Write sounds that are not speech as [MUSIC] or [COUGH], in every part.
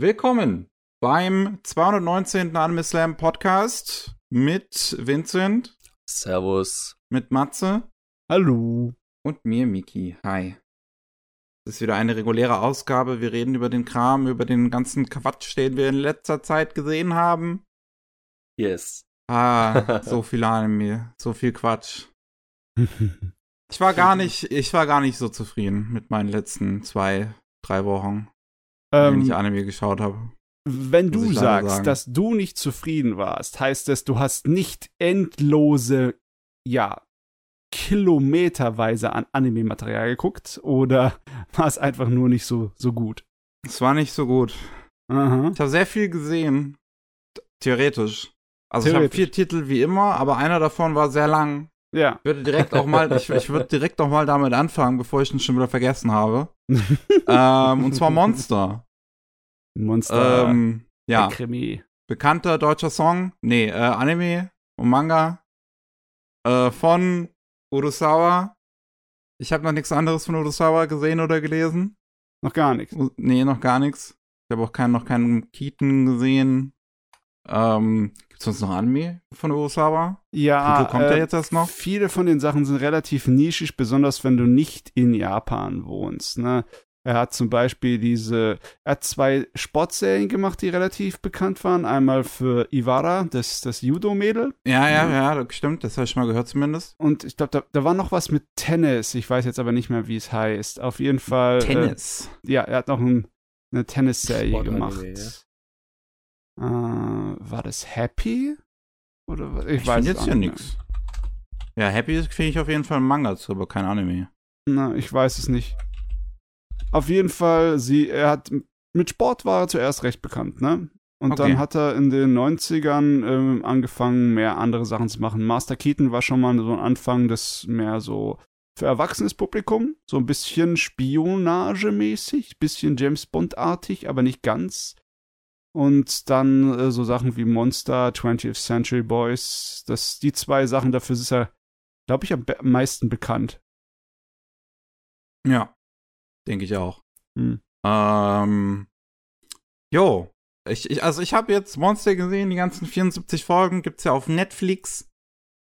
Willkommen beim 219. Anime Slam Podcast mit Vincent, Servus. mit Matze Hallo. und mir, Miki. Hi. Es ist wieder eine reguläre Ausgabe. Wir reden über den Kram, über den ganzen Quatsch, den wir in letzter Zeit gesehen haben. Yes. Ah, [LAUGHS] so viel Anime, so viel Quatsch. [LAUGHS] Ich war gar nicht, ich war gar nicht so zufrieden mit meinen letzten zwei, drei Wochen, wenn ich ähm, Anime geschaut habe. wenn du ich sagst, sagen. dass du nicht zufrieden warst, heißt es, du hast nicht endlose, ja, kilometerweise an Anime-Material geguckt oder [LAUGHS] war es einfach nur nicht so, so gut? Es war nicht so gut. Aha. Ich habe sehr viel gesehen. Theoretisch. Also ich habe Theoretisch. vier Titel wie immer, aber einer davon war sehr lang. Ja. Ich würde direkt auch mal, ich, ich würde direkt auch mal damit anfangen, bevor ich ihn schon wieder vergessen habe. [LAUGHS] ähm, und zwar Monster. Monster. ähm, ja, Krimi. bekannter deutscher Song. Nee, äh, Anime und Manga. Äh, von Urusawa. Ich habe noch nichts anderes von Urusawa gesehen oder gelesen. Noch gar nichts. Nee, noch gar nichts. Ich habe auch keinen, noch keinen Keaton gesehen. Ähm, gibt's sonst noch Anime von Urusawa? Ja, Titel kommt äh, der jetzt erst noch? Viele von den Sachen sind relativ nischig, besonders wenn du nicht in Japan wohnst. Ne? Er hat zum Beispiel diese, er hat zwei Sportserien gemacht, die relativ bekannt waren. Einmal für Iwara, das, das Judo-Mädel. Ja, ja, ja, das stimmt. Das habe ich mal gehört zumindest. Und ich glaube, da, da war noch was mit Tennis. Ich weiß jetzt aber nicht mehr, wie es heißt. Auf jeden Fall. Tennis. Äh, ja, er hat noch ein, eine Tennisserie gemacht. Äh, war das Happy? Oder was? ich weiß finde es jetzt hier mehr. nichts. Ja, Happy finde ich auf jeden Fall ein Manga zu, aber kein Anime. Na, ich weiß es nicht. Auf jeden Fall, sie, er hat mit Sport war er zuerst recht bekannt, ne? Und Okay. dann hat er in den 90ern ähm, angefangen, mehr andere Sachen zu machen. Master Keaton war schon mal so ein Anfang, das mehr so für erwachsenes Publikum, so ein bisschen spionagemäßig, bisschen James Bond-artig, aber nicht ganz. Und dann äh, so Sachen wie Monster, 20th Century Boys, das, die zwei Sachen, dafür ist er, glaube ich, am am meisten bekannt. Ja, denke ich auch. Hm. Ähm, jo, ich, ich, also ich habe jetzt Monster gesehen, die ganzen 74 Folgen gibt's ja auf Netflix.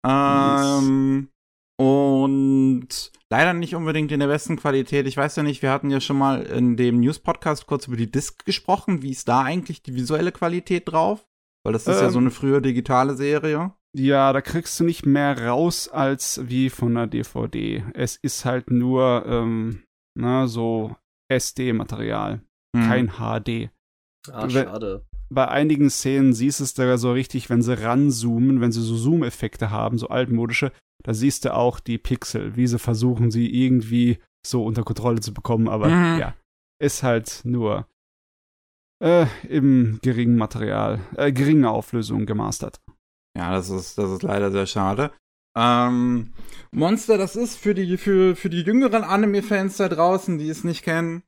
Ähm, und leider nicht unbedingt in der besten Qualität. Ich weiß ja nicht, wir hatten ja schon mal in dem News-Podcast kurz über die Disc gesprochen. Wie ist da eigentlich die visuelle Qualität drauf? Weil das ist ja Ähm. so eine frühe digitale Serie. Ja, da kriegst du nicht mehr raus als wie von einer DVD. Es ist halt nur, ähm, na, so SD-Material, Hm. kein HD. Ah, schade. Bei einigen Szenen siehst du es da so richtig, wenn sie ranzoomen, wenn sie so Zoom-Effekte haben, so altmodische, da siehst du auch die Pixel, wie sie versuchen, sie irgendwie so unter Kontrolle zu bekommen, aber Mhm. ja, ist halt nur äh, im geringen Material, äh, geringen Auflösung gemastert. Ja, das ist, das ist leider sehr schade. Ähm, Monster, das ist für die, für, für die jüngeren Anime-Fans da draußen, die es nicht kennen,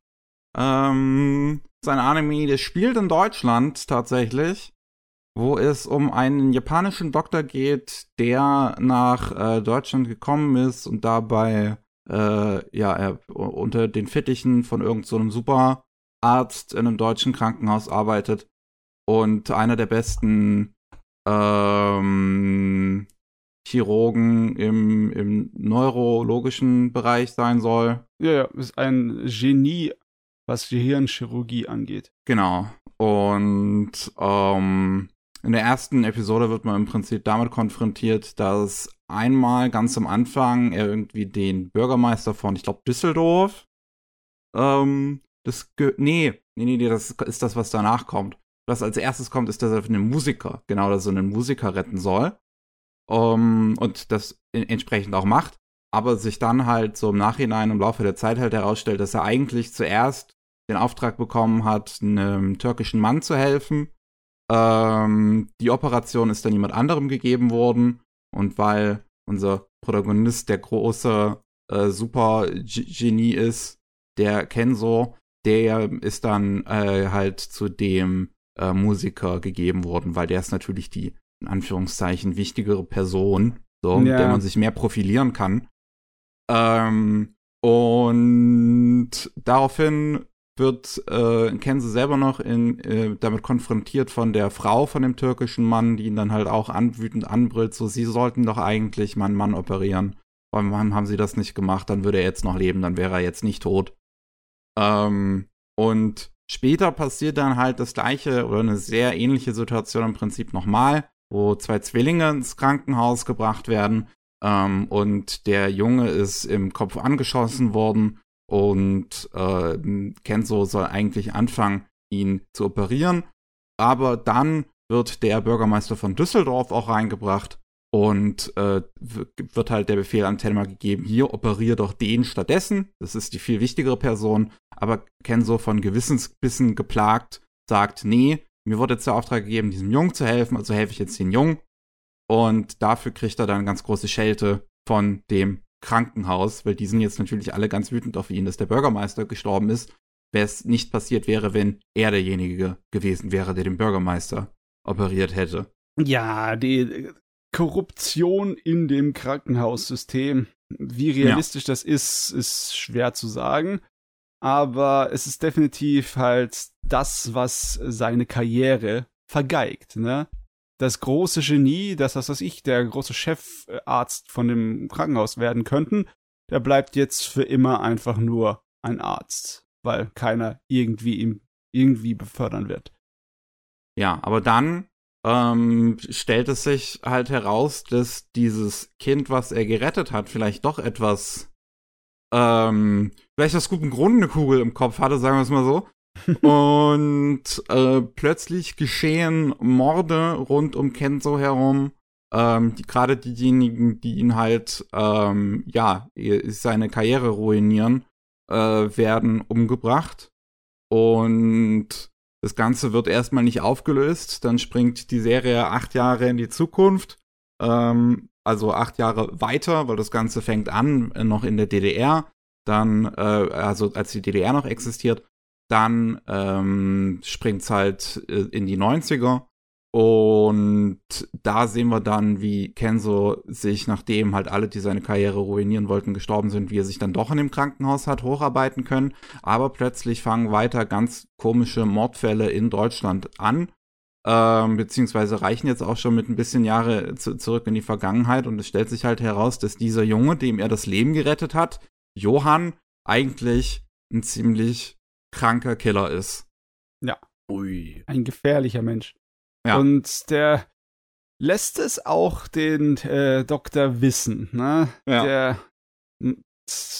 ähm, sein Anime, der spielt in Deutschland tatsächlich, wo es um einen japanischen Doktor geht, der nach äh, Deutschland gekommen ist und dabei, äh, ja, er unter den Fittichen von irgendeinem so einem Superarzt in einem deutschen Krankenhaus arbeitet und einer der besten ähm, Chirurgen im, im neurologischen Bereich sein soll. Ja, ja, ist ein Genie, was Gehirnchirurgie angeht. Genau. Und ähm, in der ersten Episode wird man im Prinzip damit konfrontiert, dass einmal ganz am Anfang er irgendwie den Bürgermeister von, ich glaube, Düsseldorf, ähm, das, nee, nee, nee, das ist das, was danach kommt. Was als erstes kommt, ist, dass er einen Musiker, genau, dass er einen Musiker retten soll. Um, und das entsprechend auch macht. Aber sich dann halt so im Nachhinein im Laufe der Zeit halt herausstellt, dass er eigentlich zuerst den Auftrag bekommen hat, einem türkischen Mann zu helfen. Ähm, die Operation ist dann jemand anderem gegeben worden. Und weil unser Protagonist der große äh, Super-Genie ist, der Kenzo, der ist dann äh, halt zu dem äh, Musiker gegeben worden, weil der ist natürlich die in Anführungszeichen wichtigere Person, so, mit Ja. der man sich mehr profilieren kann. Ähm, und daraufhin wird äh, Kenzo selber noch in, äh, damit konfrontiert von der Frau von dem türkischen Mann, die ihn dann halt auch anwütend anbrüllt, so sie sollten doch eigentlich meinen Mann operieren. Warum haben sie das nicht gemacht? Dann würde er jetzt noch leben, dann wäre er jetzt nicht tot. Ähm, und später passiert dann halt das gleiche oder eine sehr ähnliche Situation im Prinzip nochmal, wo zwei Zwillinge ins Krankenhaus gebracht werden ähm, und der Junge ist im Kopf angeschossen worden und äh, Kenzo soll eigentlich anfangen, ihn zu operieren. Aber dann wird der Bürgermeister von Düsseldorf auch reingebracht und äh, wird halt der Befehl an Telma gegeben, hier operier doch den stattdessen. Das ist die viel wichtigere Person. Aber Kenzo von Gewissensbissen geplagt sagt, nee, mir wurde jetzt der Auftrag gegeben, diesem Jungen zu helfen, also helfe ich jetzt den Jungen. Und dafür kriegt er dann ganz große Schelte von dem Krankenhaus, weil die sind jetzt natürlich alle ganz wütend auf ihn, dass der Bürgermeister gestorben ist, wäre es nicht passiert wäre, wenn er derjenige gewesen wäre, der den Bürgermeister operiert hätte. Ja, die Korruption in dem Krankenhaussystem. Wie realistisch ja. das ist, ist schwer zu sagen. Aber es ist definitiv halt das, was seine Karriere vergeigt, ne? Das große Genie, das, was weiß ich, der große Chefarzt von dem Krankenhaus werden könnten, der bleibt jetzt für immer einfach nur ein Arzt, weil keiner irgendwie ihm irgendwie befördern wird. Ja, aber dann ähm, stellt es sich halt heraus, dass dieses Kind, was er gerettet hat, vielleicht doch etwas, ähm, vielleicht aus gutem Grund eine Kugel im Kopf hatte, sagen wir es mal so. [LAUGHS] und äh, plötzlich geschehen Morde rund um Kenzo herum. Ähm, die, Gerade diejenigen, die ihn halt, ähm, ja, seine Karriere ruinieren, äh, werden umgebracht. Und das Ganze wird erstmal nicht aufgelöst. Dann springt die Serie acht Jahre in die Zukunft. Ähm, also acht Jahre weiter, weil das Ganze fängt an äh, noch in der DDR. Dann, äh, also als die DDR noch existiert dann ähm, springt es halt äh, in die 90er. Und da sehen wir dann, wie Kenzo sich, nachdem halt alle, die seine Karriere ruinieren wollten, gestorben sind, wie er sich dann doch in dem Krankenhaus hat hocharbeiten können. Aber plötzlich fangen weiter ganz komische Mordfälle in Deutschland an. Ähm, beziehungsweise reichen jetzt auch schon mit ein bisschen Jahre zu, zurück in die Vergangenheit. Und es stellt sich halt heraus, dass dieser Junge, dem er das Leben gerettet hat, Johann, eigentlich ein ziemlich kranker Killer ist. Ja. Ui. Ein gefährlicher Mensch. Ja. Und der lässt es auch den äh, Doktor wissen, ne? Ja. Der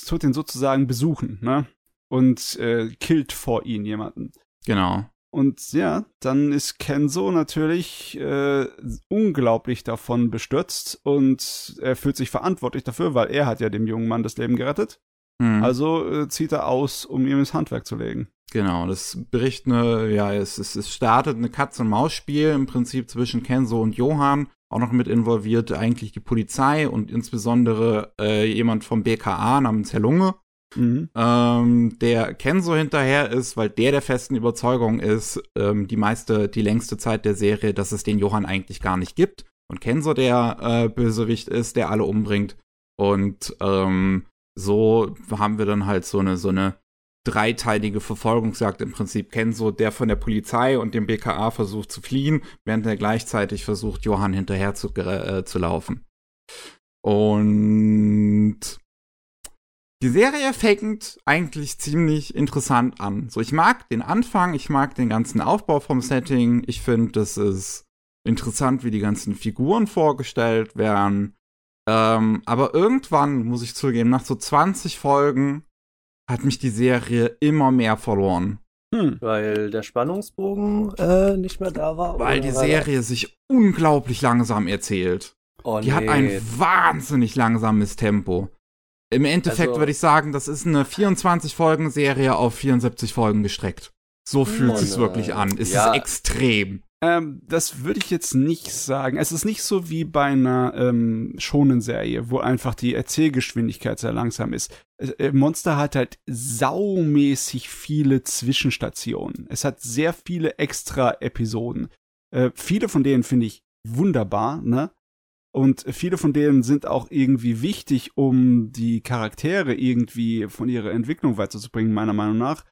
tut ihn sozusagen besuchen, ne? Und äh, killt vor ihn jemanden. Genau. Und ja, dann ist Kenzo natürlich äh, unglaublich davon bestürzt und er fühlt sich verantwortlich dafür, weil er hat ja dem jungen Mann das Leben gerettet. Mhm. Also äh, zieht er aus, um ihm ins Handwerk zu legen. Genau, das bricht eine, ja, es, es, es startet eine Katz-und-Maus-Spiel im Prinzip zwischen Kenzo und Johann. Auch noch mit involviert eigentlich die Polizei und insbesondere äh, jemand vom BKA namens Herr Lunge. Mhm. Ähm, der Kenzo hinterher ist, weil der der festen Überzeugung ist, ähm, die meiste, die längste Zeit der Serie, dass es den Johann eigentlich gar nicht gibt. Und Kenzo der äh, Bösewicht ist, der alle umbringt. Und ähm, so haben wir dann halt so eine, so eine dreiteilige Verfolgungsjagd im Prinzip. Kenzo, der von der Polizei und dem BKA versucht zu fliehen, während er gleichzeitig versucht, Johann hinterher zu, äh, zu laufen. Und die Serie fängt eigentlich ziemlich interessant an. So, ich mag den Anfang, ich mag den ganzen Aufbau vom Setting. Ich finde, das ist interessant, wie die ganzen Figuren vorgestellt werden. Ähm, aber irgendwann, muss ich zugeben, nach so 20 Folgen hat mich die Serie immer mehr verloren. Hm. Weil der Spannungsbogen äh, nicht mehr da war? Weil die Serie war sich unglaublich langsam erzählt. Oh, die nee. hat ein wahnsinnig langsames Tempo. Im Endeffekt also, würde ich sagen, das ist eine 24-Folgen-Serie auf 74 Folgen gestreckt. So fühlt oh, sich's wirklich an. Es ja. ist extrem. Ähm, das würde ich jetzt nicht sagen. Es ist nicht so wie bei einer ähm, schonen Serie, wo einfach die Erzählgeschwindigkeit sehr langsam ist. Äh, Monster hat halt saumäßig viele Zwischenstationen. Es hat sehr viele extra Episoden. Äh, viele von denen finde ich wunderbar, ne? Und viele von denen sind auch irgendwie wichtig, um die Charaktere irgendwie von ihrer Entwicklung weiterzubringen, meiner Meinung nach.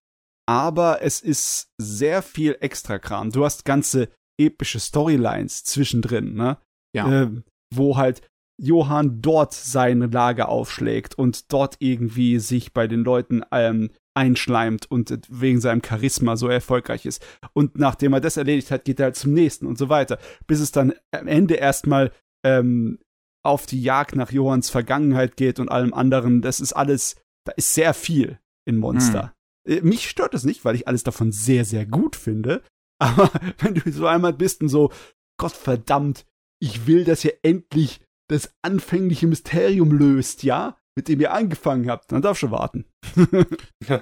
aber es ist sehr viel Extrakram. Du hast ganze epische Storylines zwischendrin, ne? Ja. Äh, wo halt Johann dort sein Lager aufschlägt und dort irgendwie sich bei den Leuten ähm, einschleimt und wegen seinem Charisma so erfolgreich ist. Und nachdem er das erledigt hat, geht er halt zum nächsten und so weiter. Bis es dann am Ende erstmal ähm, auf die Jagd nach Johanns Vergangenheit geht und allem anderen. Das ist alles, da ist sehr viel in Monster. Hm. Mich stört das nicht, weil ich alles davon sehr, sehr gut finde. Aber [LAUGHS] wenn du so einmal bist und so, Gott verdammt, ich will, dass ihr endlich das anfängliche Mysterium löst, ja? Mit dem ihr angefangen habt, dann darf schon warten. [LAUGHS]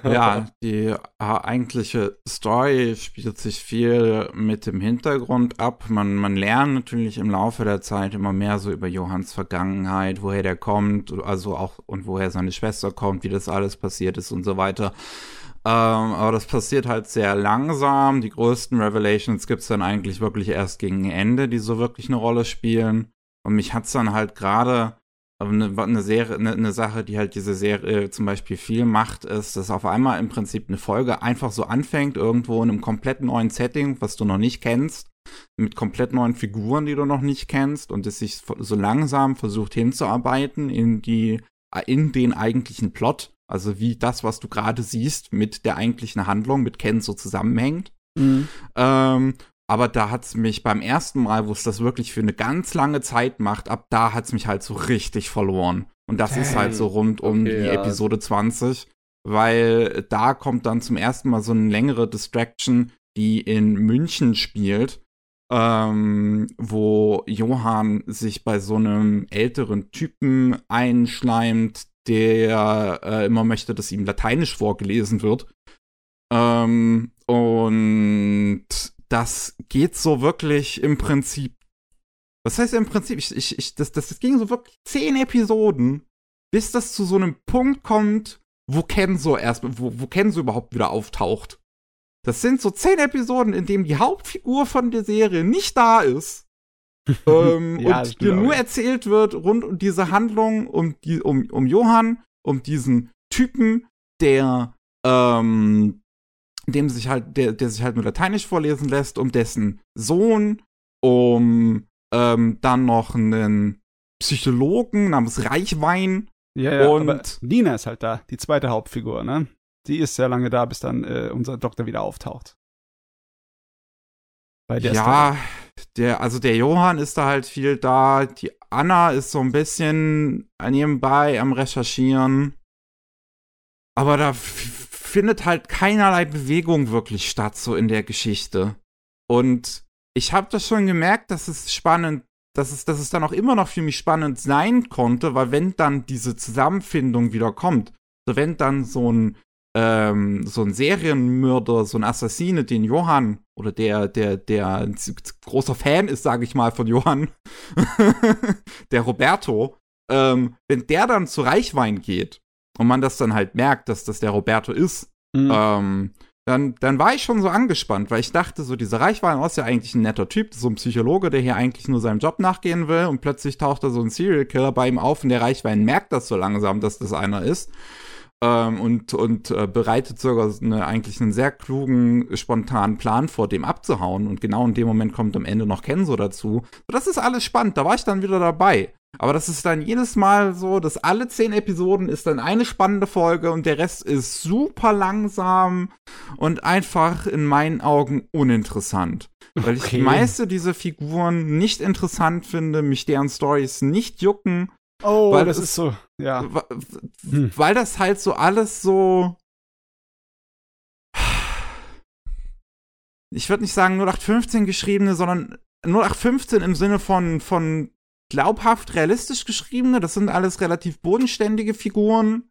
ja, die äh, eigentliche Story spielt sich viel mit dem Hintergrund ab. Man, man lernt natürlich im Laufe der Zeit immer mehr so über Johanns Vergangenheit, woher der kommt, also auch und woher seine Schwester kommt, wie das alles passiert ist und so weiter. Ähm, aber das passiert halt sehr langsam. Die größten Revelations gibt's dann eigentlich wirklich erst gegen Ende, die so wirklich eine Rolle spielen. Und mich hat's dann halt gerade eine, eine, Serie, eine, eine, Sache, die halt diese Serie zum Beispiel viel macht, ist, dass auf einmal im Prinzip eine Folge einfach so anfängt, irgendwo in einem komplett neuen Setting, was du noch nicht kennst, mit komplett neuen Figuren, die du noch nicht kennst, und es sich so langsam versucht hinzuarbeiten in die, in den eigentlichen Plot, also wie das, was du gerade siehst, mit der eigentlichen Handlung, mit Ken so zusammenhängt. Mhm. Ähm, aber da hat's mich beim ersten Mal, wo es das wirklich für eine ganz lange Zeit macht, ab da hat's mich halt so richtig verloren. Und das Dang. ist halt so rund um okay, die ja. Episode 20, weil da kommt dann zum ersten Mal so eine längere Distraction, die in München spielt, ähm, wo Johann sich bei so einem älteren Typen einschleimt, der äh, immer möchte, dass ihm Lateinisch vorgelesen wird. Ähm, und das geht so wirklich im Prinzip. Was heißt im Prinzip? Ich, ich, ich, das, das, das ging so wirklich zehn Episoden, bis das zu so einem Punkt kommt, wo Ken so erst, wo, wo Ken so überhaupt wieder auftaucht. Das sind so zehn Episoden, in denen die Hauptfigur von der Serie nicht da ist. Ähm, [LAUGHS] ja, und dir nur erzählt wird rund um diese Handlung, um, die, um, um Johann, um diesen Typen, der ähm, dem sich halt, der, der sich halt nur Lateinisch vorlesen lässt, um dessen Sohn, um ähm, dann noch einen Psychologen namens Reichwein. Ja, ja, und Nina ist halt da, die zweite Hauptfigur, ne? Die ist sehr lange da, bis dann äh, unser Doktor wieder auftaucht. Bei der ja, der, also der Johann ist da halt viel da. Die Anna ist so ein bisschen nebenbei am Recherchieren. Aber da findet halt keinerlei Bewegung wirklich statt, so in der Geschichte. Und ich habe das schon gemerkt, dass es spannend, dass es, dass es dann auch immer noch für mich spannend sein konnte, weil wenn dann diese Zusammenfindung wieder kommt, so wenn dann so ein ähm, so ein Serienmörder, so ein Assassine, den Johann oder der, der, der ein großer Fan ist, sage ich mal, von Johann, [LAUGHS] der Roberto, ähm, wenn der dann zu Reichwein geht und man das dann halt merkt, dass das der Roberto ist, mhm. ähm, dann, dann war ich schon so angespannt, weil ich dachte, so dieser Reichwein ist ja eigentlich ein netter Typ, so ein Psychologe, der hier eigentlich nur seinem Job nachgehen will und plötzlich taucht da so ein Serial Killer bei ihm auf und der Reichwein merkt das so langsam, dass das einer ist. Ähm, und und äh, bereitet sogar eine, eigentlich einen sehr klugen, spontanen Plan vor, dem abzuhauen. Und genau in dem Moment kommt am Ende noch Kenzo dazu. Das ist alles spannend, da war ich dann wieder dabei. Aber das ist dann jedes Mal so, dass alle zehn Episoden ist dann eine spannende Folge und der Rest ist super langsam und einfach in meinen Augen uninteressant. Weil ich die meiste dieser Figuren nicht interessant finde, mich deren Stories nicht jucken. Oh, weil das ist so, ja. Hm. Weil das halt so alles so. Ich würde nicht sagen 0815 geschriebene, sondern 0815 im Sinne von, von glaubhaft realistisch geschriebene. Das sind alles relativ bodenständige Figuren,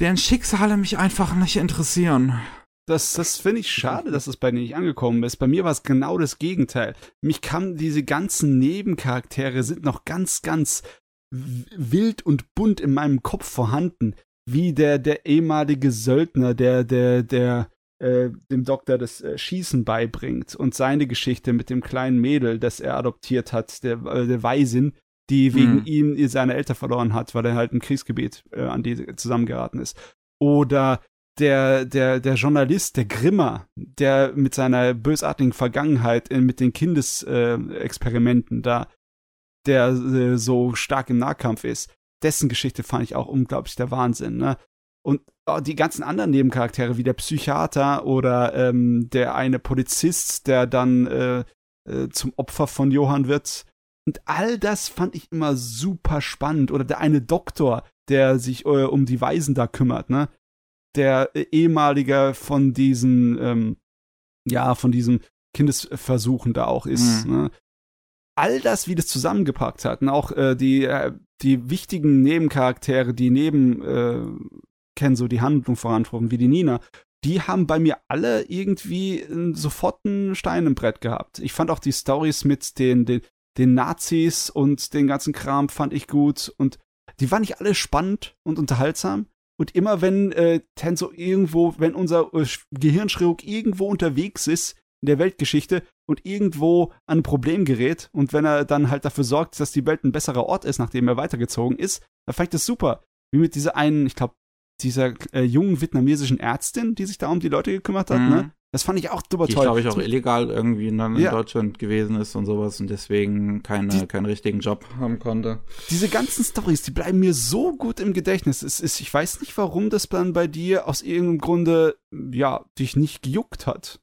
deren Schicksale mich einfach nicht interessieren. Das, das finde ich schade, dass es bei dir nicht angekommen ist. Bei mir war es genau das Gegenteil. Mich kam diese ganzen Nebencharaktere sind noch ganz, ganz wild und bunt in meinem Kopf vorhanden. Wie der, der ehemalige Söldner, der, der, der äh, dem Doktor das äh, Schießen beibringt und seine Geschichte mit dem kleinen Mädel, das er adoptiert hat, der, äh, der Waisin, die wegen mhm. ihm seine Eltern verloren hat, weil er halt im Kriegsgebiet äh, an die zusammengeraten ist. Oder der, der, der Journalist, der Grimmer, der mit seiner bösartigen Vergangenheit in, mit den Kindesexperimenten da, der äh, so stark im Nahkampf ist, dessen Geschichte fand ich auch unglaublich der Wahnsinn. Ne? Und oh, die ganzen anderen Nebencharaktere, wie der Psychiater oder ähm, der eine Polizist, der dann äh, äh, zum Opfer von Johann wird. Und all das fand ich immer super spannend. Oder der eine Doktor, der sich äh, um die Waisen da kümmert, ne? Der ehemaliger von diesen, ähm, ja, von diesen Kindesversuchen da auch ist, mhm. ne? All das, wie das zusammengepackt hat, und auch äh, die, äh, die wichtigen Nebencharaktere, die neben äh, Kenzo die Handlung vorantreiben, wie die Nina, die haben bei mir alle irgendwie äh, sofort einen Stein im Brett gehabt. Ich fand auch die Stories mit den, den, den Nazis und den ganzen Kram fand ich gut und die waren nicht alle spannend und unterhaltsam. Und immer wenn äh, Tenso irgendwo, wenn unser äh, Gehirnchirurg irgendwo unterwegs ist in der Weltgeschichte und irgendwo an ein Problem gerät und wenn er dann halt dafür sorgt, dass die Welt ein besserer Ort ist, nachdem er weitergezogen ist, dann fand ich das super. Wie mit dieser einen, ich glaube, dieser äh, jungen vietnamesischen Ärztin, die sich da um die Leute gekümmert hat, ne? mhm. ne? Das fand ich auch super toll. Die, glaube ich, auch illegal irgendwie in, ja. Deutschland gewesen ist und sowas und deswegen keine, die, keinen richtigen Job haben konnte. Diese ganzen Stories, die bleiben mir so gut im Gedächtnis. Es ist, ich weiß nicht, warum das dann bei dir aus irgendeinem Grunde, ja, dich nicht gejuckt hat.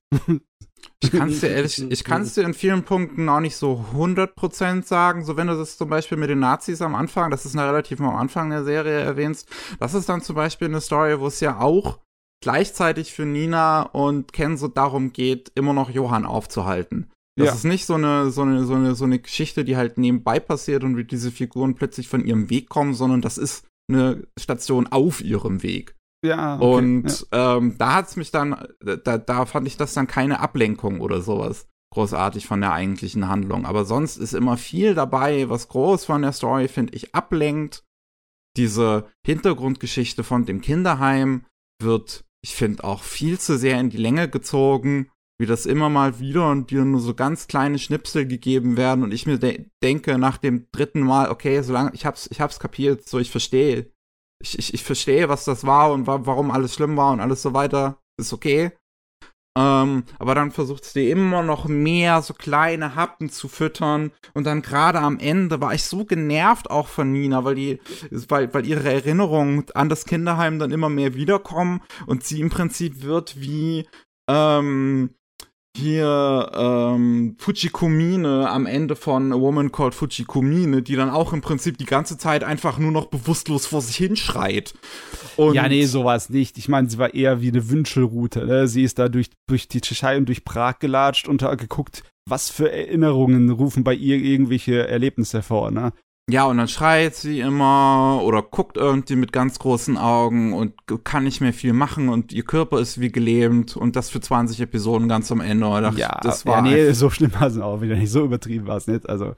Ich kann es dir ehrlich, ich kann es dir in vielen Punkten auch nicht so 100% sagen. So wenn du das zum Beispiel mit den Nazis am Anfang, das ist eine relativ am Anfang der Serie erwähnst, das ist dann zum Beispiel eine Story, wo es ja auch gleichzeitig für Nina und Ken so darum geht, immer noch Johann aufzuhalten. Das ja. ist nicht so eine, so eine, so eine, so eine Geschichte, die halt nebenbei passiert und wie diese Figuren plötzlich von ihrem Weg kommen, sondern das ist eine Station auf ihrem Weg. Ja. Okay, und ja. Ähm, da hat's mich dann, da, da fand ich das dann keine Ablenkung oder sowas großartig von der eigentlichen Handlung. Aber sonst ist immer viel dabei, was groß von der Story, finde ich, ablenkt. Diese Hintergrundgeschichte von dem Kinderheim wird, ich finde, auch viel zu sehr in die Länge gezogen, wie das immer mal wieder und dir nur so ganz kleine Schnipsel gegeben werden und ich mir de denke nach dem dritten Mal, okay, solange ich hab's, ich hab's kapiert, so ich verstehe ich, ich, ich verstehe, was das war und wa warum alles schlimm war und alles so weiter. Ist okay. Ähm, aber dann versucht sie immer noch mehr so kleine Happen zu füttern. Und dann gerade am Ende war ich so genervt auch von Nina, weil die, weil, weil ihre Erinnerungen an das Kinderheim dann immer mehr wiederkommen und sie im Prinzip wird wie, ähm, hier ähm, Fujikumine am Ende von A Woman Called Fujikumine, die dann auch im Prinzip die ganze Zeit einfach nur noch bewusstlos vor sich hinschreit. Und ja, nee, sowas nicht. Ich meine, sie war eher wie eine Wünschelroute. Ne? Sie ist da durch, durch die Tschechei und durch Prag gelatscht und hat geguckt, was für Erinnerungen rufen bei ihr irgendwelche Erlebnisse hervor. Ne? Ja, und dann schreit sie immer oder guckt irgendwie mit ganz großen Augen und kann nicht mehr viel machen und ihr Körper ist wie gelähmt und das für 20 Episoden ganz am Ende. Dachte, ja, das war ja, nee, so schlimm war es auch wieder nicht. So übertrieben war es nicht. Also.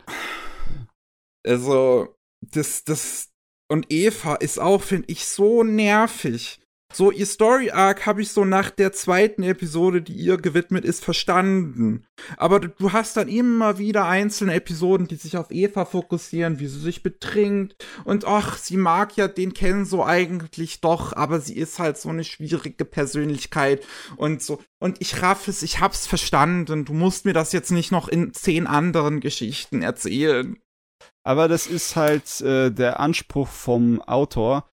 Also, das, das, und Eva ist auch, finde ich, so nervig. So, ihr Story Arc habe ich so nach der zweiten Episode, die ihr gewidmet ist, verstanden. Aber du hast dann immer wieder einzelne Episoden, die sich auf Eva fokussieren, wie sie sich betrinkt. Und ach, sie mag ja den Ken so eigentlich doch, aber sie ist halt so eine schwierige Persönlichkeit und so. Und ich raff es, ich hab's verstanden. Du musst mir das jetzt nicht noch in zehn anderen Geschichten erzählen. Aber das ist halt äh, der Anspruch vom Autor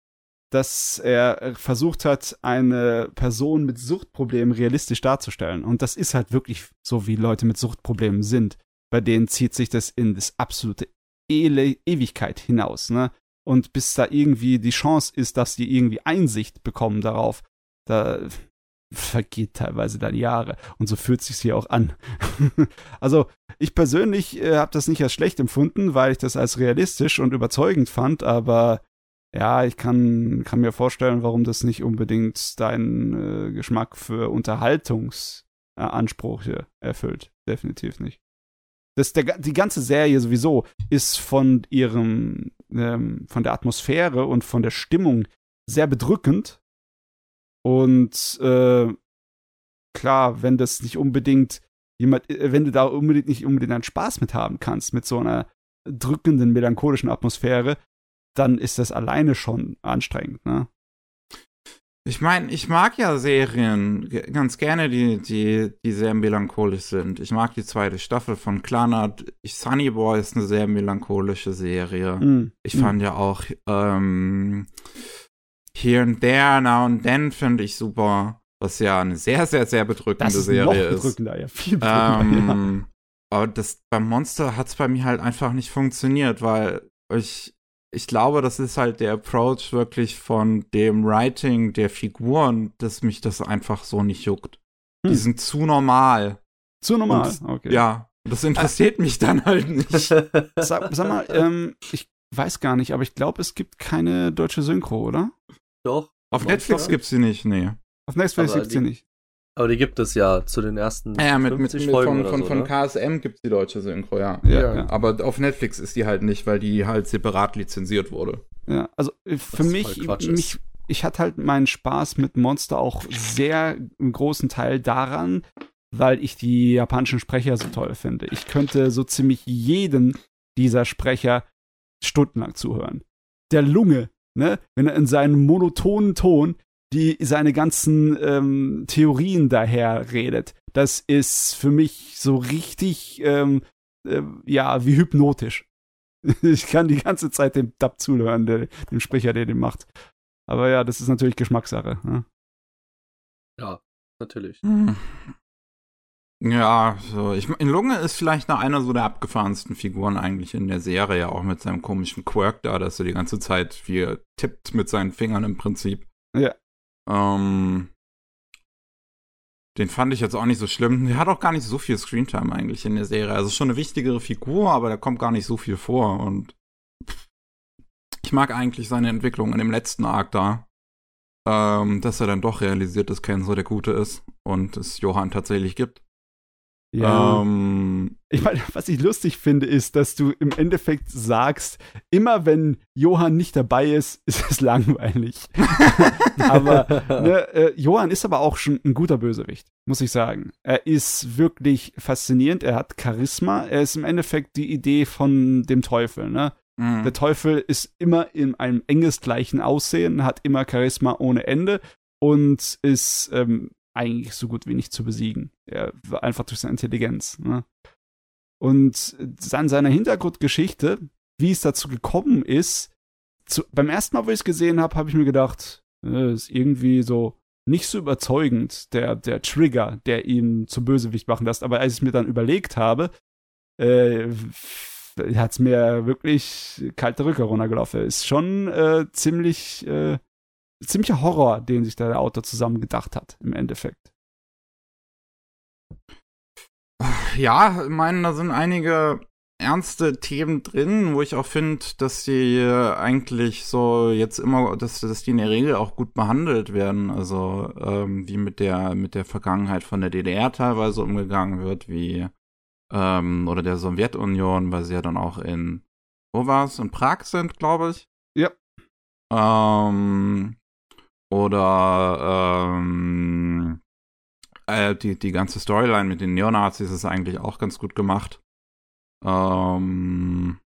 dass er versucht hat, eine Person mit Suchtproblemen realistisch darzustellen. Und das ist halt wirklich so, wie Leute mit Suchtproblemen sind. Bei denen zieht sich das in das absolute Ele Ewigkeit hinaus, ne? Und bis da irgendwie die Chance ist, dass die irgendwie Einsicht bekommen darauf, da vergeht teilweise dann Jahre. Und so fühlt sich hier auch an. [LAUGHS] also, ich persönlich äh, habe das nicht als schlecht empfunden, weil ich das als realistisch und überzeugend fand, aber ja, ich kann, kann mir vorstellen, warum das nicht unbedingt deinen äh, Geschmack für Unterhaltungsansprüche erfüllt. Definitiv nicht. Das, der, die ganze Serie sowieso ist von ihrem, ähm, von der Atmosphäre und von der Stimmung sehr bedrückend. Und äh, klar, wenn das nicht unbedingt jemand, äh, wenn du da unbedingt nicht unbedingt einen Spaß mit haben kannst, mit so einer drückenden, melancholischen Atmosphäre, dann ist das alleine schon anstrengend, ne? Ich meine, ich mag ja Serien ganz gerne, die, die, die sehr melancholisch sind. Ich mag die zweite Staffel von Clanat. Sunny Boy ist eine sehr melancholische Serie. Mm. Ich mm. fand ja auch ähm, Here and There, Now and Then finde ich super. Was ja eine sehr, sehr, sehr bedrückende das ist Serie noch bedrückender, ist. Ja, viel bedrückender, ähm, ja. Aber das beim Monster hat es bei mir halt einfach nicht funktioniert, weil ich ich glaube, das ist halt der Approach wirklich von dem Writing der Figuren, dass mich das einfach so nicht juckt. Hm. Die sind zu normal. Zu normal, Und, okay. Ja, das interessiert mich dann halt nicht. [LAUGHS] Sag, sag mal, ähm, ich weiß gar nicht, aber ich glaube, es gibt keine deutsche Synchro, oder? Doch. Auf Netflix gibt es sie nicht, nee. Auf Netflix gibt es sie nicht. Aber die gibt es ja zu den ersten ja, mit, mit, Folgen von, von, so, von KSM gibt es die deutsche Synchro, ja. Ja, ja. Aber auf Netflix ist die halt nicht, weil die halt separat lizenziert wurde. Ja, also äh, für mich, mich, ich hatte halt meinen Spaß mit Monster auch sehr im großen Teil daran, weil ich die japanischen Sprecher so toll finde. Ich könnte so ziemlich jeden dieser Sprecher stundenlang zuhören. Der Lunge, ne, wenn er in seinem monotonen Ton die seine ganzen ähm, Theorien daher redet. Das ist für mich so richtig, ähm, äh, ja, wie hypnotisch. [LAUGHS] ich kann die ganze Zeit dem Dub zuhören, der, dem Sprecher, der den macht. Aber ja, das ist natürlich Geschmackssache. Ne? Ja, natürlich. Hm. Ja, so. Ich, in Lunge ist vielleicht noch einer so der abgefahrensten Figuren eigentlich in der Serie, auch mit seinem komischen Quirk da, dass er die ganze Zeit wie tippt mit seinen Fingern im Prinzip. Ja. Ähm, den fand ich jetzt auch nicht so schlimm. Der hat auch gar nicht so viel Screentime eigentlich in der Serie. Also schon eine wichtigere Figur, aber da kommt gar nicht so viel vor. Und ich mag eigentlich seine Entwicklung in dem letzten Arc da. Ähm, dass er dann doch realisiert, dass Kenzo der Gute ist und es Johann tatsächlich gibt. Ja. Ähm, ich meine, was ich lustig finde, ist, dass du im Endeffekt sagst, immer wenn Johann nicht dabei ist, [LAUGHS] ist es langweilig. [LAUGHS] aber ne, äh, Johann ist aber auch schon ein guter Bösewicht, muss ich sagen. Er ist wirklich faszinierend, er hat Charisma, er ist im Endeffekt die Idee von dem Teufel, ne? Mhm. Der Teufel ist immer in einem engesgleichen Aussehen, hat immer Charisma ohne Ende und ist ähm, eigentlich so gut wie nicht zu besiegen. Er war einfach durch seine Intelligenz. Ne? Und an seiner Hintergrundgeschichte, wie es dazu gekommen ist, zu, beim ersten Mal, wo ich es gesehen habe, habe ich mir gedacht, äh, ist irgendwie so nicht so überzeugend, der, der Trigger, der ihn zum Bösewicht machen lässt. Aber als ich es mir dann überlegt habe, äh, hat es mir wirklich kalte Rücke runtergelaufen. Ist schon äh, ziemlich äh, ziemlicher Horror, den sich der Autor zusammen gedacht hat, im Endeffekt. Ja, ich meine, da sind einige ernste Themen drin, wo ich auch finde, dass die eigentlich so jetzt immer, dass, dass die in der Regel auch gut behandelt werden. Also ähm, wie mit der mit der Vergangenheit von der DDR teilweise umgegangen wird, wie ähm, oder der Sowjetunion, weil sie ja dann auch in wo war es? In Prag sind, glaube ich. Ja. Ähm, oder ähm, äh, die, die ganze Storyline mit den Neonazis ist eigentlich auch ganz gut gemacht. Ähm,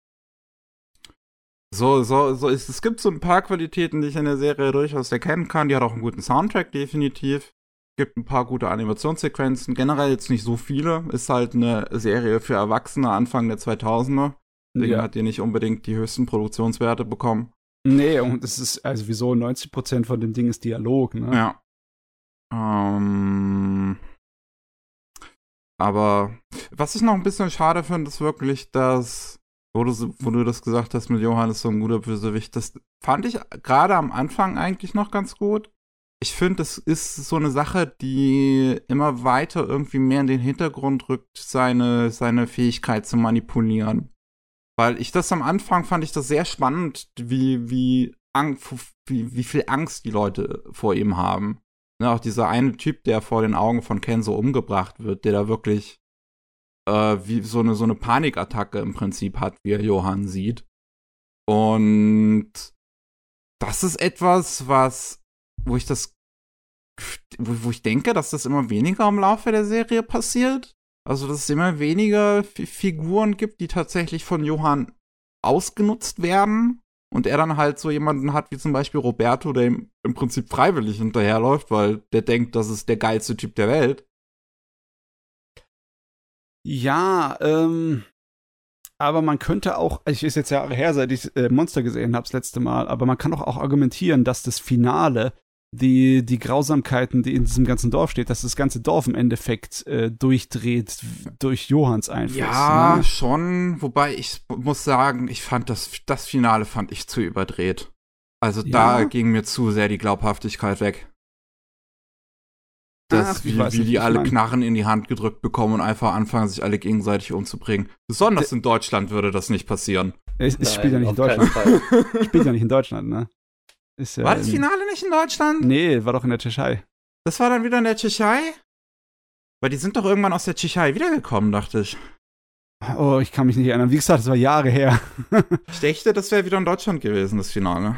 so, so, so ist, es gibt so ein paar Qualitäten, die ich in der Serie durchaus erkennen kann. Die hat auch einen guten Soundtrack, definitiv. Es gibt ein paar gute Animationssequenzen. Generell jetzt nicht so viele. Ist halt eine Serie für Erwachsene Anfang der 2000er. Deswegen ja. hat die nicht unbedingt die höchsten Produktionswerte bekommen. Nee, und es ist, also wieso 90% von dem Ding ist Dialog, ne? Ja. Ähm, aber was ich noch ein bisschen schade finde, ist wirklich, dass, wo du, wo du das gesagt hast mit Johannes, so ein guter Bösewicht, das fand ich gerade am Anfang eigentlich noch ganz gut. Ich finde, das ist so eine Sache, die immer weiter irgendwie mehr in den Hintergrund rückt, seine, seine Fähigkeit zu manipulieren. Weil ich das am Anfang fand ich das sehr spannend, wie, wie, wie, wie viel Angst die Leute vor ihm haben. Ne, auch dieser eine Typ, der vor den Augen von Kenzo umgebracht wird, der da wirklich äh, wie so eine, so eine Panikattacke im Prinzip hat, wie er Johann sieht. Und das ist etwas, was, wo ich das, wo, wo ich denke, dass das immer weniger im Laufe der Serie passiert. Also, dass es immer weniger Figuren gibt, die tatsächlich von Johann ausgenutzt werden. und er dann halt so jemanden hat wie zum Beispiel Roberto, der ihm im Prinzip freiwillig hinterherläuft, weil der denkt, das ist der geilste Typ der Welt. Ja, ähm, aber man könnte auch, ich ist jetzt Jahre her, seit ich äh, Monster gesehen habe, das letzte Mal, aber man kann auch, auch argumentieren, dass das Finale, die, die Grausamkeiten, die in diesem ganzen Dorf steht, dass das ganze Dorf im Endeffekt äh, durchdreht durch Johanns Einfluss. Ja, ne? schon. Wobei ich muss sagen, ich fand das, das Finale fand ich zu überdreht. Also Ja? da ging mir zu sehr die Glaubhaftigkeit weg. Das, Ach, ich wie, weiß wie nicht, die ich alle mein- Knarren in die Hand gedrückt bekommen und einfach anfangen, sich alle gegenseitig umzubringen. Besonders in Deutschland würde das nicht passieren. Es, es spielt ja nicht in Deutschland. Fall. [LAUGHS] spielt ja nicht in Deutschland, ne? Ist ja War das in- Finale nicht in Deutschland? Nee, war doch in der Tschechei. Das war dann wieder in der Tschechei? Weil die sind doch irgendwann aus der Tschechei wiedergekommen, dachte ich. Oh, ich kann mich nicht erinnern. Wie gesagt, das war Jahre her. Ich dachte, das wäre wieder in Deutschland gewesen, das Finale.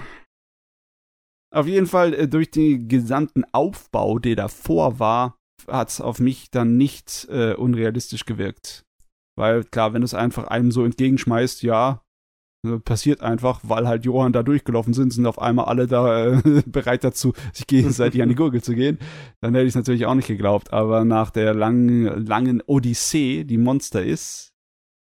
Auf jeden Fall, äh, durch den gesamten Aufbau, der davor war, hat es auf mich dann nicht äh, unrealistisch gewirkt. Weil klar, wenn du es einfach einem so entgegenschmeißt, ja, passiert einfach, weil halt Johann da durchgelaufen sind, sind auf einmal alle da äh, [LAUGHS] bereit dazu, sich gegenseitig an die Gurgel zu gehen, dann hätte ich es natürlich auch nicht geglaubt. Aber nach der langen, langen Odyssee, die Monster ist,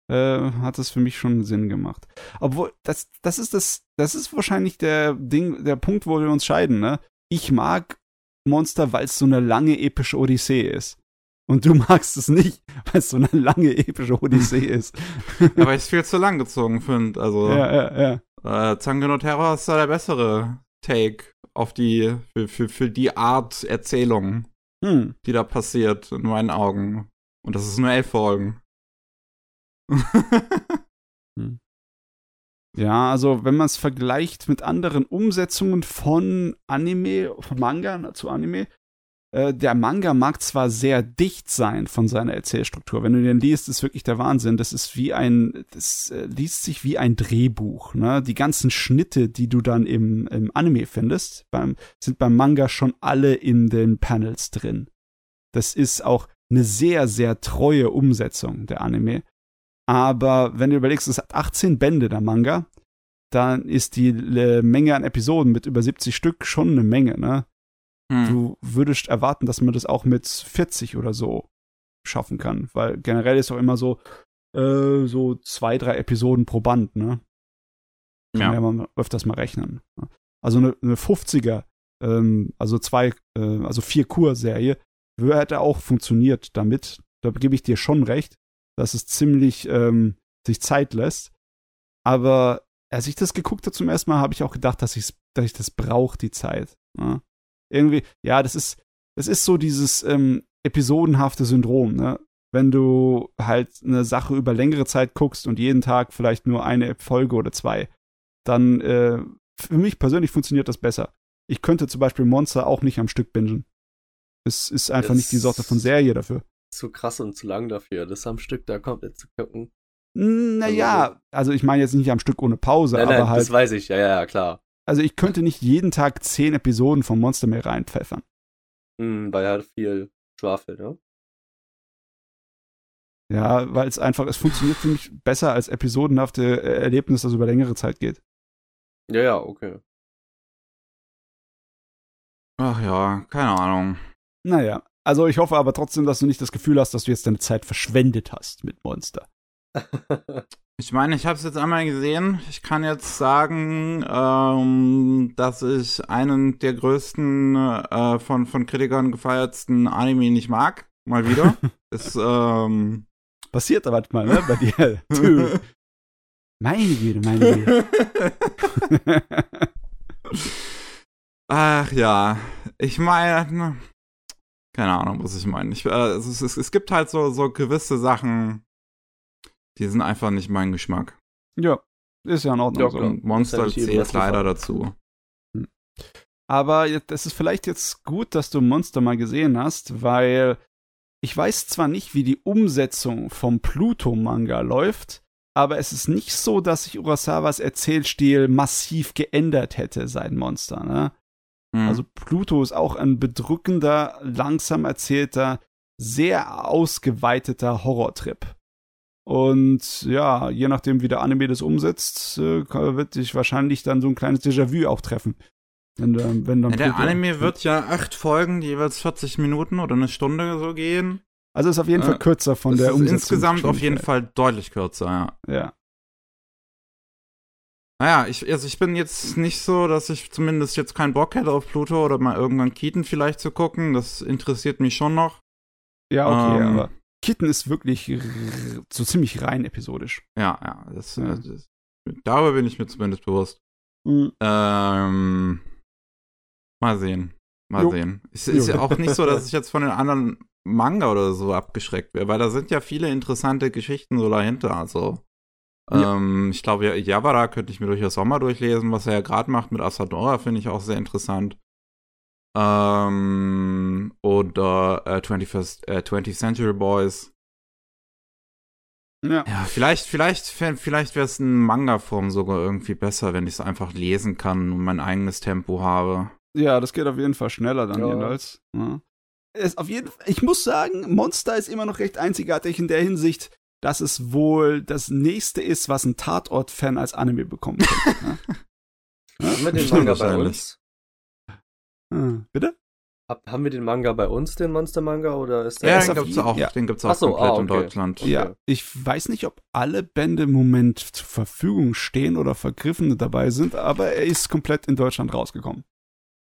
äh, hat es für mich schon Sinn gemacht. Obwohl, das, das ist das, das ist wahrscheinlich der Ding, der Punkt, wo wir uns scheiden, ne? Ich mag Monster, weil es so eine lange epische Odyssee ist. Und du magst es nicht, [LAUGHS] weil es so eine lange epische Odyssee ist. [LAUGHS] Aber ich es viel zu lang gezogen finde. Also, Ja, ja, ja. äh, Zange no Terror ist da der bessere Take auf die, für, für, für die Art Erzählung, Hm. die da passiert, in meinen Augen. Und das ist nur elf Folgen. [LAUGHS] Ja, also wenn man es vergleicht mit anderen Umsetzungen von Anime, von Manga zu Anime, äh, der Manga mag zwar sehr dicht sein von seiner Erzählstruktur. Wenn du den liest, ist wirklich der Wahnsinn. Das ist wie ein, das äh, liest sich wie ein Drehbuch. Ne? Die ganzen Schnitte, die du dann im, im Anime findest, beim, sind beim Manga schon alle in den Panels drin. Das ist auch eine sehr, sehr treue Umsetzung der Anime. Aber wenn du überlegst, es hat 18 Bände der Manga, dann ist die äh, Menge an Episoden mit über 70 Stück schon eine Menge, ne? Hm. Du würdest erwarten, dass man das auch mit 40 oder so schaffen kann, weil generell ist auch immer so äh, so zwei, drei Episoden pro Band, ne? Kann Ja. ja man öfters mal rechnen. ne? Also eine, eine 50er, ähm, also zwei, äh, also vier Kur-Serie, hätte auch funktioniert damit. Da gebe ich dir schon recht, dass es ziemlich ähm, sich Zeit lässt. Aber als ich das geguckt habe zum ersten Mal, habe ich auch gedacht, dass, dass ich das brauche, die Zeit. Ne? Irgendwie, ja, das ist, das ist so dieses ähm, episodenhafte Syndrom, ne? Wenn du halt eine Sache über längere Zeit guckst und jeden Tag vielleicht nur eine Folge oder zwei, dann äh, für mich persönlich funktioniert das besser. Ich könnte zum Beispiel Monster auch nicht am Stück bingen. Es ist einfach Das- nicht die Sorte von Serie dafür. Zu krass und zu lang dafür, das am Stück da komplett zu gucken. Naja, also ich meine jetzt nicht am Stück ohne Pause, Nein, aber nein, halt. das weiß ich, ja, ja, klar. Also ich könnte nicht jeden Tag zehn Episoden von Monster mehr reinpfeffern. Hm, weil halt viel Schwafel, ne? Ja, weil es einfach, es funktioniert für mich besser als episodenhafte äh, Erlebnis, das über längere Zeit geht. Ja, ja, okay. Ach ja, keine Ahnung. Naja, also ich hoffe aber trotzdem, dass du nicht das Gefühl hast, dass du jetzt deine Zeit verschwendet hast mit Monster. [LAUGHS] Ich meine, ich habe es jetzt einmal gesehen. Ich kann jetzt sagen, ähm, dass ich einen der größten äh, von, von Kritikern gefeiertsten Anime nicht mag. Mal wieder. [LAUGHS] ist, ähm, Passiert da manchmal, ne, bei dir. [LAUGHS] Meine Güte, meine Güte. [LAUGHS] Ach ja, ich meine, keine Ahnung, was ich meine. Ich, äh, es, es, es, es gibt halt so, so gewisse Sachen, die sind einfach nicht mein Geschmack. ja, ist ja in Ordnung Ja, so. Monster zählt leider gefallen. dazu. Aber jetzt- es ist vielleicht jetzt gut, dass du Monster mal gesehen hast, weil ich weiß zwar nicht, wie die Umsetzung vom Pluto-Manga läuft, aber es ist nicht so, dass sich Urasawas Erzählstil massiv geändert hätte seit Monster, ne? Hm. Also Pluto ist auch ein bedrückender, langsam erzählter, sehr ausgeweiteter Horrortrip. Und ja, je nachdem, wie der Anime das umsetzt, äh, wird dich wahrscheinlich dann so ein kleines Déjà-vu auch treffen. Wenn, wenn dann Ja, der Anime wird ja acht Folgen, die jeweils 40 Minuten oder eine Stunde so gehen. Also ist auf jeden Fall Äh, kürzer von der ist Umsetzung. insgesamt auf jeden Fall deutlich kürzer, ja. Ja. Naja, ich, also ich bin jetzt nicht so, dass ich zumindest jetzt keinen Bock hätte auf Pluto oder mal irgendwann Keaton vielleicht zu gucken. Das interessiert mich schon noch. Ja, okay, Ähm. aber Kitten ist wirklich so ziemlich rein episodisch. Ja, ja, das, Ja. das darüber bin ich mir zumindest bewusst. Mhm. Ähm, mal sehen. Mal Jo. sehen. Es ist ja auch nicht so, dass [LAUGHS] ich jetzt von den anderen Manga oder so abgeschreckt wäre, weil da sind ja viele interessante Geschichten so dahinter. Also, Ja. ähm, ich glaube, ja, Yabara könnte ich mir durchaus auch mal durchlesen, was er ja gerade macht mit Asadora, finde ich auch sehr interessant. Ähm, oder äh, 21st, äh, 20th Century Boys. Ja. Ja, vielleicht, vielleicht, vielleicht wäre es in Manga-Form sogar irgendwie besser, wenn ich es einfach lesen kann und mein eigenes Tempo habe. ja, das geht auf jeden Fall schneller dann Ja. jedenfalls. Ja. Es auf jeden ich muss sagen, Monster ist immer noch recht einzigartig in der Hinsicht, dass es wohl das nächste ist, was ein Tatort-Fan als Anime bekommen könnte. ne? [LAUGHS] Wir den Stimmt Manga bei uns? Ah, Bitte? Hab, haben wir den Manga bei uns, den Monster-Manga, oder ist der Ja, den gibt's auch, ja. den gibt's auch so, komplett ah, in okay. Deutschland. Okay. Ja, ich weiß nicht, ob alle Bände im Moment zur Verfügung stehen oder Vergriffene dabei sind, aber er ist komplett in Deutschland rausgekommen.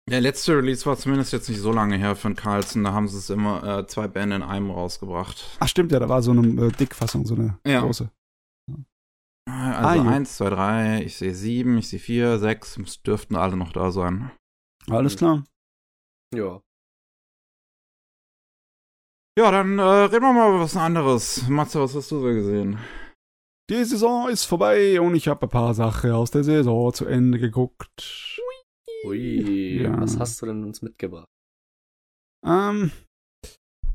Der letzte Release war zumindest jetzt nicht so lange her von Carlson. Da haben sie es immer äh, zwei Bände in einem rausgebracht. Ach stimmt, ja, da war so eine äh, Dickfassung, so eine Ja. große. Also jo. eins, zwei, drei, ich sehe sieben, ich sehe vier, sechs. Es dürften alle noch da sein. Alles klar. Ja. Ja, dann äh, reden wir mal über was anderes. Matze, was hast du so gesehen? Die Saison ist vorbei und ich habe ein paar Sachen aus der Saison zu Ende geguckt. Ui, Ja. was hast du denn uns mitgebracht? Ähm,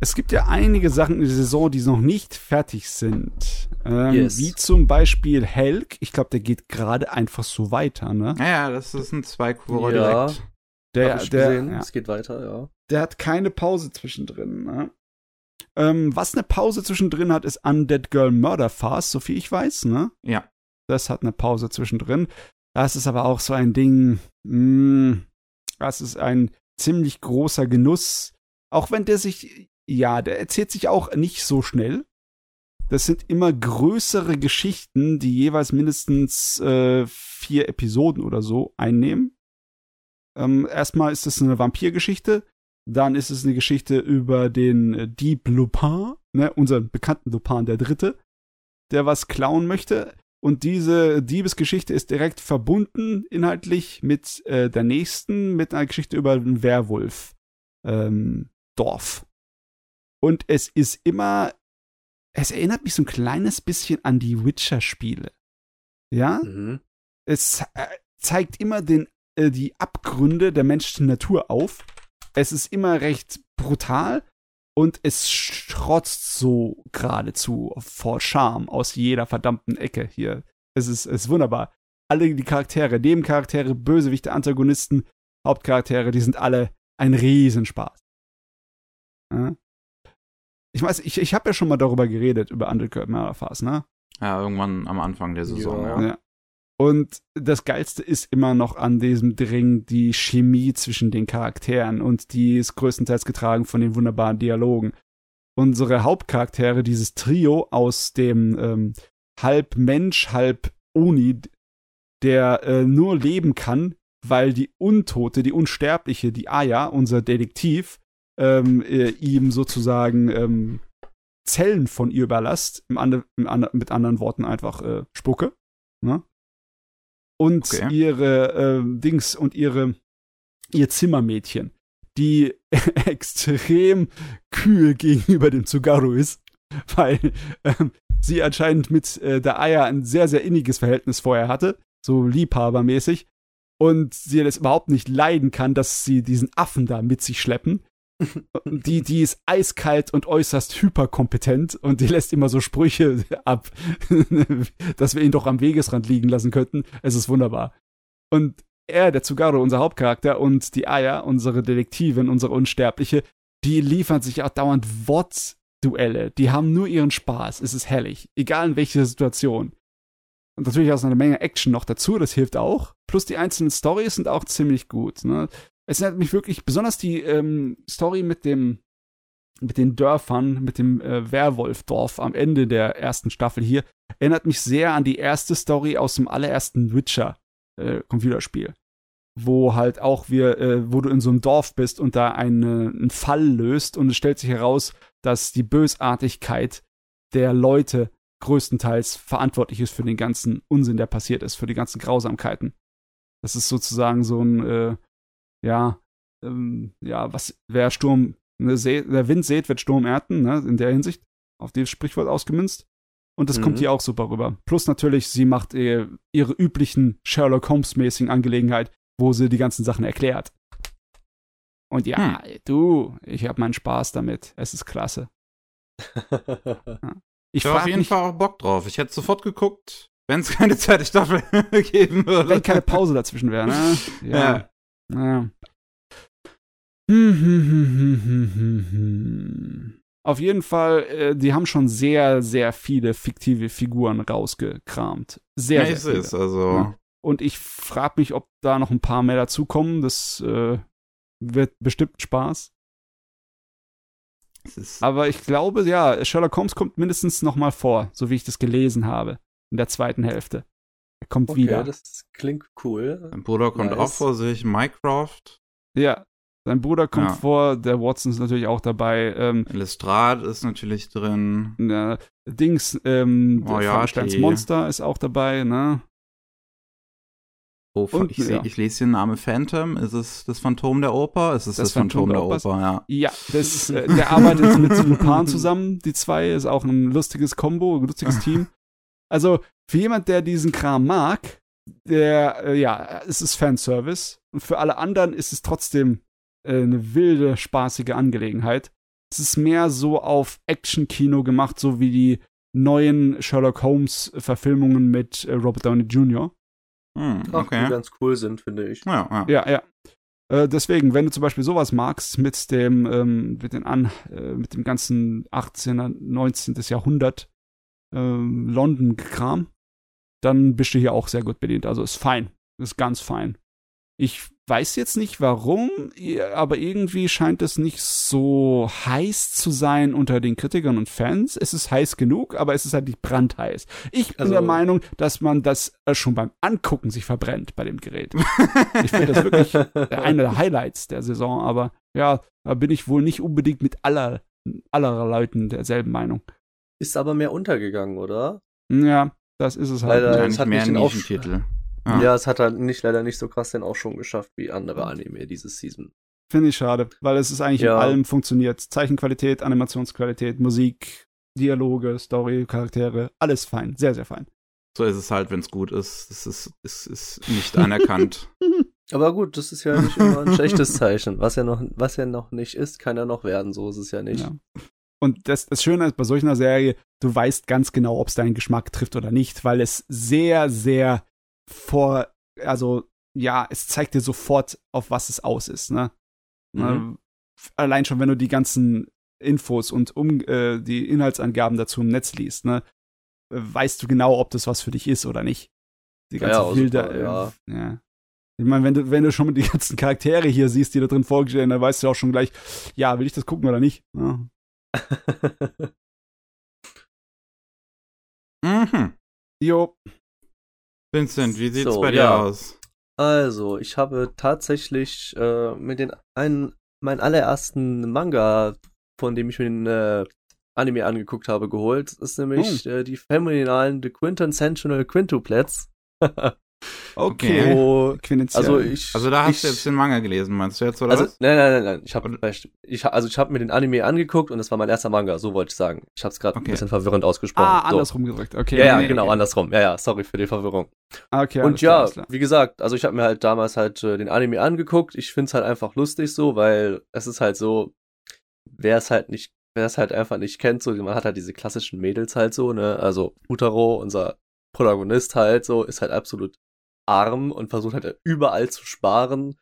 es gibt ja einige Sachen in der Saison, die noch nicht fertig sind. Ähm, Yes. Wie zum Beispiel Helk. Ich glaube, der geht gerade einfach so weiter, ne? Ja, ja, das ist ein Zweikuro Ja. direkt. Der, Hab ich der, gesehen, ja, es geht weiter, ja. der hat keine Pause zwischendrin, ne? Ähm, was eine Pause zwischendrin hat, ist Undead Girl Murder Fast, so viel ich weiß, ne? Ja. Das hat eine Pause zwischendrin. Das ist aber auch so ein Ding, mh, das ist ein ziemlich großer Genuss. Auch wenn der sich, ja, der erzählt sich auch nicht so schnell. Das sind immer größere Geschichten, die jeweils mindestens äh, vier Episoden oder so einnehmen. Ähm, erstmal ist es eine Vampirgeschichte, dann ist es eine Geschichte über den äh, Dieb Lupin, ne, unseren bekannten Lupin der Dritte, der was klauen möchte. Und diese Diebesgeschichte ist direkt verbunden inhaltlich mit äh, der nächsten, mit einer Geschichte über ein Werwolf ähm, Dorf. Und es ist immer, es erinnert mich so ein kleines bisschen an die Witcher-Spiele. Ja? Mhm. es äh, zeigt immer den, äh, die Abgründe der menschlichen Natur auf. Es ist immer recht brutal und es strotzt so geradezu vor Charme aus jeder verdammten Ecke hier. Es ist, es ist wunderbar. Alle die Charaktere, Nebencharaktere, Bösewichte, Antagonisten, Hauptcharaktere, die sind alle ein Riesenspaß. Ja? Ich weiß, ich, ich habe ja schon mal darüber geredet, über Undercut Marafas, ne? Ja, irgendwann am Anfang der Saison, Ja. ja. Und das Geilste ist immer noch an diesem Dring die Chemie zwischen den Charakteren und die ist größtenteils getragen von den wunderbaren Dialogen. Unsere Hauptcharaktere, dieses Trio aus dem ähm, halb Mensch, halb Oni, der äh, nur leben kann, weil die Untote, die Unsterbliche, die Aya, unser Detektiv, ähm, äh, ihm sozusagen ähm, Zellen von ihr überlasst, im ande, im ande, mit anderen Worten einfach äh, Spucke. Ne? Und Okay. ihre äh, Dings und ihre ihr Zimmermädchen, die [LAUGHS] extrem kühl gegenüber dem Tsugaru ist, weil ähm, sie anscheinend mit äh, der Aya ein sehr, sehr inniges Verhältnis vorher hatte, so liebhabermäßig, und sie das überhaupt nicht leiden kann, dass sie diesen Affen da mit sich schleppen. Die, die ist eiskalt und äußerst hyperkompetent und die lässt immer so Sprüche ab, [LAUGHS] dass wir ihn doch am Wegesrand liegen lassen könnten. Es ist wunderbar. Und er, der Tsugaru, unser Hauptcharakter, und die Aya, unsere Detektivin, unsere Unsterbliche, die liefern sich auch dauernd Wort, Duelle. Die haben nur ihren Spaß. Es ist herrlich. Egal in welcher Situation. Und natürlich auch so eine Menge Action noch dazu, das hilft auch. Plus die einzelnen Stories sind auch ziemlich gut. Ne? Es erinnert mich wirklich, besonders die ähm, Story mit dem, mit den Dörfern, mit dem äh, Werwolfdorf am Ende der ersten Staffel hier, erinnert mich sehr an die erste Story aus dem allerersten Witcher äh, Computerspiel. Wo halt auch wir, äh, wo du in so einem Dorf bist und da eine, einen Fall löst und es stellt sich heraus, dass die Bösartigkeit der Leute größtenteils verantwortlich ist für den ganzen Unsinn, der passiert ist, für die ganzen Grausamkeiten. Das ist sozusagen so ein, äh, ja, ähm, ja, was, wer Sturm, ne, der Wind sät, wird Sturm ernten, ne, in der Hinsicht, auf das Sprichwort ausgemünzt. Und das mhm. kommt hier auch super rüber. Plus natürlich, sie macht ihre, ihre üblichen Sherlock Holmes-mäßigen Angelegenheit, wo sie die ganzen Sachen erklärt. Und ja, hm. du, ich habe meinen Spaß damit. Es ist klasse. [LAUGHS] ja. Ich habe auf jeden mich, Fall auch Bock drauf. Ich hätte sofort geguckt, wenn es keine [LAUGHS] zweite Staffel [LAUGHS] geben würde. Wenn keine Pause dazwischen wäre, ne? Ja. ja. Ja. [LAUGHS] Auf jeden Fall, äh, die haben schon sehr, sehr viele fiktive Figuren rausgekramt. Sehr, ja, sehr viele. Ist, also. Ja. Und ich frage mich, ob da noch ein paar mehr dazukommen. Das äh, wird bestimmt Spaß. Aber ich glaube, ja, Sherlock Holmes kommt mindestens noch mal vor, so wie ich das gelesen habe, in der zweiten Hälfte. Er kommt okay, wieder. das klingt cool. Sein Bruder kommt nice. auch vor sich, Mycroft. Ja, sein Bruder kommt ja. vor, der Watson ist natürlich auch dabei. Ähm, Lestrade ist natürlich drin. Ja, Dings, ähm, oh, ja, Monster ist auch dabei, ne? Oh, und, ich, ja. ich, lese den Namen Phantom. Ist es das Phantom der Oper? Ist es das, das Phantom, Phantom, der, Oper? Ja, ja das, äh, der arbeitet mit Lupin zusammen. Die zwei ist auch ein lustiges Combo, ein lustiges [LAUGHS] Team. Also für jemand, der diesen Kram mag, der, äh, ja, es ist Fanservice. Und für alle anderen ist es trotzdem äh, eine wilde, spaßige Angelegenheit. Es ist mehr so auf Action-Kino gemacht, so wie die neuen Sherlock Holmes-Verfilmungen mit äh, Robert Downey Jr. Hm, okay. die ganz cool sind, finde ich. Ja, ja. ja, ja. Äh, deswegen, wenn du zum Beispiel sowas magst mit dem, ähm, mit, den An äh, mit dem ganzen 18., 19. Jahrhundert ähm, London-Kram, dann bist du hier auch sehr gut bedient. Also ist fein. Ist ganz fein. Ich weiß jetzt nicht warum, aber irgendwie scheint es nicht so heiß zu sein unter den Kritikern und Fans. Es ist heiß genug, aber es ist halt nicht brandheiß. Ich bin also, der Meinung, dass man das äh, schon beim Angucken sich verbrennt bei dem Gerät. ich finde das wirklich einer der Highlights der Saison, aber ja, da bin ich wohl nicht unbedingt mit aller, aller Leuten derselben Meinung. Ist aber mehr untergegangen, oder? Ja, das ist es halt. Leider, es hat mehr Nischentitel. Ah. Ja, es hat halt nicht, leider nicht so krass den auch schon geschafft wie andere Anime dieses Season. Finde ich schade, weil es ist eigentlich ja. in allem funktioniert. Zeichenqualität, Animationsqualität, Musik, Dialoge, Story, Charaktere, alles fein, sehr, sehr fein. So ist es halt, wenn es gut ist. Es ist, es ist nicht anerkannt. [LAUGHS] Aber gut, das ist ja nicht immer ein schlechtes Zeichen. Was ja noch, was ja noch nicht ist, kann ja noch werden. So ist es ja nicht. Ja. Und das, das Schöne ist bei solch einer Serie, du weißt ganz genau, ob es deinen Geschmack trifft oder nicht, weil es sehr, sehr vor, also ja, es zeigt dir sofort, auf was es aus ist, ne? Mhm. Allein schon, wenn du die ganzen Infos und um äh, die Inhaltsangaben dazu im Netz liest, ne, weißt du genau, ob das was für dich ist oder nicht. Die ganze ja, wilde, super, äh, ja. ja. Ich meine, wenn du, wenn du schon die [LAUGHS] ganzen Charaktere hier siehst, die da drin vorgestellt dann weißt du auch schon gleich, ja, will ich das gucken oder nicht. Ja. [LAUGHS] mhm. Jo. Vincent, wie sieht's so, bei dir ja. aus? Also, ich habe tatsächlich äh, mit den einen, meinen allerersten Manga, von dem ich mir den äh, Anime angeguckt habe, geholt. Das ist nämlich oh. äh, die phänomenalen The Quintessential Quintuplets. [LAUGHS] Okay. Wo, also ich, also da hast ich, du jetzt den Manga gelesen, meinst du jetzt oder also, was? Nein, nein, nein, nein. Ich habe ich, also ich habe mir den Anime angeguckt und das war mein erster Manga, so wollte ich sagen. Ich habe es gerade okay. ein bisschen verwirrend ausgesprochen. Ah, so. andersrum gedrückt. Okay. Ja, ja, nee, genau, nee. andersrum. Ja, ja, sorry für die Verwirrung. Okay. Und ja, klar, wie gesagt, also ich habe mir halt damals halt äh, den Anime angeguckt. Ich find's halt einfach lustig so, weil es ist halt so, wer es halt nicht wer es halt einfach nicht kennt, so, man hat halt diese klassischen Mädels halt so, ne, also Utaro, unser Protagonist halt so, ist halt absolut arm und versucht halt überall zu sparen.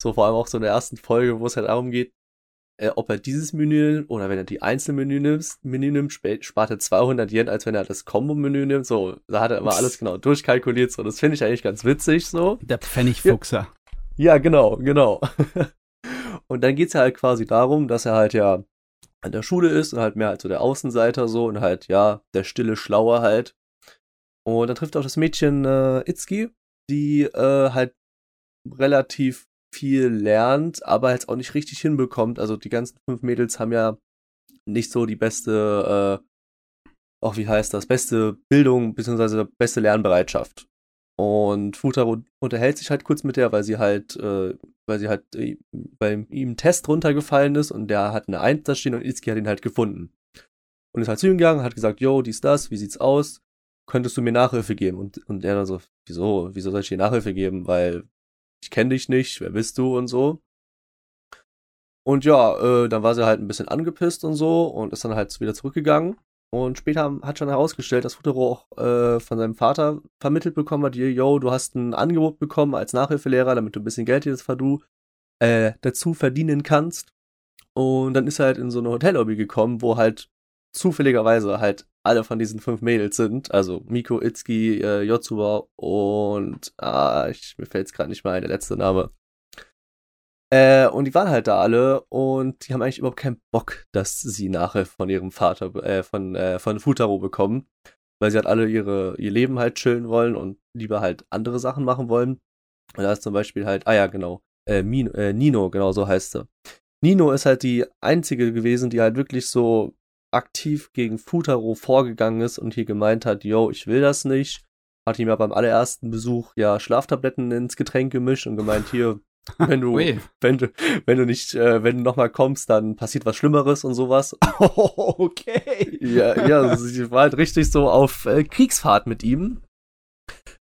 So vor allem auch so in der ersten Folge, wo es halt darum geht, äh, ob er dieses Menü oder wenn er die Einzelmenü nimmt, Menü nimmt, spart er 200 Yen, als wenn er das Combo-Menü nimmt. So, da hat er immer alles [LAUGHS] genau durchkalkuliert. So, das finde ich eigentlich ganz witzig. So. Der Pfennigfuchser. Ja, ja genau, genau. [LAUGHS] und dann geht's ja halt quasi darum, dass er halt ja an der Schule ist und halt mehr als so der Außenseiter so und halt, ja, der stille Schlaue halt. Und dann trifft auch das Mädchen äh, Itsuki, die äh, halt relativ viel lernt, aber jetzt auch nicht richtig hinbekommt. Also die ganzen fünf Mädels haben ja nicht so die beste, äh, auch wie heißt das, beste Bildung bzw. beste Lernbereitschaft. Und Futaro unterhält sich halt kurz mit der, weil sie halt, äh, weil sie halt äh, bei ihm Test runtergefallen ist und der hat eine Eins da stehen und Itsuki hat ihn halt gefunden. Und ist halt zu ihm gegangen, hat gesagt, yo, dies, das, wie sieht's aus? Könntest du mir Nachhilfe geben? Und, und er dann so, wieso, wieso soll ich dir Nachhilfe geben? Weil ich kenne dich nicht, wer bist du und so. Und ja, äh, dann war sie halt ein bisschen angepisst und so und ist dann halt wieder zurückgegangen. Und später hat schon herausgestellt, dass Futuro auch äh, von seinem Vater vermittelt bekommen hat, yo, du hast ein Angebot bekommen als Nachhilfelehrer, damit du ein bisschen Geld jetzt du äh, dazu verdienen kannst. Und dann ist er halt in so eine Hotellobby gekommen, wo halt zufälligerweise halt alle von diesen fünf Mädels sind. Also Miko, Itsuki, äh, Yotsuba und ah, ich, mir fällt jetzt gerade nicht mal ein, der letzte Name. Äh, und die waren halt da alle und die haben eigentlich überhaupt keinen Bock, dass sie nachher von ihrem Vater, äh, von, äh, von Futaro bekommen. Weil sie halt alle ihre, ihr Leben halt chillen wollen und lieber halt andere Sachen machen wollen. Und da ist zum Beispiel halt, ah ja, genau, äh, Mino, äh, Nino, genau so heißt sie. Nino ist halt die einzige gewesen, die halt wirklich so aktiv gegen Futaro vorgegangen ist und hier gemeint hat, yo, ich will das nicht. Hat ihm ja beim allerersten Besuch ja Schlaftabletten ins Getränk gemischt und gemeint, hier, [LAUGHS] wenn du, wenn du, wenn du nicht, äh, wenn du nochmal kommst, dann passiert was Schlimmeres und sowas. Oh, [LAUGHS] okay. Ja, ja, [LAUGHS] sie war halt richtig so auf äh, Kriegsfahrt mit ihm.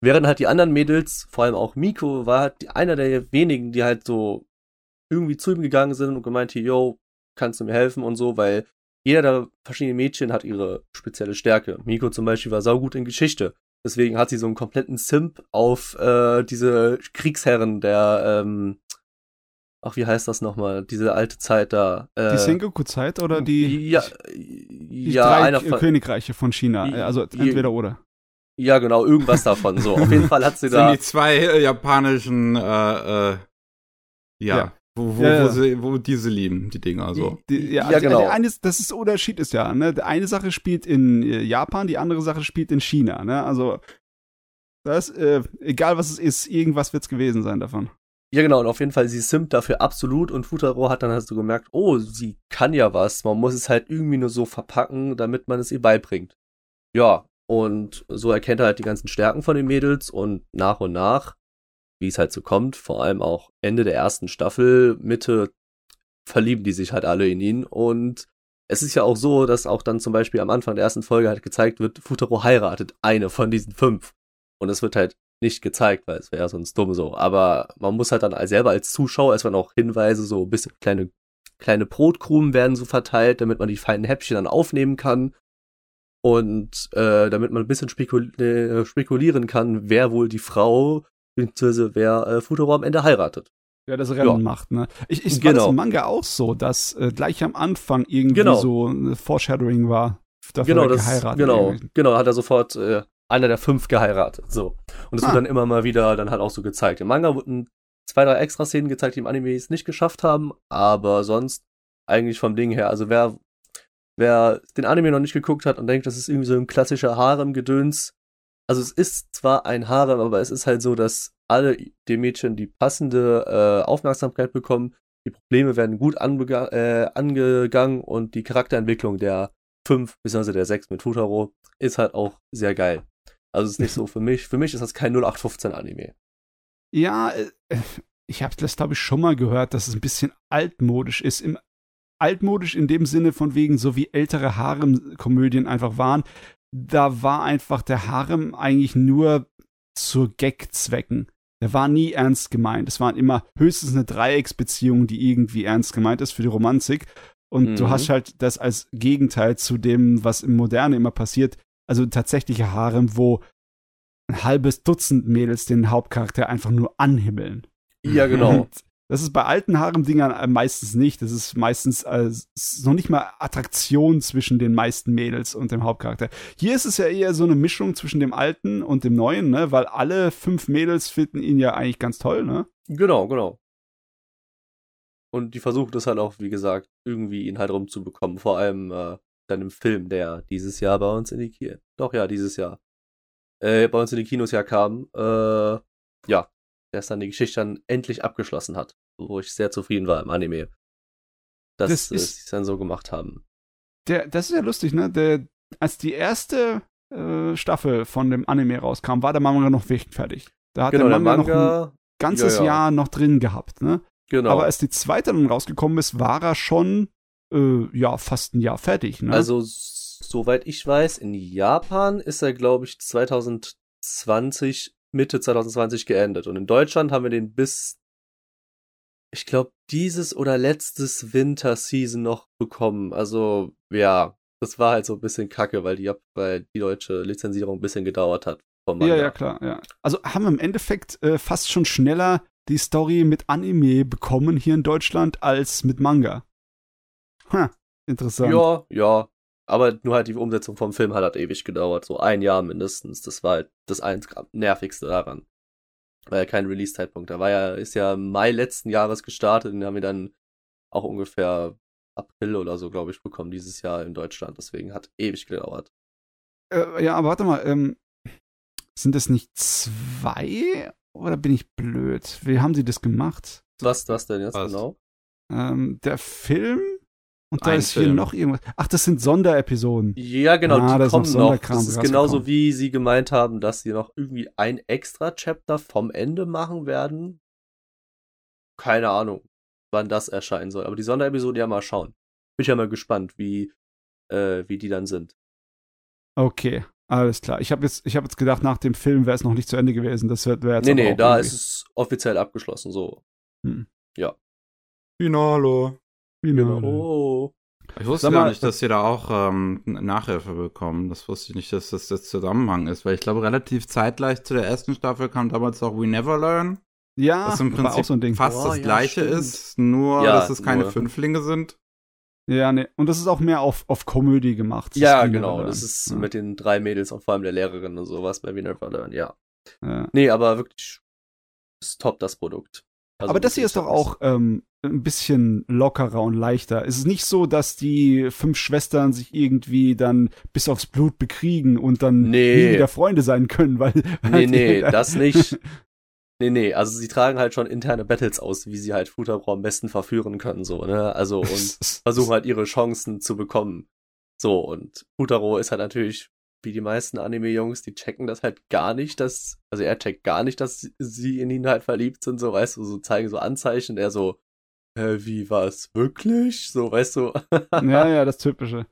Während halt die anderen Mädels, vor allem auch Miko, war halt einer der wenigen, die halt so irgendwie zu ihm gegangen sind und gemeint, hier, yo, kannst du mir helfen und so, weil jeder der verschiedenen Mädchen hat ihre spezielle Stärke. Miko zum Beispiel war saugut in Geschichte. Deswegen hat sie so einen kompletten Simp auf äh, diese Kriegsherren der, ähm, ach, wie heißt das nochmal? Diese alte Zeit da. Äh, die Sengoku-Zeit oder die, ja, die ja, drei einer von, Königreiche von China? Also entweder oder. Ja, genau, irgendwas davon. So, auf jeden [LAUGHS] Fall hat sie da. Sind die zwei äh, japanischen, äh, äh, ja. ja. Wo, wo, ja, wo, sie, wo diese lieben, die Dinger so. Die, die, ja, ja, genau. Der eine, das ist Unterschied ist ja, ne? Eine Sache spielt in äh, Japan, die andere Sache spielt in China, ne? Also, das, äh, egal was es ist, irgendwas wird's gewesen sein davon. Ja, genau, und auf jeden Fall, sie simmt dafür absolut und Futaro hat dann halt so gemerkt, oh, sie kann ja was, man muss es halt irgendwie nur so verpacken, damit man es ihr beibringt. Ja, und so erkennt er halt die ganzen Stärken von den Mädels und nach und nach wie es halt so kommt, vor allem auch Ende der ersten Staffel, Mitte, verlieben die sich halt alle in ihn. Und es ist ja auch so, dass auch dann zum Beispiel am Anfang der ersten Folge halt gezeigt wird, Futaro heiratet eine von diesen fünf. Und es wird halt nicht gezeigt, weil es wäre sonst dumm so. Aber man muss halt dann selber als Zuschauer, werden auch Hinweise, so ein bisschen kleine, kleine Brotkrumen werden so verteilt, damit man die feinen Häppchen dann aufnehmen kann. Und äh, damit man ein bisschen spekul äh, spekulieren kann, wer wohl die Frau beziehungsweise wer äh, Futaro am Ende heiratet. Ja, das Rennen ja. macht, ne? Ich, ich genau. war das im Manga auch so, dass äh, gleich am Anfang irgendwie genau. so ein Foreshadowing war. Dafür genau, das, geheiratet. Genau, irgendwie. genau, hat er sofort äh, einer der fünf geheiratet. So. Und es ah. wird dann immer mal wieder dann halt auch so gezeigt. Im Manga wurden zwei, drei extra Szenen gezeigt, die im Anime es nicht geschafft haben, aber sonst eigentlich vom Ding her. Also wer, wer den Anime noch nicht geguckt hat und denkt, das ist irgendwie so ein klassischer Harem-Gedöns, also es ist zwar ein Harem, aber es ist halt so, dass alle die Mädchen die passende äh, Aufmerksamkeit bekommen. Die Probleme werden gut äh, angegangen und die Charakterentwicklung der fünf bzw. der sechs mit Futaro ist halt auch sehr geil. Also es ist nicht so [LAUGHS] für mich. Für mich ist das kein 0815 Anime. Ja, äh, ich habe das glaube ich schon mal gehört, dass es ein bisschen altmodisch ist. Im altmodisch in dem Sinne von wegen so wie ältere Harem-Komödien einfach waren da war einfach der Harem eigentlich nur zur Gag-Zwecken. Der war nie ernst gemeint. Es waren immer höchstens eine Dreiecksbeziehung, die irgendwie ernst gemeint ist für die Romantik. Und mhm. du hast halt das als Gegenteil zu dem, was im Moderne immer passiert. Also tatsächliche Harem, wo ein halbes Dutzend Mädels den Hauptcharakter einfach nur anhimmeln. Ja, genau. [LAUGHS] Und Das ist bei alten Harem-Dingern äh, meistens nicht. Das ist meistens äh, noch nicht mal Attraktion zwischen den meisten Mädels und dem Hauptcharakter. Hier ist es ja eher so eine Mischung zwischen dem alten und dem neuen, ne? Weil alle fünf Mädels finden ihn ja eigentlich ganz toll, ne? Genau, genau. Und die versuchen das halt auch, wie gesagt, irgendwie ihn halt rumzubekommen. Vor allem äh, dann im Film, der dieses Jahr bei uns in die Kinos, doch ja, dieses Jahr, äh, bei uns in die Kinos ja kam. Äh, ja, der es dann die Geschichte dann endlich abgeschlossen hat. Wo ich sehr zufrieden war im Anime. Dass Das äh, sie es dann so gemacht haben. Der, das ist ja lustig, ne? Der, als die erste äh, Staffel von dem Anime rauskam, war der Manga noch nicht fertig. Da hat genau, der Manga, der noch ein Manga, ganzes ja, ja. Jahr noch drin gehabt, ne? genau. Aber als die zweite dann rausgekommen ist, war er schon äh, ja fast ein Jahr fertig, ne? Also, soweit ich weiß, in Japan ist er, glaube ich, 2020, Mitte 2020 geendet. Und in Deutschland haben wir den bis, ich glaube, dieses oder letztes Winter-Season noch bekommen. Also, ja, das war halt so ein bisschen kacke, weil die, weil die deutsche Lizenzierung ein bisschen gedauert hat. Vom ja, ja, klar, ja. Also haben wir im Endeffekt äh, fast schon schneller die Story mit Anime bekommen hier in Deutschland als mit Manga. Ha, interessant. Ja, ja. Aber nur halt die Umsetzung vom Film hat halt ewig gedauert. So ein Jahr mindestens. Das war halt das eins nervigste daran. War ja kein Release-Zeitpunkt. Da war ja, ist ja Mai letzten Jahres gestartet. Den haben wir dann auch ungefähr April oder so, glaube ich, bekommen dieses Jahr in Deutschland. Deswegen hat ewig gedauert. Äh, ja, aber warte mal, ähm, sind es nicht zwei oder bin ich blöd? Wie haben sie das gemacht? Was, was denn jetzt Was? genau? Ähm, der Film und da Ein ist hier Film. noch irgendwas. Ach, das sind Sonderepisoden. Ja, genau, Ah, die noch kommen noch. Sonderkram Das ist genauso wie sie gemeint haben, dass sie noch irgendwie ein extra Chapter vom Ende machen werden. Keine Ahnung, wann das erscheinen soll. Aber die Sonderepisode ja mal schauen. Bin ich ja mal gespannt, wie, äh, wie die dann sind. Okay, alles klar. Ich habe jetzt, ich habe jetzt gedacht, nach dem Film wäre es noch nicht zu Ende gewesen. Das wäre wär jetzt nee, aber nee, auch da irgendwie- ist es offiziell abgeschlossen, so. Finale. Genau. Oh. Ich wusste Sag gar mal, nicht, dass sie da auch ähm, Nachhilfe bekommen. Das wusste ich nicht, dass das der Zusammenhang ist, weil ich glaube, relativ zeitgleich zu der ersten Staffel kam damals auch We Never Learn, Ja, was im war Prinzip auch so ein Ding. fast Oh, das ja, gleiche stimmt. ist, nur Ja, dass es keine nur- Fünflinge sind. Ja, nee. Und das ist auch mehr auf, auf Komödie gemacht. Ja, Das genau. Das ist ja. mit den drei Mädels und vor allem der Lehrerin und sowas bei We Never Learn, ja. Ja. Nee, aber wirklich ist top das Produkt. Also Aber das hier ist doch auch ähm, ein bisschen lockerer und leichter. Es ist nicht so, dass die fünf Schwestern sich irgendwie dann bis aufs Blut bekriegen und dann Nee. nie wieder Freunde sein können, weil. Nee, nee, das nicht. [LAUGHS] Nee, nee, also sie tragen halt schon interne Battles aus, wie sie halt Futaro am besten verführen können, so, ne? Also, [LAUGHS] und versuchen halt ihre Chancen zu bekommen. So, und Futaro ist halt natürlich, wie die meisten Anime-Jungs, die checken das halt gar nicht, dass, also er checkt gar nicht, dass sie in ihn halt verliebt sind, so, weißt du, so zeigen so Anzeichen, er so, hä, wie war's wirklich? So, weißt du? [LAUGHS] ja, ja, das Typische.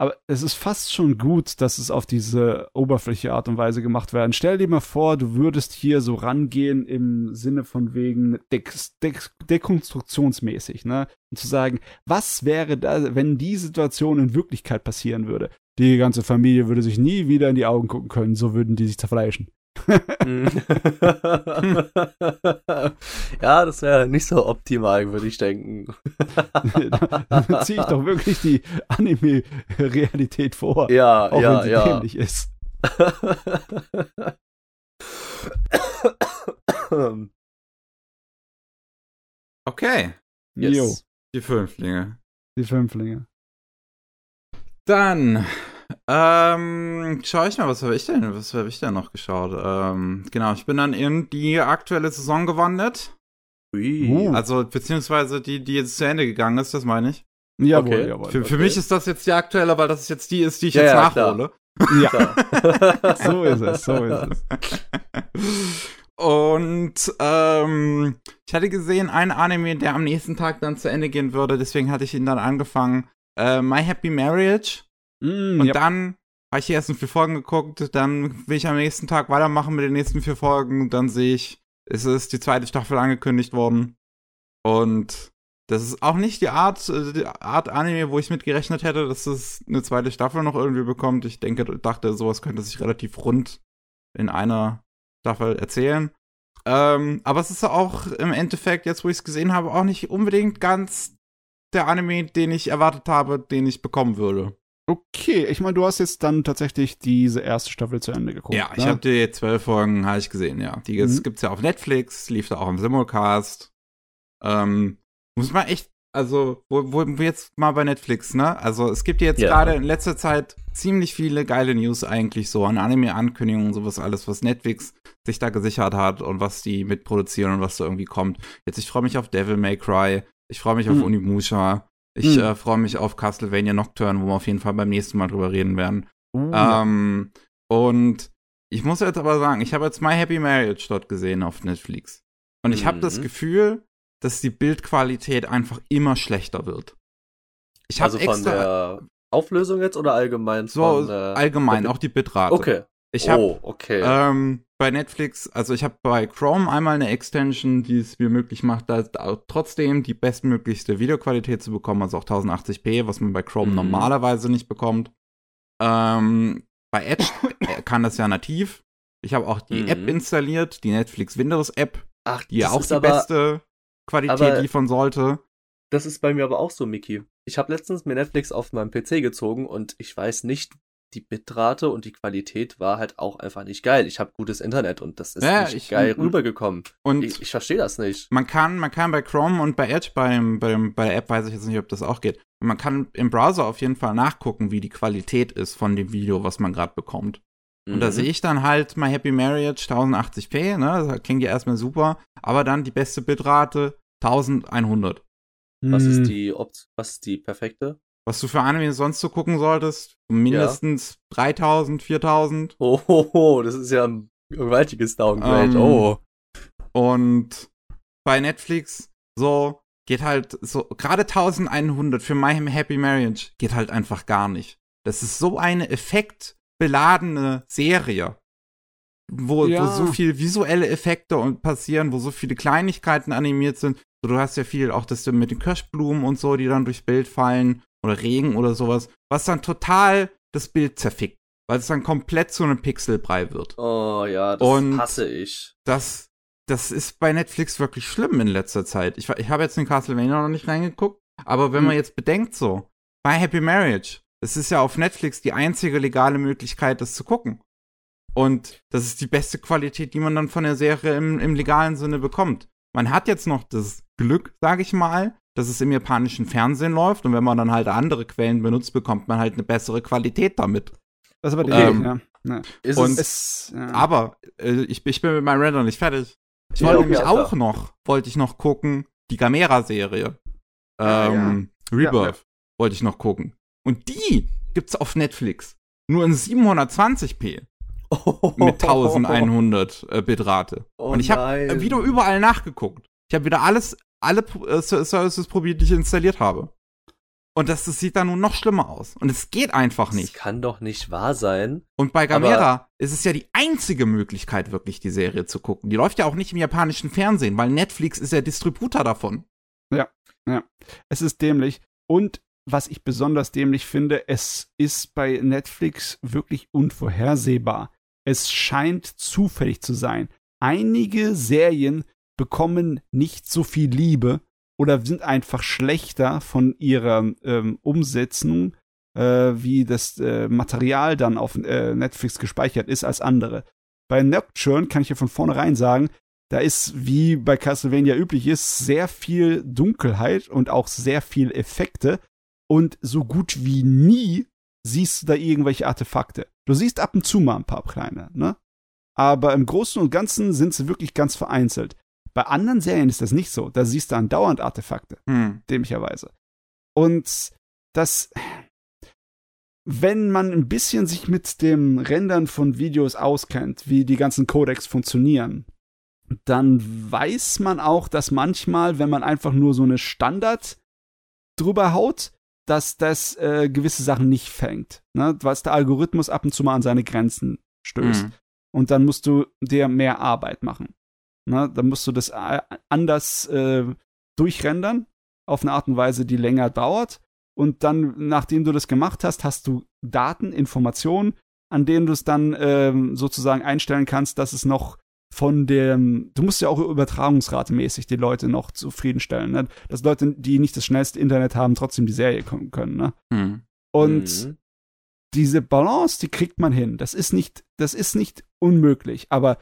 Aber es ist fast schon gut, dass es auf diese oberflächliche Art und Weise gemacht werden. Stell dir mal vor, du würdest hier so rangehen im Sinne von wegen Dex Dex dekonstruktionsmäßig, ne? Und zu sagen, was wäre da, wenn die Situation in Wirklichkeit passieren würde? Die ganze Familie würde sich nie wieder in die Augen gucken können, so würden die sich zerfleischen. [LAUGHS] ja, das wäre nicht so optimal, würde ich denken. Dann ziehe ich doch wirklich die Anime-Realität vor, Ja, auch ja, wenn sie ja. dämlich ist. [COUGHS] Okay, yes. Jo, die Fünflinge. die Fünflinge. Dann ähm, schaue ich mal, was habe ich denn, was habe ich denn noch geschaut? Ähm, genau, ich bin dann in die aktuelle Saison gewandert. Ui. Uh. Also, beziehungsweise die, die jetzt zu Ende gegangen ist, das meine ich. Jawohl, Okay. jawohl. Für, für Okay. mich ist das jetzt die aktuelle, weil das jetzt die ist, die ich Ja, jetzt ja, klar. nachhole. Ja, Klar. [LAUGHS] so ist es, so ist es. [LAUGHS] Und ähm, ich hatte gesehen, ein Anime, der am nächsten Tag dann zu Ende gehen würde, deswegen hatte ich ihn dann angefangen. Äh, My Happy Marriage. Mm, Und ja. dann habe ich die ersten vier Folgen geguckt, dann will ich am nächsten Tag weitermachen mit den nächsten vier Folgen. Und dann sehe ich, es ist die zweite Staffel angekündigt worden. Und das ist auch nicht die Art, äh, die Art Anime, wo ich mit gerechnet hätte, dass es eine zweite Staffel noch irgendwie bekommt. Ich denke, dachte, sowas könnte sich relativ rund in einer Staffel erzählen. Ähm, aber es ist auch im Endeffekt, jetzt wo ich es gesehen habe, auch nicht unbedingt ganz der Anime, den ich erwartet habe, den ich bekommen würde. Okay, ich meine, du hast jetzt dann tatsächlich diese erste Staffel zu Ende geguckt. Ja, ich ne? habe die zwölf Folgen habe ich gesehen, ja. Die Mhm. gibt's ja auf Netflix, lief da auch im Simulcast. Ähm, muss man echt, also, wo, wo jetzt mal bei Netflix, ne? Also, es gibt jetzt Ja. gerade in letzter Zeit ziemlich viele geile News eigentlich so an Anime-Ankündigungen, sowas alles, was Netflix sich da gesichert hat und was die mitproduzieren und was da irgendwie kommt. Jetzt, ich freue mich auf Devil May Cry, ich freue mich auf Hm. Unimusha, ich Hm. äh, freue mich auf Castlevania Nocturne, wo wir auf jeden Fall beim nächsten Mal drüber reden werden. Uh. Ähm, und ich muss jetzt aber sagen, ich habe jetzt My Happy Marriage dort gesehen auf Netflix. Und ich habe das Mhm. Gefühl, dass die Bildqualität einfach immer schlechter wird. Ich habe Also von extra der Auflösung jetzt oder allgemein so von äh, allgemein auch die Bitrate. Okay. Ich habe oh, okay. ähm, bei Netflix, also ich habe bei Chrome einmal eine Extension, die es mir möglich macht, da trotzdem die bestmöglichste Videoqualität zu bekommen, also auch 1080p, was man bei Chrome Mhm. normalerweise nicht bekommt. Ähm, bei Edge [LAUGHS] äh, kann das ja nativ. Ich habe auch die Mhm. App installiert, die Netflix Windows App, Ach, die ja auch die aber, beste Qualität liefern sollte. Das ist bei mir aber auch so, Miki. Ich habe letztens mir Netflix auf meinem PC gezogen und ich weiß nicht, die Bitrate und die Qualität war halt auch einfach nicht geil. Ich habe gutes Internet und das ist Ja, nicht ich- geil und- rübergekommen. Und Ich, ich verstehe das nicht. man kann, man kann bei Chrome und bei Edge, beim, beim, bei der App weiß ich jetzt nicht, ob das auch geht. Man kann im Browser auf jeden Fall nachgucken, wie die Qualität ist von dem Video, was man gerade bekommt. Und da Mhm. sehe ich dann halt My Happy Marriage 1080p, ne? Das klingt ja erstmal super, aber dann die beste Bitrate 1100. Was Hm. ist die Opt was ist die perfekte? Was du für Anime sonst so gucken solltest, mindestens 3000, 4000. Oh, das ist ja ein gewaltiges Downgrade. Ähm, oh. Und bei Netflix so geht halt so gerade 1100 für My Happy Marriage geht halt einfach gar nicht. Das ist so eine effektbeladene Serie, wo, Ja. wo so viel visuelle Effekte und passieren, wo so viele Kleinigkeiten animiert sind. So, du hast ja viel auch das mit den Kirschblumen und so, die dann durchs Bild fallen oder Regen oder sowas, was dann total das Bild zerfickt, weil es dann komplett zu einem Pixelbrei wird Oh ja, das Und- hasse ich. das, das ist bei Netflix wirklich schlimm in letzter Zeit. Ich, ich habe jetzt in Castlevania noch nicht reingeguckt, aber wenn man Hm. jetzt bedenkt so, bei Happy Marriage, das ist ja auf Netflix die einzige legale Möglichkeit, das zu gucken. Und das ist die beste Qualität, die man dann von der Serie im, im legalen Sinne bekommt. Man hat jetzt noch das Glück, sage ich mal, dass es im japanischen Fernsehen läuft und wenn man dann halt andere Quellen benutzt, bekommt man halt eine bessere Qualität damit. Das ist aber die Okay. Idee, ja. ja. Ist Und- es, ja. Aber äh, ich, ich bin mit meinem Render nicht fertig. Ich wollte nämlich auch noch, wollte ich noch gucken, die Gamera-Serie. Ah, Ähm, Rebirth wollte ich noch gucken. Und die gibt's auf Netflix. Nur in 720p [LAUGHS] mit 1100 äh, Bitrate. Oh Und ich habe wieder überall nachgeguckt. Ich habe wieder alles, alle äh, Ser- Services probiert, die ich installiert habe. Und das, das sieht da nun noch schlimmer aus. Und es geht einfach Das nicht. kann doch nicht wahr sein. Und bei Gamera ist es ja die einzige Möglichkeit, wirklich die Serie zu gucken. Die läuft ja auch nicht im japanischen Fernsehen, weil Netflix ist ja Distributor davon. Es ist dämlich. Und was ich besonders dämlich finde, es ist bei Netflix wirklich unvorhersehbar. Es scheint zufällig zu sein. Einige Serien bekommen nicht so viel Liebe oder sind einfach schlechter von ihrer ähm, Umsetzung, äh, wie das äh, Material dann auf äh, Netflix gespeichert ist, als andere. Bei Nocturne kann ich ja von vornherein sagen, da ist, wie bei Castlevania üblich ist, sehr viel Dunkelheit und auch sehr viel Effekte. Und so gut wie nie siehst du da irgendwelche Artefakte. Du siehst ab und zu mal ein paar kleine, ne? Aber im Großen und Ganzen sind sie wirklich ganz vereinzelt. Bei anderen Serien ist das nicht so. Da siehst du andauernd Artefakte Hm. dämlicherweise. Und das, wenn man ein bisschen sich mit dem Rendern von Videos auskennt, wie die ganzen Codecs funktionieren, dann weiß man auch, dass manchmal, wenn man einfach nur so eine Standard drüber haut, dass das äh, gewisse Sachen nicht fängt. Ne? Was der Algorithmus ab und zu mal an seine Grenzen stößt. Hm. Und dann musst du dir mehr Arbeit machen. Ne? Dann musst du das äh, anders äh, durchrendern, auf eine Art und Weise, die länger dauert. Und dann, nachdem du das gemacht hast, hast du Daten, Informationen, an denen du es dann ähm, sozusagen einstellen kannst, dass es noch von dem, du musst ja auch übertragungsratemäßig die Leute noch zufriedenstellen, ne? dass Leute, die nicht das schnellste Internet haben, trotzdem die Serie gucken können. Ne? Hm. Und Mhm. diese Balance, die kriegt man hin. Das ist nicht, das ist nicht unmöglich, aber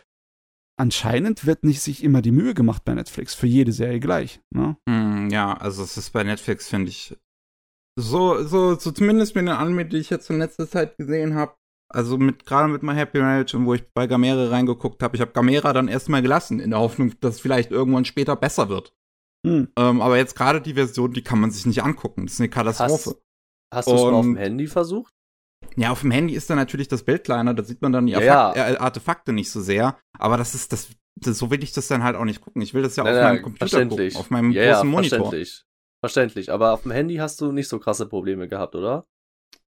anscheinend wird nicht sich immer die Mühe gemacht bei Netflix für jede Serie gleich. Ne? Hm, ja, also es ist bei Netflix, finde ich, so, so, so zumindest mit den Anime, die ich jetzt in letzter Zeit gesehen habe, also mit gerade mit My Happy Marriage und wo ich bei Gamera reingeguckt habe, ich habe Gamera dann erstmal gelassen, in der Hoffnung, dass es vielleicht irgendwann später besser wird. Hm. Ähm, aber jetzt gerade die Version, die kann man sich nicht angucken. Das ist eine Katastrophe. Hast du schon auf dem Handy versucht? Ja, auf dem Handy ist dann natürlich das Bild kleiner, da sieht man dann die Ja, Artefak- äh, Artefakte nicht so sehr. Aber das ist, das, das, so will ich das dann halt auch nicht gucken. Ich will das ja Nein, auf nein, meinem Computer verständlich. gucken, auf meinem ja, großen ja, Monitor. Verständlich. Verständlich. Aber auf dem Handy hast du nicht so krasse Probleme gehabt, oder?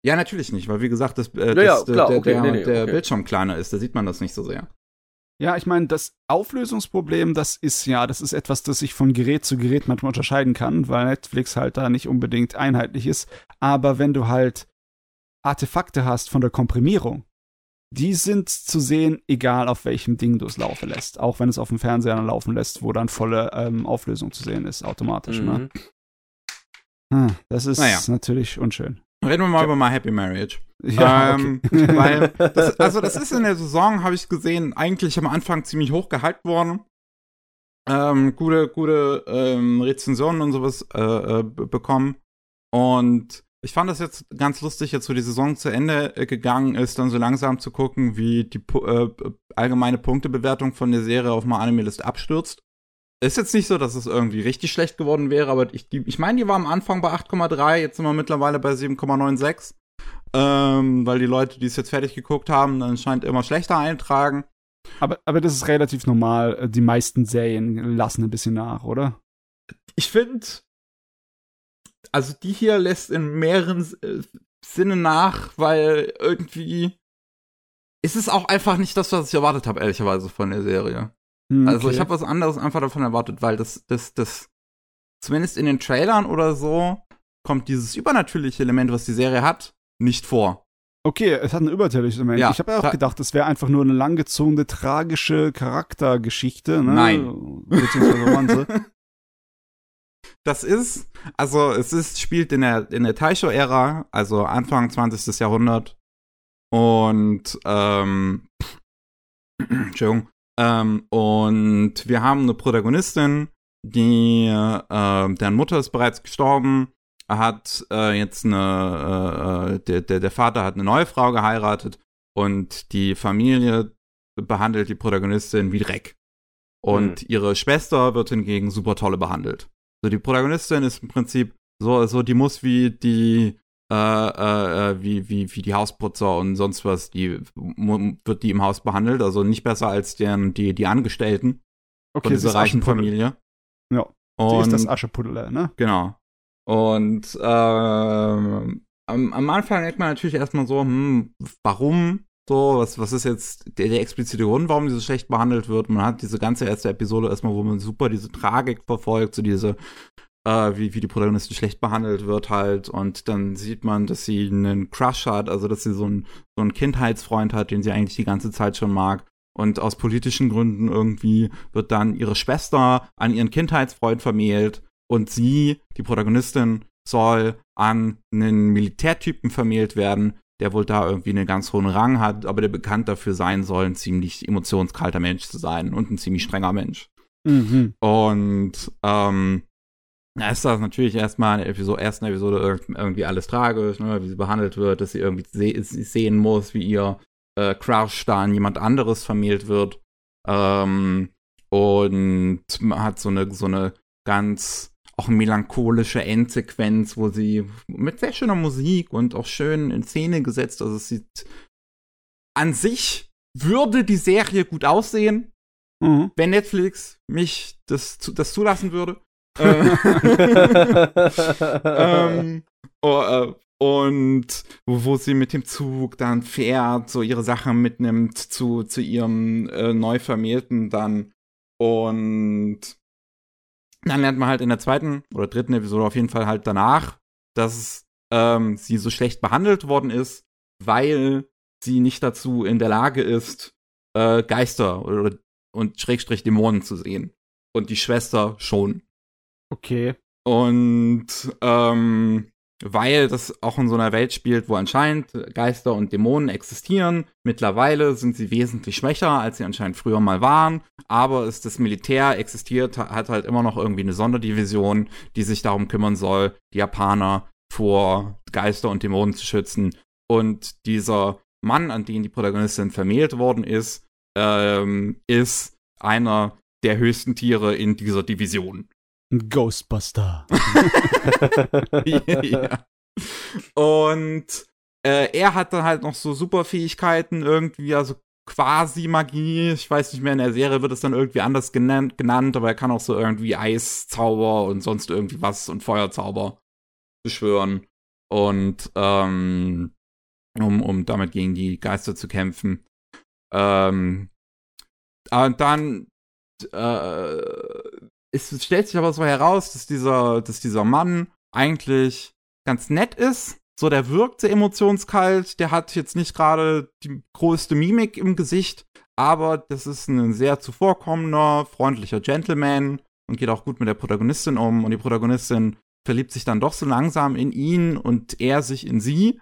Ja, natürlich nicht, weil wie gesagt, das, äh, Ja, ja, das, klar, der, okay, der, nee, nee, der okay. Bildschirm kleiner ist, da sieht man das nicht so sehr. Ja, ich meine, das Auflösungsproblem, das ist ja, das ist etwas, das sich von Gerät zu Gerät manchmal unterscheiden kann, weil Netflix halt da nicht unbedingt einheitlich ist. Aber wenn du halt Artefakte hast von der Komprimierung, die sind zu sehen, egal auf welchem Ding du es laufen lässt. Auch wenn es auf dem Fernseher laufen lässt, wo dann volle ähm, Auflösung zu sehen ist, automatisch. Ne? Mhm. Hm, Das ist Naja. natürlich unschön. Reden wir mal Ja. über My Happy Marriage. Ja, ähm, okay. weil, das, also das ist in der Saison, habe ich gesehen, eigentlich am Anfang ziemlich hoch gehypt worden. Ähm, gute, gute ähm, Rezensionen und sowas äh, äh, bekommen. Und ich fand das jetzt ganz lustig, jetzt wo die Saison zu Ende äh, gegangen ist, dann so langsam zu gucken, wie die äh, allgemeine Punktebewertung von der Serie auf My Anime List abstürzt. Ist jetzt nicht so, dass es irgendwie richtig schlecht geworden wäre, aber ich, die, ich meine, die war am Anfang bei 8,3, jetzt sind wir mittlerweile bei 7,96. Ähm, weil die Leute, die es jetzt fertig geguckt haben, dann scheint immer schlechter eintragen. aber, aber das ist relativ normal. Die meisten Serien lassen ein bisschen nach, oder? Ich finde, also die hier lässt in mehreren äh, Sinne nach, weil irgendwie ist es auch einfach nicht das, was ich erwartet habe, ehrlicherweise von der Serie. Hm, Also okay. ich habe was anderes einfach davon erwartet, weil das, das, das, zumindest in den Trailern oder so, kommt dieses übernatürliche Element, was die Serie hat, nicht vor. Okay, es hat ein übernatürliches Element. Ja, ich habe ja auch da- gedacht, das wäre einfach nur eine langgezogene, tragische Charaktergeschichte. Ne? Nein. Beziehungsweise Romanze. [LAUGHS] Das ist, also es ist, spielt in der, in der Taisho-Ära, also Anfang 20. Jahrhundert. Und, ähm, [CLEARS THROAT] Entschuldigung. Ähm, und wir haben eine Protagonistin, die, äh, deren Mutter ist bereits gestorben, hat äh, jetzt eine, äh, der, der, der Vater hat eine neue Frau geheiratet und die Familie behandelt die Protagonistin wie Dreck. Und ihre Schwester wird hingegen super tolle behandelt. So, die Protagonistin ist im Prinzip so, so die muss wie die, äh, äh, äh, wie, wie, wie die Hausputzer und sonst was, die wird die im Haus behandelt, also nicht besser als deren, die, die Angestellten Okay, von sie dieser reichen. Familie. Ja, Sie Und, ist das Aschepuddel, ne? Genau. Und ähm, am, am Anfang denkt man natürlich erstmal so, hm, warum? So, was, was ist jetzt der, der explizite Grund, warum diese schlecht behandelt wird? Man hat diese ganze erste Episode erstmal, wo man super diese Tragik verfolgt, so diese, äh, wie, wie die Protagonistin schlecht behandelt wird halt. Und dann sieht man, dass sie einen Crush hat, also dass sie so einen, so einen Kindheitsfreund hat, den sie eigentlich die ganze Zeit schon mag. Und aus politischen Gründen irgendwie wird dann ihre Schwester an ihren Kindheitsfreund vermählt und sie, die Protagonistin, soll an einen Militärtypen vermählt werden, der wohl da irgendwie einen ganz hohen Rang hat, aber der bekannt dafür sein soll, ein ziemlich emotionskalter Mensch zu sein und ein ziemlich strenger Mensch. Mhm. Und ähm, da ist das natürlich erstmal in der Episode, ersten Episode irg- irgendwie alles tragisch, ne, wie sie behandelt wird, dass sie irgendwie se sehen muss, wie ihr äh, Crush da an jemand anderes vermählt wird. Ähm, und man hat so eine, so eine ganz auch melancholische Endsequenz, wo sie mit sehr schöner Musik und auch schön in Szene gesetzt, also es sieht an sich würde die Serie gut aussehen, Mhm. wenn Netflix mich das, das zulassen würde. [LAUGHS] Äh, [LAUGHS] ähm, oh, äh, und wo, wo sie mit dem Zug dann fährt, so ihre Sachen mitnimmt zu, zu ihrem äh, Neuvermählten dann. Und dann lernt man halt in der zweiten oder dritten Episode auf jeden Fall halt danach, dass ähm, sie so schlecht behandelt worden ist, weil sie nicht dazu in der Lage ist, äh, Geister oder und Schrägstrich Dämonen zu sehen. Und die Schwester schon. Okay. Und ähm, weil das auch in so einer Welt spielt, wo anscheinend Geister und Dämonen existieren. Mittlerweile sind sie wesentlich schwächer, als sie anscheinend früher mal waren. Aber ist das Militär existiert, hat halt immer noch irgendwie eine Sonderdivision, die sich darum kümmern soll, die Japaner vor Geister und Dämonen zu schützen. Und dieser Mann, an den die Protagonistin vermählt worden ist, ähm, ist einer der höchsten Tiere in dieser Division. Ghostbuster. [LAUGHS] ja. Und äh, er hat dann halt noch so Superfähigkeiten irgendwie, also quasi Magie. Ich weiß nicht mehr, in der Serie wird es dann irgendwie anders genannt, genannt aber er kann auch so irgendwie Eiszauber und sonst irgendwie was und Feuerzauber beschwören. Und ähm, um, um damit gegen die Geister zu kämpfen. Ähm, und dann äh, es stellt sich aber so heraus, dass dieser, dass dieser Mann eigentlich ganz nett ist. So, der wirkt sehr emotionskalt, der hat jetzt nicht gerade die größte Mimik im Gesicht, aber das ist ein sehr zuvorkommender, freundlicher Gentleman und geht auch gut mit der Protagonistin um. Und die Protagonistin verliebt sich dann doch so langsam in ihn und er sich in sie.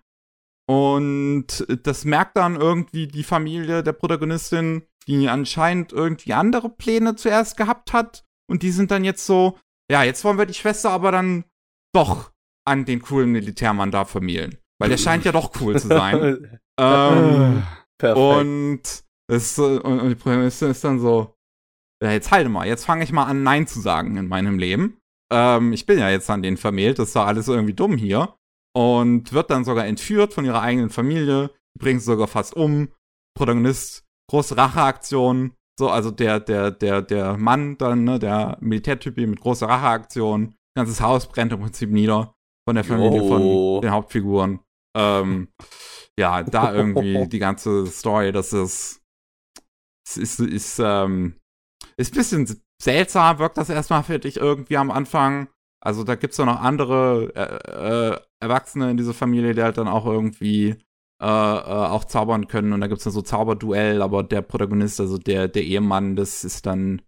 Und das merkt dann irgendwie die Familie der Protagonistin, die anscheinend irgendwie andere Pläne zuerst gehabt hat. Und die sind dann jetzt so, ja, jetzt wollen wir die Schwester aber dann doch an den coolen Militärmann da vermählen. Weil der scheint ja doch cool zu sein. [LAUGHS] ähm, [LAUGHS] Perfekt. Und, es, und, und die Protagonistin ist dann so, ja, jetzt halte mal, jetzt fange ich mal an, Nein zu sagen in meinem Leben. Ähm, ich bin ja jetzt an den vermählt, das ist doch alles irgendwie dumm hier und wird dann sogar entführt von ihrer eigenen Familie, bringt sie sogar fast um. Protagonist, große Racheaktion, so, also der, der, der, der Mann dann, ne, der Militärtypi mit großer Racheaktion, ganzes Haus brennt im Prinzip nieder von der Familie oh. von den Hauptfiguren. Ähm, ja, da irgendwie [LAUGHS] die ganze Story, das ist, ist, ist, ist, ähm, ist ein bisschen seltsam, wirkt das erstmal für dich irgendwie am Anfang. Also da gibt's ja noch andere äh, äh, Erwachsene in dieser Familie, die halt dann auch irgendwie äh, äh, auch zaubern können. Und da gibt's dann so Zauberduell, aber der Protagonist, also der, der Ehemann, das ist dann,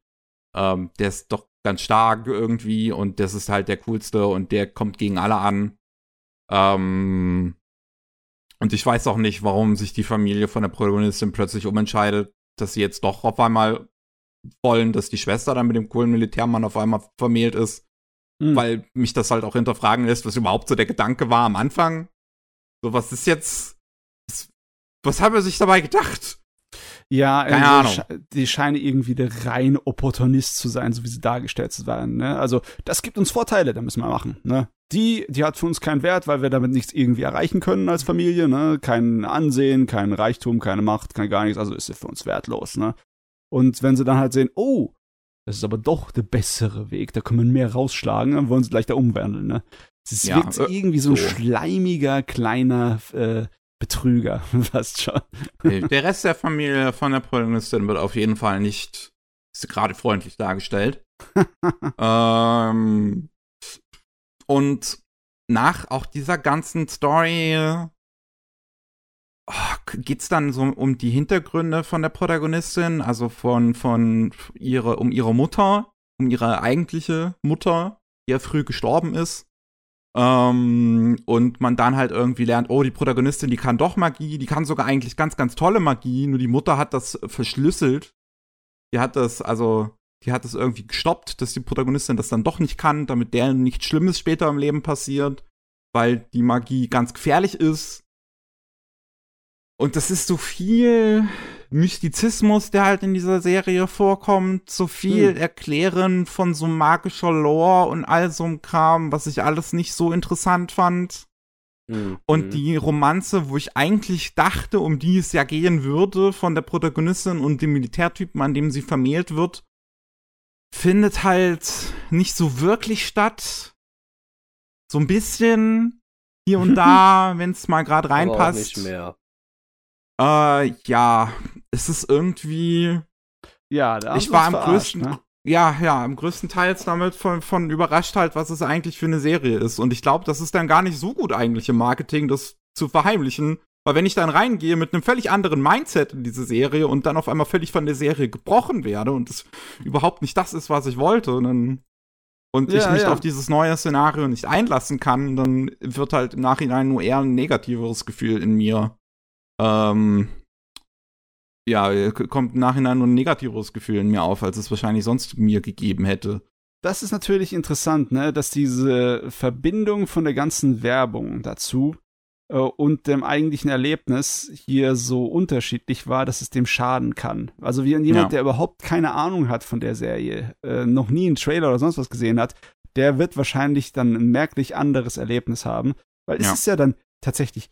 ähm, der ist doch ganz stark irgendwie und das ist halt der coolste und der kommt gegen alle an. Ähm, und ich weiß auch nicht, warum sich die Familie von der Protagonistin plötzlich umentscheidet, dass sie jetzt doch auf einmal wollen, dass die Schwester dann mit dem coolen Militärmann auf einmal vermählt ist mhm. weil mich das halt auch hinterfragen lässt, was überhaupt so der Gedanke war am Anfang. So, was ist jetzt, was haben wir sich dabei gedacht? Ja, Keine also, Ahnung. die scheinen irgendwie der reine Opportunist zu sein, so wie sie dargestellt zu werden. Ne? Also, das gibt uns Vorteile, da müssen wir machen. Ne? Die, die hat für uns keinen Wert, weil wir damit nichts irgendwie erreichen können als Familie. Ne? Kein Ansehen, kein Reichtum, keine Macht, kein gar nichts. Also ist sie für uns wertlos. Ne? Und wenn sie dann halt sehen, oh, das ist aber doch der bessere Weg. Da können wir mehr rausschlagen, dann wollen sie gleich da umwandeln. Ne? Es ja, wirkt äh, irgendwie so ein schleimiger, kleiner äh, Betrüger, [LAUGHS] fast schon. Der Rest der Familie von der Protagonistin wird auf jeden Fall nicht gerade freundlich dargestellt. [LAUGHS] ähm, und nach auch dieser ganzen Story oh, geht's dann so um die Hintergründe von der Protagonistin, also von, von ihre, um ihre Mutter, um ihre eigentliche Mutter, die ja früh gestorben ist. Ähm, und man dann halt irgendwie lernt, oh, die Protagonistin, die kann doch Magie, die kann sogar eigentlich ganz, ganz tolle Magie, nur die Mutter hat das verschlüsselt. Die hat das, also, die hat das irgendwie gestoppt, dass die Protagonistin das dann doch nicht kann, damit der nichts Schlimmes später im Leben passiert, weil die Magie ganz gefährlich ist. Und das ist so viel Mystizismus, der halt in dieser Serie vorkommt, so viel hm. Erklären von so magischer Lore und all so einem Kram, was ich alles nicht so interessant fand. Hm. Und hm. die Romanze, wo ich eigentlich dachte, um die es ja gehen würde, von der Protagonistin und dem Militärtypen, an dem sie vermählt wird, findet halt nicht so wirklich statt. So ein bisschen hier und [LAUGHS] da, wenn es mal gerade reinpasst. Aber auch nicht mehr. Äh, ja, es ist irgendwie. Ja, der ich war am größten. Ne? Ja, ja, am größten Teils damit von, von überrascht halt, was es eigentlich für eine Serie ist. Und ich glaube, das ist dann gar nicht so gut eigentlich im Marketing, das zu verheimlichen, Weil wenn ich dann reingehe mit einem völlig anderen Mindset in diese Serie und dann auf einmal völlig von der Serie gebrochen werde und es überhaupt nicht das ist, was ich wollte, und, dann, und Ja, ich mich ja. auf dieses neue Szenario nicht einlassen kann, dann wird halt im Nachhinein nur eher ein negativeres Gefühl in mir. Ähm, ja, kommt im Nachhinein nur ein negativeres Gefühl in mir auf, als es wahrscheinlich sonst mir gegeben hätte. Das ist natürlich interessant, ne, dass diese Verbindung von der ganzen Werbung dazu äh, und dem eigentlichen Erlebnis hier so unterschiedlich war, dass es dem schaden kann. Also wie jemand, Ja. der überhaupt keine Ahnung hat von der Serie, äh, noch nie einen Trailer oder sonst was gesehen hat, der wird wahrscheinlich dann ein merklich anderes Erlebnis haben, weil es Ja. ist ja dann tatsächlich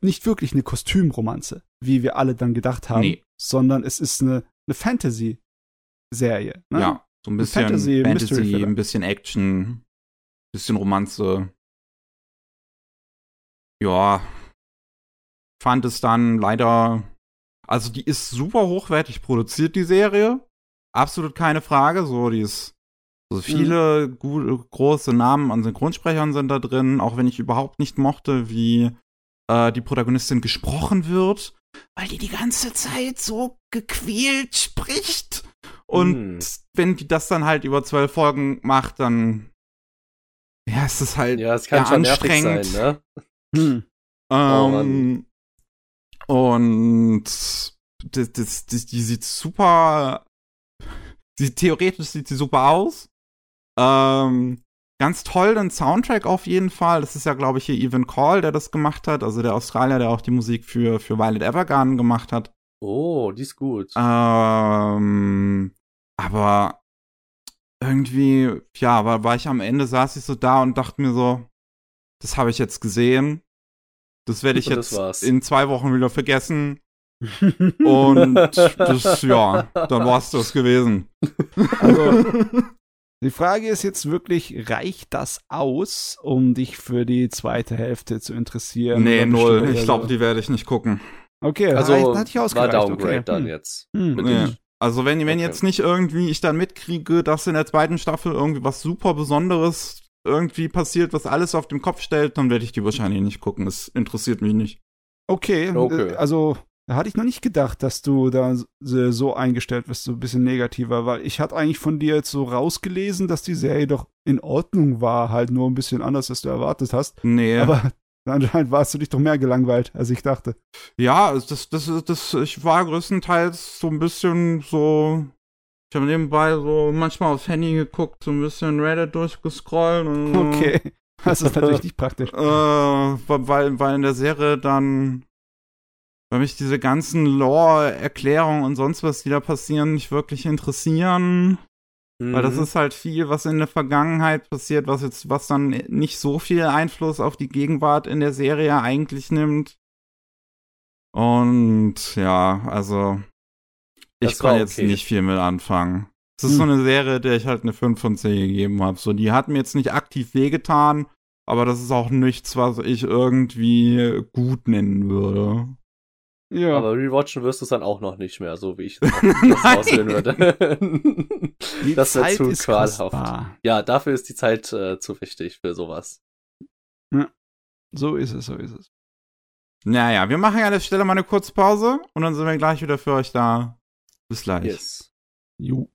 nicht wirklich eine Kostümromanze, wie wir alle dann gedacht haben, Nee. Sondern es ist eine, eine Fantasy-Serie. Ne? Ja, so ein bisschen Fantasy, Fantasy, ein bisschen Action, bisschen Romanze. Ja, fand es dann leider, also die ist super hochwertig produziert, die Serie. Absolut keine Frage. So, die ist, so viele gute, große Namen an Synchronsprechern sind da drin, auch wenn ich überhaupt nicht mochte, wie äh, die Protagonistin gesprochen wird, weil die die ganze Zeit so gequält spricht. Und Hm. wenn die das dann halt über zwölf Folgen macht, dann ja, es ist halt Ja, es kann ja, schon nervig anstrengend. sein, ne? Hm. Oh, Ähm, und das, das, das, die sieht super. Sie, theoretisch sieht sie super aus. Ähm, ganz toll, den Soundtrack auf jeden Fall. Das ist ja, glaube ich, hier Evan Call, der das gemacht hat. Also der Australier, der auch die Musik für, für Violet Evergarden gemacht hat. Oh, die ist gut. Ähm, aber irgendwie, ja, war, war ich am Ende, saß ich so da und dachte mir so, das habe ich jetzt gesehen. Das werde ich Und jetzt in zwei Wochen wieder vergessen. [LAUGHS] Und das, ja, dann war's das gewesen. Also, die Frage ist jetzt wirklich, reicht das aus, um dich für die zweite Hälfte zu interessieren? nee, null. Ich glaube, die werde ich nicht gucken. Okay, also reicht, hat dich war ausgereicht. Downgrade okay. dann hm. jetzt. Hm. Den- Also wenn, wenn Okay. jetzt nicht irgendwie ich dann mitkriege, dass in der zweiten Staffel irgendwie was super Besonderes irgendwie passiert, was alles auf den Kopf stellt, dann werde ich die wahrscheinlich nicht gucken. Das interessiert mich nicht. Okay, Okay. also da hatte ich noch nicht gedacht, dass du da so eingestellt wirst, so ein bisschen negativer, weil ich hatte eigentlich von dir jetzt so rausgelesen, dass die Serie doch in Ordnung war, halt nur ein bisschen anders, als du erwartet hast. Nee. Aber [LAUGHS] anscheinend warst du dich doch mehr gelangweilt, als ich dachte. Ja, das, das, das, ich war größtenteils so ein bisschen so. Ich habe nebenbei so manchmal aufs Handy geguckt, so ein bisschen Reddit durchgescrollt. Und, Okay, [LAUGHS] das ist natürlich nicht praktisch. Äh, weil, weil in der Serie dann, weil mich diese ganzen Lore-Erklärungen und sonst was, die da passieren, nicht wirklich interessieren. Weil das Mhm. ist halt viel, was in der Vergangenheit passiert, was jetzt, was dann nicht so viel Einfluss auf die Gegenwart in der Serie eigentlich nimmt. Und ja, also ich kann jetzt okay. nicht viel mit anfangen. Es ist Hm. so eine Serie, der ich halt eine 5 von 10 gegeben habe. So, die hat mir jetzt nicht aktiv wehgetan, aber das ist auch nichts, was ich irgendwie gut nennen würde. Ja. Aber rewatchen wirst du es dann auch noch nicht mehr, so wie ich [LAUGHS] das aussehen würde. Die das wäre Zeit zu ist qualhaft. kostbar. Ja, dafür ist die Zeit äh, zu wichtig für sowas. So ist es, so ist es. Naja, wir machen an der Stelle mal eine kurze Pause und dann sind wir gleich wieder für euch da. Bis gleich. Yes. Ju.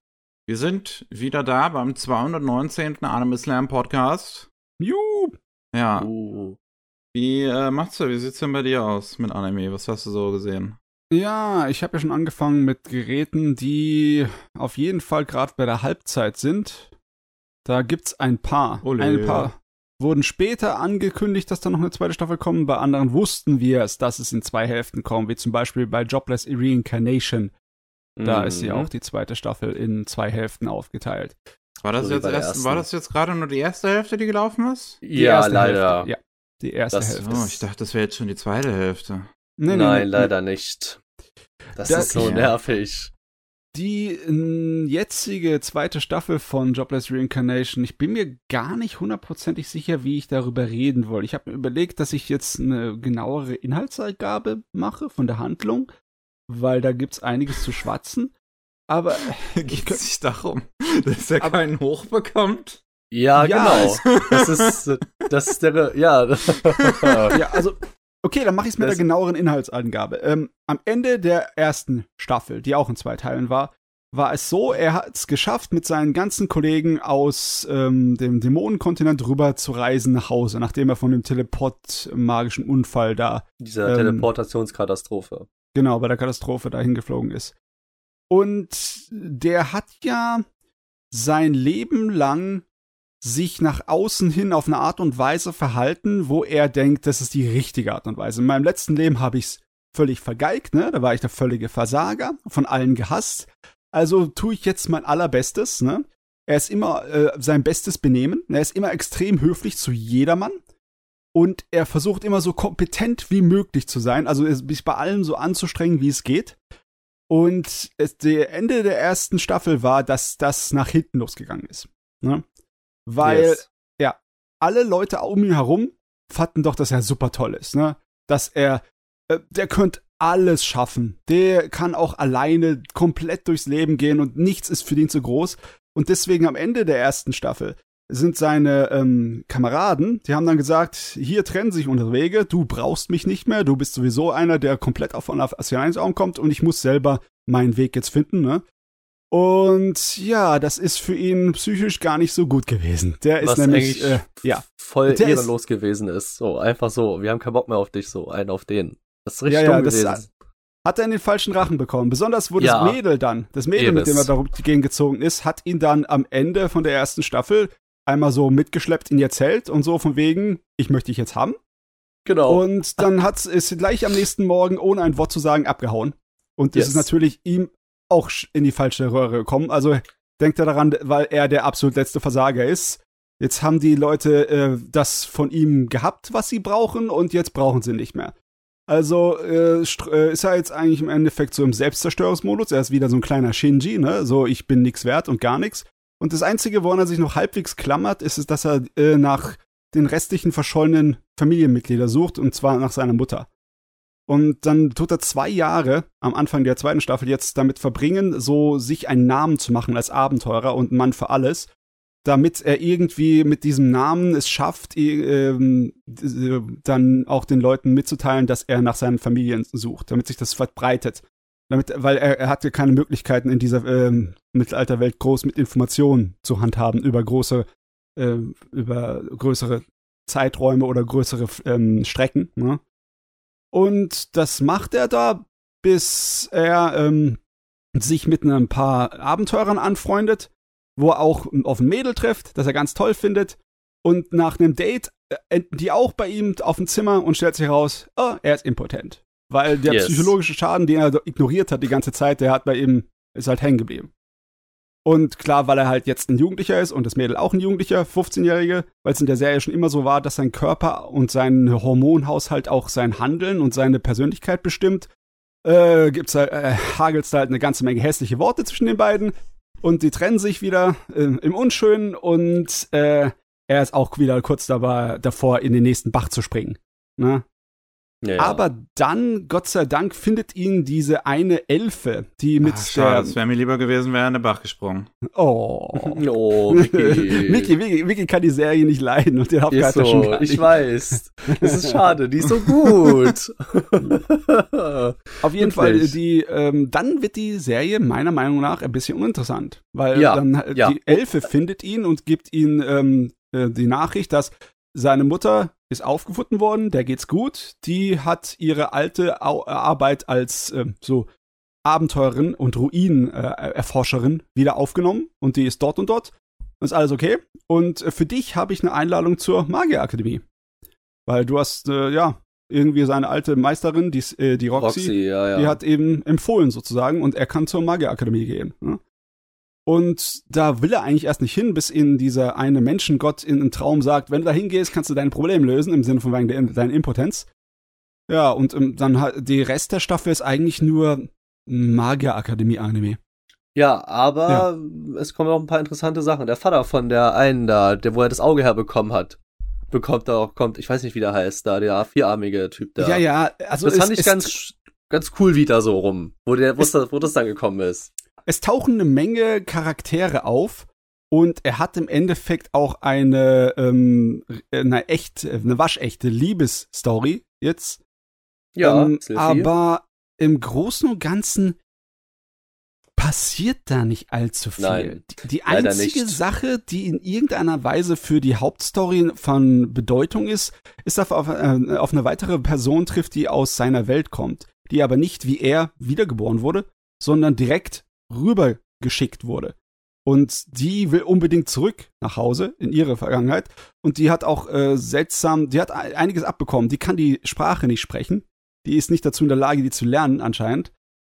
Wir sind wieder da beim 219. Anime Slam Podcast. Ju. Ja, Uh. Wie äh, macht's du? Wie sieht's denn bei dir aus mit Anime? Was hast du so gesehen? Ja, ich habe ja schon angefangen mit Geräten, die auf jeden Fall gerade bei der Halbzeit sind. Da gibt's ein paar. Ole. Ein paar wurden später angekündigt, dass da noch eine zweite Staffel kommt. Bei anderen wussten wir es, dass es in zwei Hälften kommt, wie zum Beispiel bei Jobless Reincarnation. Da ist ja Mhm. auch die zweite Staffel in zwei Hälften aufgeteilt. War das So jetzt erst, war das jetzt gerade nur die erste Hälfte, die gelaufen ist? Die Ja, leider. Hälfte, ja, die erste Das- Hälfte. Oh, ich dachte, das wäre jetzt schon die zweite Hälfte. Nee, nee, Nein, nee. leider nicht. Das, Das- ist so ja. nervig. Die äh, jetzige zweite Staffel von Jobless Reincarnation, ich bin mir gar nicht hundertprozentig sicher, wie ich darüber reden wollte. Ich habe mir überlegt, dass ich jetzt eine genauere Inhaltsangabe mache von der Handlung, weil da gibt's einiges zu schwatzen. Aber [LAUGHS] Geht es sich darum, [LAUGHS] dass er Aber- keinen Hoch bekommt? Ja, Ja, genau. Das ist, [LAUGHS] das ist der, ja. ja, also Okay, dann mache ich es mit Das- der genaueren Inhaltsangabe. Ähm, am Ende der ersten Staffel, die auch in zwei Teilen war, war es so, er hat es geschafft, mit seinen ganzen Kollegen aus ähm, dem Dämonenkontinent rüber zu reisen nach Hause, nachdem er von dem Teleport-magischen Unfall da Dieser Ähm, Teleportationskatastrophe. genau bei der Katastrophe dahin geflogen ist. Und der hat ja sein Leben lang sich nach außen hin auf eine Art und Weise verhalten, wo er denkt, das ist die richtige Art und Weise. In meinem letzten Leben habe ich es völlig vergeigt, ne? Da war ich der völlige Versager, von allen gehasst. Also tue ich jetzt mein allerbestes, ne? Er ist immer äh, sein bestes Benehmen, er ist immer extrem höflich zu jedermann und er versucht immer so kompetent wie möglich zu sein, also sich bei allem so anzustrengen, wie es geht. Und der Ende der ersten Staffel war, dass das nach hinten losgegangen ist. Ne? Weil Yes. alle Leute um ihn herum fanden doch, dass er super toll ist, ne? Dass er, äh, der könnte alles schaffen. Der kann auch alleine komplett durchs Leben gehen und nichts ist für den zu groß. Und deswegen am Ende der ersten Staffel sind seine ähm, Kameraden, die haben dann gesagt, hier trennen sich unsere Wege, du brauchst mich nicht mehr, du bist sowieso einer, der komplett auf von Asianisraum kommt und ich muss selber meinen Weg jetzt finden, ne? Und ja, das ist für ihn psychisch gar nicht so gut gewesen. Der ist Was nämlich, äh, ja, voll Der ist- ehrenlos gewesen ist. So, einfach so, wir haben keinen Bock mehr auf dich, so, einen auf den. Das ist richtig Ja, ja, dumm das- gewesen. hat er in den falschen Rachen bekommen. Besonders wo Ja. das Mädel dann, das Mädel, mit Eris. dem er dagegen gezogen ist, hat ihn dann am Ende von der ersten Staffel einmal so mitgeschleppt in ihr Zelt und so von wegen, ich möchte dich jetzt haben. Genau. Und dann hat ist gleich am nächsten Morgen, ohne ein Wort zu sagen, abgehauen. Und das Yes. ist natürlich ihm auch in die falsche Röhre gekommen. Also denkt er daran, weil er der absolut letzte Versager ist. Jetzt haben die Leute äh, das von ihm gehabt, was sie brauchen, und jetzt brauchen sie nicht mehr. Also äh, äh, ist er jetzt eigentlich im Endeffekt so im Selbstzerstörungsmodus. Er ist wieder so ein kleiner Shinji, ne? So, ich bin nix wert und gar nichts. Und das Einzige, woran er sich noch halbwegs klammert, ist, es, dass er äh, nach den restlichen verschollenen Familienmitglieder sucht, und zwar nach seiner Mutter. Und dann tut er zwei Jahre am Anfang der zweiten Staffel jetzt damit verbringen, so sich einen Namen zu machen als Abenteurer und Mann für alles, damit er irgendwie mit diesem Namen es schafft, ähm, d- dann auch den Leuten mitzuteilen, dass er nach seinen Familien sucht, damit sich das verbreitet. Damit, weil er, er hatte keine Möglichkeiten in dieser ähm, Mittelalterwelt groß mit Informationen zu handhaben über große, äh, über größere Zeiträume oder größere ähm, Strecken. Ne? Und das macht er da, bis er ähm, sich mit ein paar Abenteurern anfreundet, wo er auch auf ein Mädel trifft, das er ganz toll findet. Und nach einem Date äh, enden die auch bei ihm auf dem Zimmer und stellt sich heraus, oh, er ist impotent. Weil der Yes. psychologische Schaden, den er ignoriert hat die ganze Zeit, der hat bei ihm, ist halt hängen geblieben. Und klar, weil er halt jetzt ein Jugendlicher ist und das Mädel auch ein Jugendlicher, 15-Jährige, weil es in der Serie schon immer so war, dass sein Körper und sein Hormonhaushalt auch sein Handeln und seine Persönlichkeit bestimmt, äh, gibt's halt, äh, hagelt's da halt eine ganze Menge hässliche Worte zwischen den beiden und die trennen sich wieder äh, im Unschönen und äh, er ist auch wieder kurz dabei, davor, in den nächsten Bach zu springen. Ne? Ja, ja. Aber dann, Gott sei Dank, findet ihn diese eine Elfe, die mit Ach, schade, es der. wäre mir lieber gewesen, wäre er in den Bach gesprungen. Oh. [LAUGHS] Oh, Vicky. Vicky, [LAUGHS] Vicky, Vicky kann die Serie nicht leiden und den Ist Hauptcharakter schon so, gar ich nicht. weiß. Es ist schade, die ist so gut. [LAUGHS] Auf jeden Fall, Wirklich. die, ähm, dann wird die Serie meiner Meinung nach ein bisschen uninteressant, weil Ja, dann äh, ja. die Elfe findet ihn und gibt ihm ähm, äh, die Nachricht, dass seine Mutter ist aufgefunden worden, der geht's gut, die hat ihre alte Au Arbeit als ähm, so Abenteurerin und Ruinen-Erforscherin wieder aufgenommen und die ist dort und dort. Ist alles okay. Und äh, für dich habe ich eine Einladung zur Magierakademie. Weil du hast, äh, ja, irgendwie seine alte Meisterin, die, äh, die Roxy, Roxy, ja, ja. die hat eben empfohlen sozusagen und er kann zur Magierakademie gehen. Ne? Und da will er eigentlich erst nicht hin, bis ihn dieser eine Menschengott in einem Traum sagt, wenn du da hingehst, kannst du dein Problem lösen, im Sinne von wegen der, deiner Impotenz. Ja, und ähm, dann hat die Rest der Staffel ist eigentlich nur Magierakademie-Anime. Ja, aber es kommen auch ein paar interessante Sachen. Der Vater von der einen da, der, wo er das Auge herbekommen hat, bekommt da auch, kommt, ich weiß nicht, wie der heißt, da, der vierarmige Typ da. Ja, ja, also das fand ich ganz, ganz cool wieder so rum, wo der, wo, Es- das, wo das dann gekommen ist. Es tauchen eine Menge Charaktere auf und er hat im Endeffekt auch eine, ähm, eine echt, eine waschechte Liebesstory jetzt Ja, ähm, aber im Großen und Ganzen passiert da nicht allzu viel. Nein, die, die einzige. Sache, die in irgendeiner Weise für die Hauptstory von Bedeutung ist, ist, dass er auf, äh, auf eine weitere Person trifft, die aus seiner Welt kommt, die aber nicht wie er wiedergeboren wurde, sondern direkt rübergeschickt wurde. Und die will unbedingt zurück nach Hause in ihre Vergangenheit. Und die hat auch äh, seltsam, die hat einiges abbekommen. Die kann die Sprache nicht sprechen. Die ist nicht dazu in der Lage, die zu lernen anscheinend.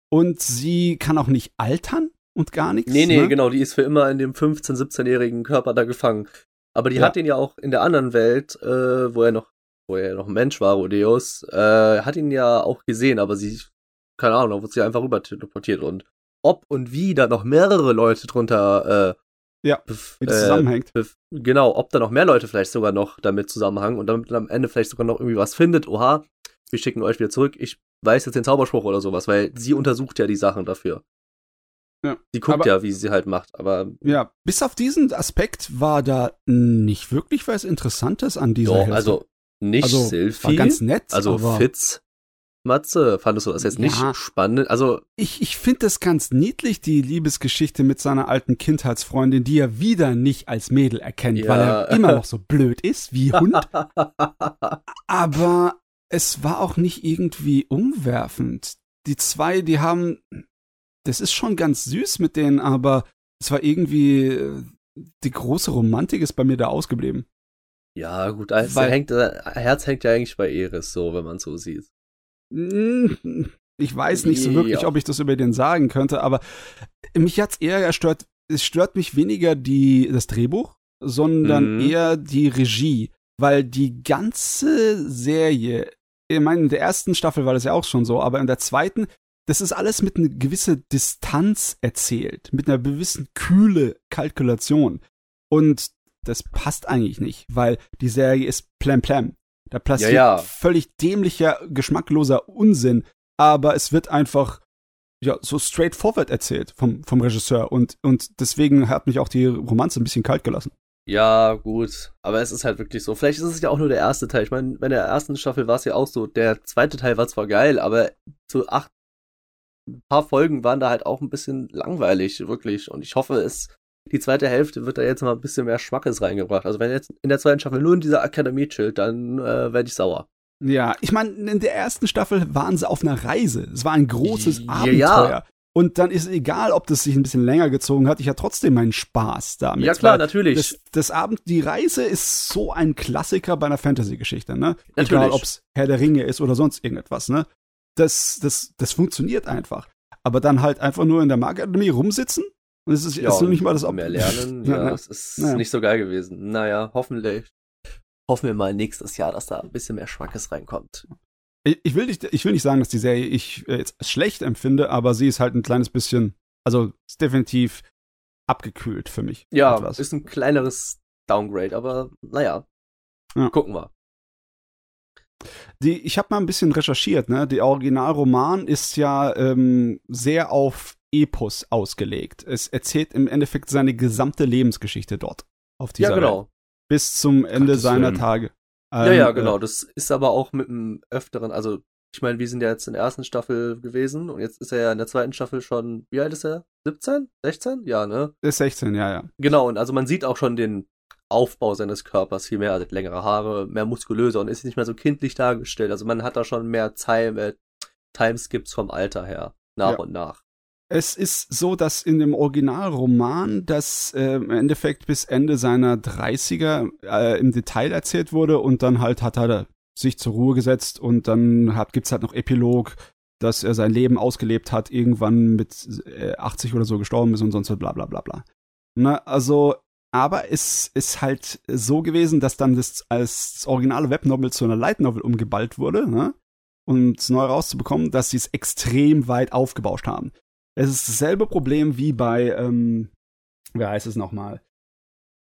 Und sie kann auch nicht altern und gar nichts. Nee, nee, ne? genau, die ist für immer in dem 15-, 17-jährigen Körper da gefangen. Aber die Ja. hat ihn ja auch in der anderen Welt, äh, wo er noch, wo er noch ein Mensch war, Rodeus, äh, hat ihn ja auch gesehen, aber sie, keine Ahnung, da wurde sie einfach rüber teleportiert und ob und wie da noch mehrere Leute drunter, äh, Ja, Wie das äh, zusammenhängt. genau, ob da noch mehr Leute vielleicht sogar noch damit zusammenhangen und damit am Ende vielleicht sogar noch irgendwie was findet, oha, wir schicken euch wieder zurück, ich weiß jetzt den Zauberspruch oder sowas, weil sie untersucht ja die Sachen dafür. Ja, Sie guckt aber- ja, wie sie halt macht, aber Ja, bis auf diesen Aspekt war da nicht wirklich was Interessantes an dieser Doch, Hälfte. also nicht Also, Sylphie. war ganz nett. also Fitz. Matze, fandest du das jetzt nicht Ja. spannend? Also, Ich, ich finde das ganz niedlich, die Liebesgeschichte mit seiner alten Kindheitsfreundin, die er wieder nicht als Mädel erkennt, Ja. weil er immer noch so blöd ist wie Hund. [LAUGHS] Aber es war auch nicht irgendwie umwerfend. Die zwei, die haben, das ist schon ganz süß mit denen, aber es war irgendwie, äh, die große Romantik ist bei mir da ausgeblieben. ja, gut, also Weil- hängt, äh, Herz hängt ja eigentlich bei Eris, so, wenn man so sieht. Mm, Ich weiß nicht so wirklich, Ja. ob ich das über den sagen könnte, aber mich hat's eher gestört. Es stört mich weniger die, das Drehbuch, sondern Mhm. eher die Regie, weil die ganze Serie, ich meine, in der ersten Staffel war das ja auch schon so, aber in der zweiten, das ist alles mit einer gewissen Distanz erzählt, mit einer gewissen kühle Kalkulation. Und das passt eigentlich nicht, weil die Serie ist plam plam. Da passiert Ja, ja. völlig dämlicher, geschmackloser Unsinn, aber es wird einfach ja so straightforward erzählt vom, vom Regisseur und, und deswegen hat mich auch die Romanze ein bisschen kalt gelassen. Ja, gut, aber es ist halt wirklich so. Vielleicht ist es ja auch nur der erste Teil. Ich meine, bei der ersten Staffel war es ja auch so. Der zweite Teil war zwar geil, aber so acht ein paar Folgen waren da halt auch ein bisschen langweilig, wirklich. Und ich hoffe, es die zweite Hälfte wird da jetzt mal ein bisschen mehr Schmackes reingebracht. Also wenn jetzt in der zweiten Staffel nur in dieser Akademie chillt, dann äh, werde ich sauer. Ja, ich meine, in der ersten Staffel waren sie auf einer Reise. Es war ein großes Ja, Abenteuer. ja. Und dann ist es egal, ob das sich ein bisschen länger gezogen hat. Ich hatte trotzdem meinen Spaß damit. ja klar, natürlich. Das, das Abend, die Reise ist so ein Klassiker bei einer Fantasy-Geschichte, ne? Natürlich. Egal, ob's Herr der Ringe ist oder sonst irgendetwas, ne? Das, das, das funktioniert einfach. Aber dann halt einfach nur in der Marktakademie rumsitzen und es ist, ist noch nicht mal das Ob mehr lernen. [LAUGHS] Ja, Ja, ja. es ist Naja. nicht so geil gewesen. Naja, hoffentlich. Hoffen wir mal nächstes Jahr, dass da ein bisschen mehr Schmackes reinkommt. Ich, ich, will nicht, ich will nicht sagen, dass die Serie ich äh, jetzt schlecht empfinde, aber sie ist halt ein kleines bisschen, also ist definitiv abgekühlt für mich. Ja, etwas. ist ein kleineres Downgrade, aber naja. Ja. Gucken wir. Die, ich habe mal ein bisschen recherchiert, ne? Der Originalroman ist ja ähm, sehr auf Epos ausgelegt. Es erzählt im Endeffekt seine gesamte Lebensgeschichte dort. Auf dieser Ja, genau. Welt. Bis zum Ende Gottes seiner Willen. Tage. ja, Ähm, ja, äh, genau. Das ist aber auch mit einem öfteren, also ich meine, wir sind ja jetzt in der ersten Staffel gewesen und jetzt ist er ja in der zweiten Staffel schon, wie alt ist er? 17? 16? Ja, ne? Äh, ist 16, ja, ja. Genau, und also man sieht auch schon den Aufbau seines Körpers viel mehr, also längere Haare, mehr muskulöser und ist nicht mehr so kindlich dargestellt. Also man hat da schon mehr Time, äh, Timeskips vom Alter her, nach Ja. und nach. Es ist so, dass in dem Originalroman das äh, im Endeffekt bis Ende seiner 30er äh, im Detail erzählt wurde und dann halt hat er sich zur Ruhe gesetzt und dann hat, gibt's halt noch Epilog, dass er sein Leben ausgelebt hat, irgendwann mit äh, 80 oder so gestorben ist und sonst so bla bla bla bla. Na, also, aber es ist halt so gewesen, dass dann das als originale Webnovel zu einer Light Novel umgeballt wurde, ne? Um es neu rauszubekommen, dass sie es extrem weit aufgebauscht haben. Es ist dasselbe Problem wie bei, ähm, wer heißt es nochmal?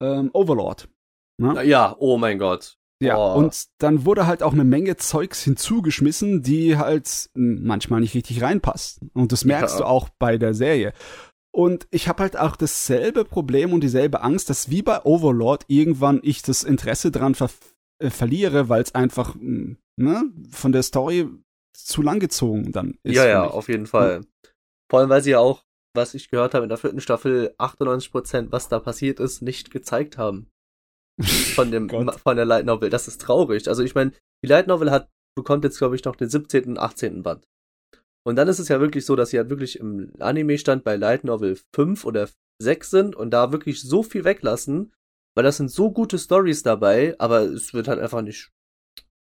Ähm, Overlord. Ne? Ja, oh mein Gott. Ja, Oh. und dann wurde halt auch eine Menge Zeugs hinzugeschmissen, die halt manchmal nicht richtig reinpasst. Und das merkst Ja. du auch bei der Serie. Und ich habe halt auch dasselbe Problem und dieselbe Angst, dass wie bei Overlord irgendwann ich das Interesse dran ver äh, verliere, weil es einfach m, ne, von der Story zu lang gezogen dann ist. Ja, ja, auf jeden Fall. Hm. Vor allem, weil sie ja auch, was ich gehört habe, in der vierten Staffel 98 Prozent, was da passiert ist, nicht gezeigt haben. [LAUGHS] Von dem, von der Light Novel. Das ist traurig. Also ich meine, die Light Novel hat, bekommt jetzt, glaube ich, noch den 17. und 18. Band. Und dann ist es ja wirklich so, dass sie halt wirklich im Anime-Stand bei Light Novel 5 oder 6 sind und da wirklich so viel weglassen, weil das sind so gute Stories dabei, aber es wird halt einfach nicht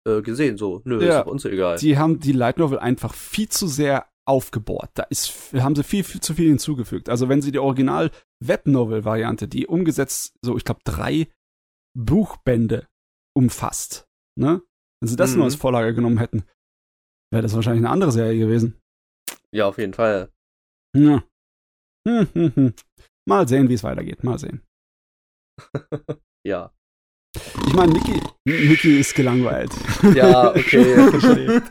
äh, gesehen. So, nö, ja, ist uns egal. Die haben die Light Novel einfach viel zu sehr aufgebohrt. Da ist, haben sie viel, viel zu viel hinzugefügt. Also wenn sie die Original Web Novel Variante, die umgesetzt so, ich glaube, drei Buchbände umfasst, ne? Wenn sie das mhm. nur als Vorlage genommen hätten, wäre das wahrscheinlich eine andere Serie gewesen. Ja, auf jeden Fall. Ja. Hm, hm, hm. Mal sehen, wie es weitergeht. Mal sehen. [LAUGHS] ja. Ich meine, Mickey, Mickey ist gelangweilt. Ja, okay, verstehe.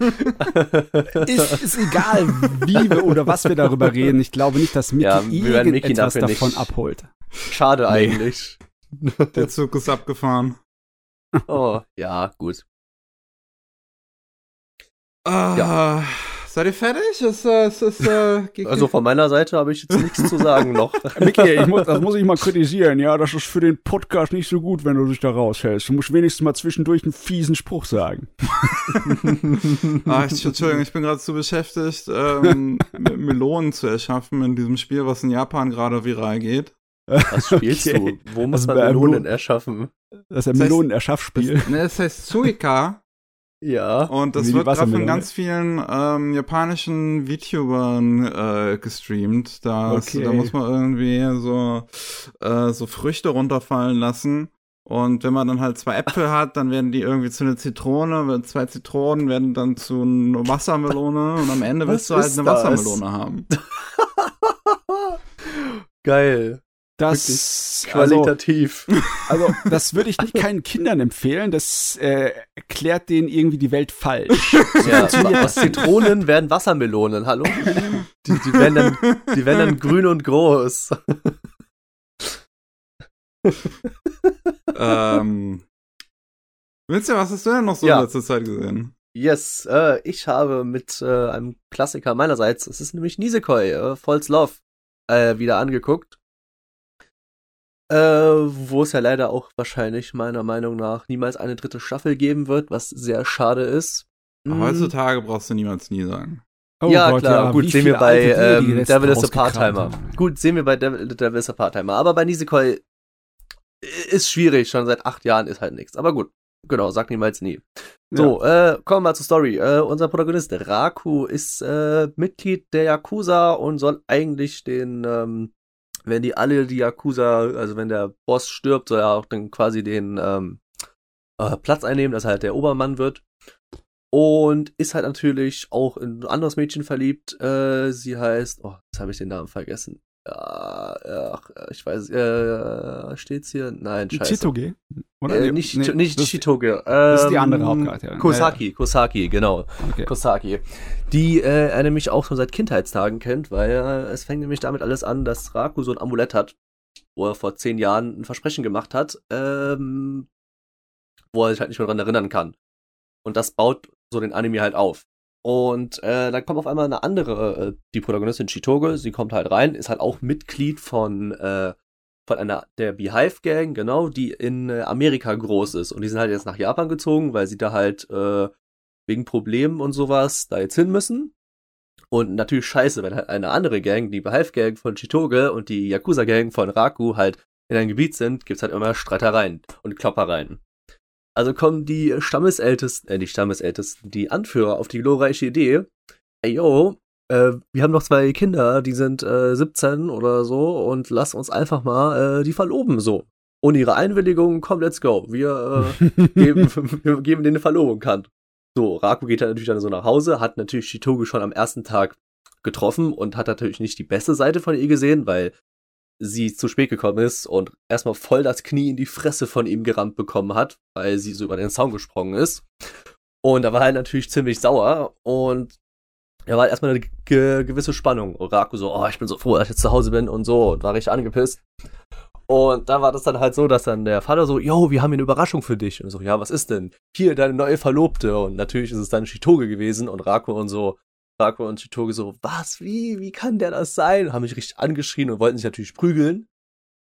[LAUGHS] ist, ist egal, wie wir oder was wir darüber reden. Ich glaube nicht, dass Mickey ja, irgendetwas Mickey davon abholt. Schade nee. eigentlich. [LAUGHS] Der Zug ist abgefahren. Oh, ja, gut. Ah, ja. Seid ihr fertig? Ist, äh, ist, ist, äh, also von meiner Seite habe ich jetzt nichts zu sagen noch. [LAUGHS] Micky, ich muss, das muss ich mal kritisieren. Ja, das ist für den Podcast nicht so gut, wenn du dich da raushältst. Du musst wenigstens mal zwischendurch einen fiesen Spruch sagen. [LAUGHS] ah, ich, Entschuldigung, ich bin gerade zu beschäftigt, ähm, Melonen zu erschaffen in diesem Spiel, was in Japan gerade viral geht. Was spielst okay. du? Wo muss man Melonen erschaffen? Das ist ein Melonen-Erschaffspiel. Das, ne, das heißt Suika. Ja. Und das wird gerade von ganz vielen ähm, japanischen VTubern äh, gestreamt. Da, okay. da muss man irgendwie so, äh, so Früchte runterfallen lassen. Und wenn man dann halt zwei Äpfel [LAUGHS] hat, dann werden die irgendwie zu einer Zitrone, zwei Zitronen werden dann zu einer Wassermelone und am Ende willst du halt eine das? Wassermelone haben. [LAUGHS] Geil. Das also, qualitativ. Also, [LAUGHS] also, das würde ich nicht keinen Kindern empfehlen. Das äh, erklärt denen irgendwie die Welt falsch. [LAUGHS] Ja, aus Zitronen werden Wassermelonen. Hallo? Die, die, werden dann, die werden dann grün und groß. ähm, Willst du, was hast du denn noch so ja. in letzter Zeit gesehen? Yes, äh, ich habe mit äh, einem Klassiker meinerseits, es ist nämlich Nisekoi, äh, Falls Love, äh, wieder angeguckt. Äh, wo es ja leider auch wahrscheinlich meiner Meinung nach niemals eine dritte Staffel geben wird, was sehr schade ist. Mhm. Heutzutage brauchst du niemals nie sagen. Oh ja, Gott, klar, ja. gut, sehen wir bei ähm, Devil is a Part-Timer. Gut, sehen wir bei Devil, Devil is a Part-Timer. Aber bei Nisekoi ist schwierig, schon seit acht Jahren ist halt nichts. Aber gut, genau, sag niemals nie. So, ja. äh, kommen wir mal zur Story. Äh, unser Protagonist Raku ist äh, Mitglied der Yakuza und soll eigentlich den ähm, wenn die alle die Yakuza, also wenn der Boss stirbt, soll er auch dann quasi den ähm, äh, Platz einnehmen, dass er halt der Obermann wird. Und ist halt natürlich auch in ein anderes Mädchen verliebt. Äh, sie heißt, oh, jetzt habe ich den Namen vergessen. Ja, ach, ich weiß, äh, steht's hier? Nein, scheiße. Chitoge? Oder? Äh, nicht nee, nicht das, Chitoge. das ist die andere ähm, Hauptcharakterin. Kosaki, Kosaki, genau. Okay. Kosaki. Die äh, er nämlich auch schon seit Kindheitstagen kennt, weil äh, es fängt nämlich damit alles an, dass Raku so ein Amulett hat, wo er vor zehn Jahren ein Versprechen gemacht hat, ähm, wo er sich halt nicht mehr dran erinnern kann. Und das baut so den Anime halt auf. Und äh, dann kommt auf einmal eine andere, äh, die Protagonistin Chitoge, sie kommt halt rein, ist halt auch Mitglied von, äh, von einer der Beehive Gang, genau, die in äh, Amerika groß ist. Und die sind halt jetzt nach Japan gezogen, weil sie da halt äh, wegen Problemen und sowas da jetzt hin müssen. Und natürlich scheiße, wenn halt eine andere Gang, die Beehive Gang von Chitoge und die Yakuza Gang von Raku halt in einem Gebiet sind, gibt's halt immer Streitereien und Kloppereien. Also kommen die Stammesältesten, äh, die Stammesältesten, die Anführer auf die glorreiche Idee, ey yo, äh, wir haben noch zwei Kinder, die sind äh, 17 oder so und lass uns einfach mal äh, die verloben so. Ohne ihre Einwilligung, komm, let's go. Wir, äh, [LAUGHS] geben, wir geben denen eine Verlobung kann. So, Raku geht dann natürlich dann so nach Hause, hat natürlich Shitoge schon am ersten Tag getroffen und hat natürlich nicht die beste Seite von ihr gesehen, weil sie zu spät gekommen ist und erstmal voll das Knie in die Fresse von ihm gerammt bekommen hat, weil sie so über den Zaun gesprungen ist. Und da war er natürlich ziemlich sauer und er war erstmal eine ge gewisse Spannung. Und Raku so, oh, ich bin so froh, dass ich jetzt zu Hause bin und so und war richtig angepisst. Und da war das dann halt so, dass dann der Vater so, yo, wir haben hier eine Überraschung für dich. Und so, ja, was ist denn? Hier, deine neue Verlobte. Und natürlich ist es dann Shitoge gewesen und Rako und so. Rako und Shitoge so, was, wie, wie kann der das sein? Haben mich richtig angeschrien und wollten sich natürlich prügeln.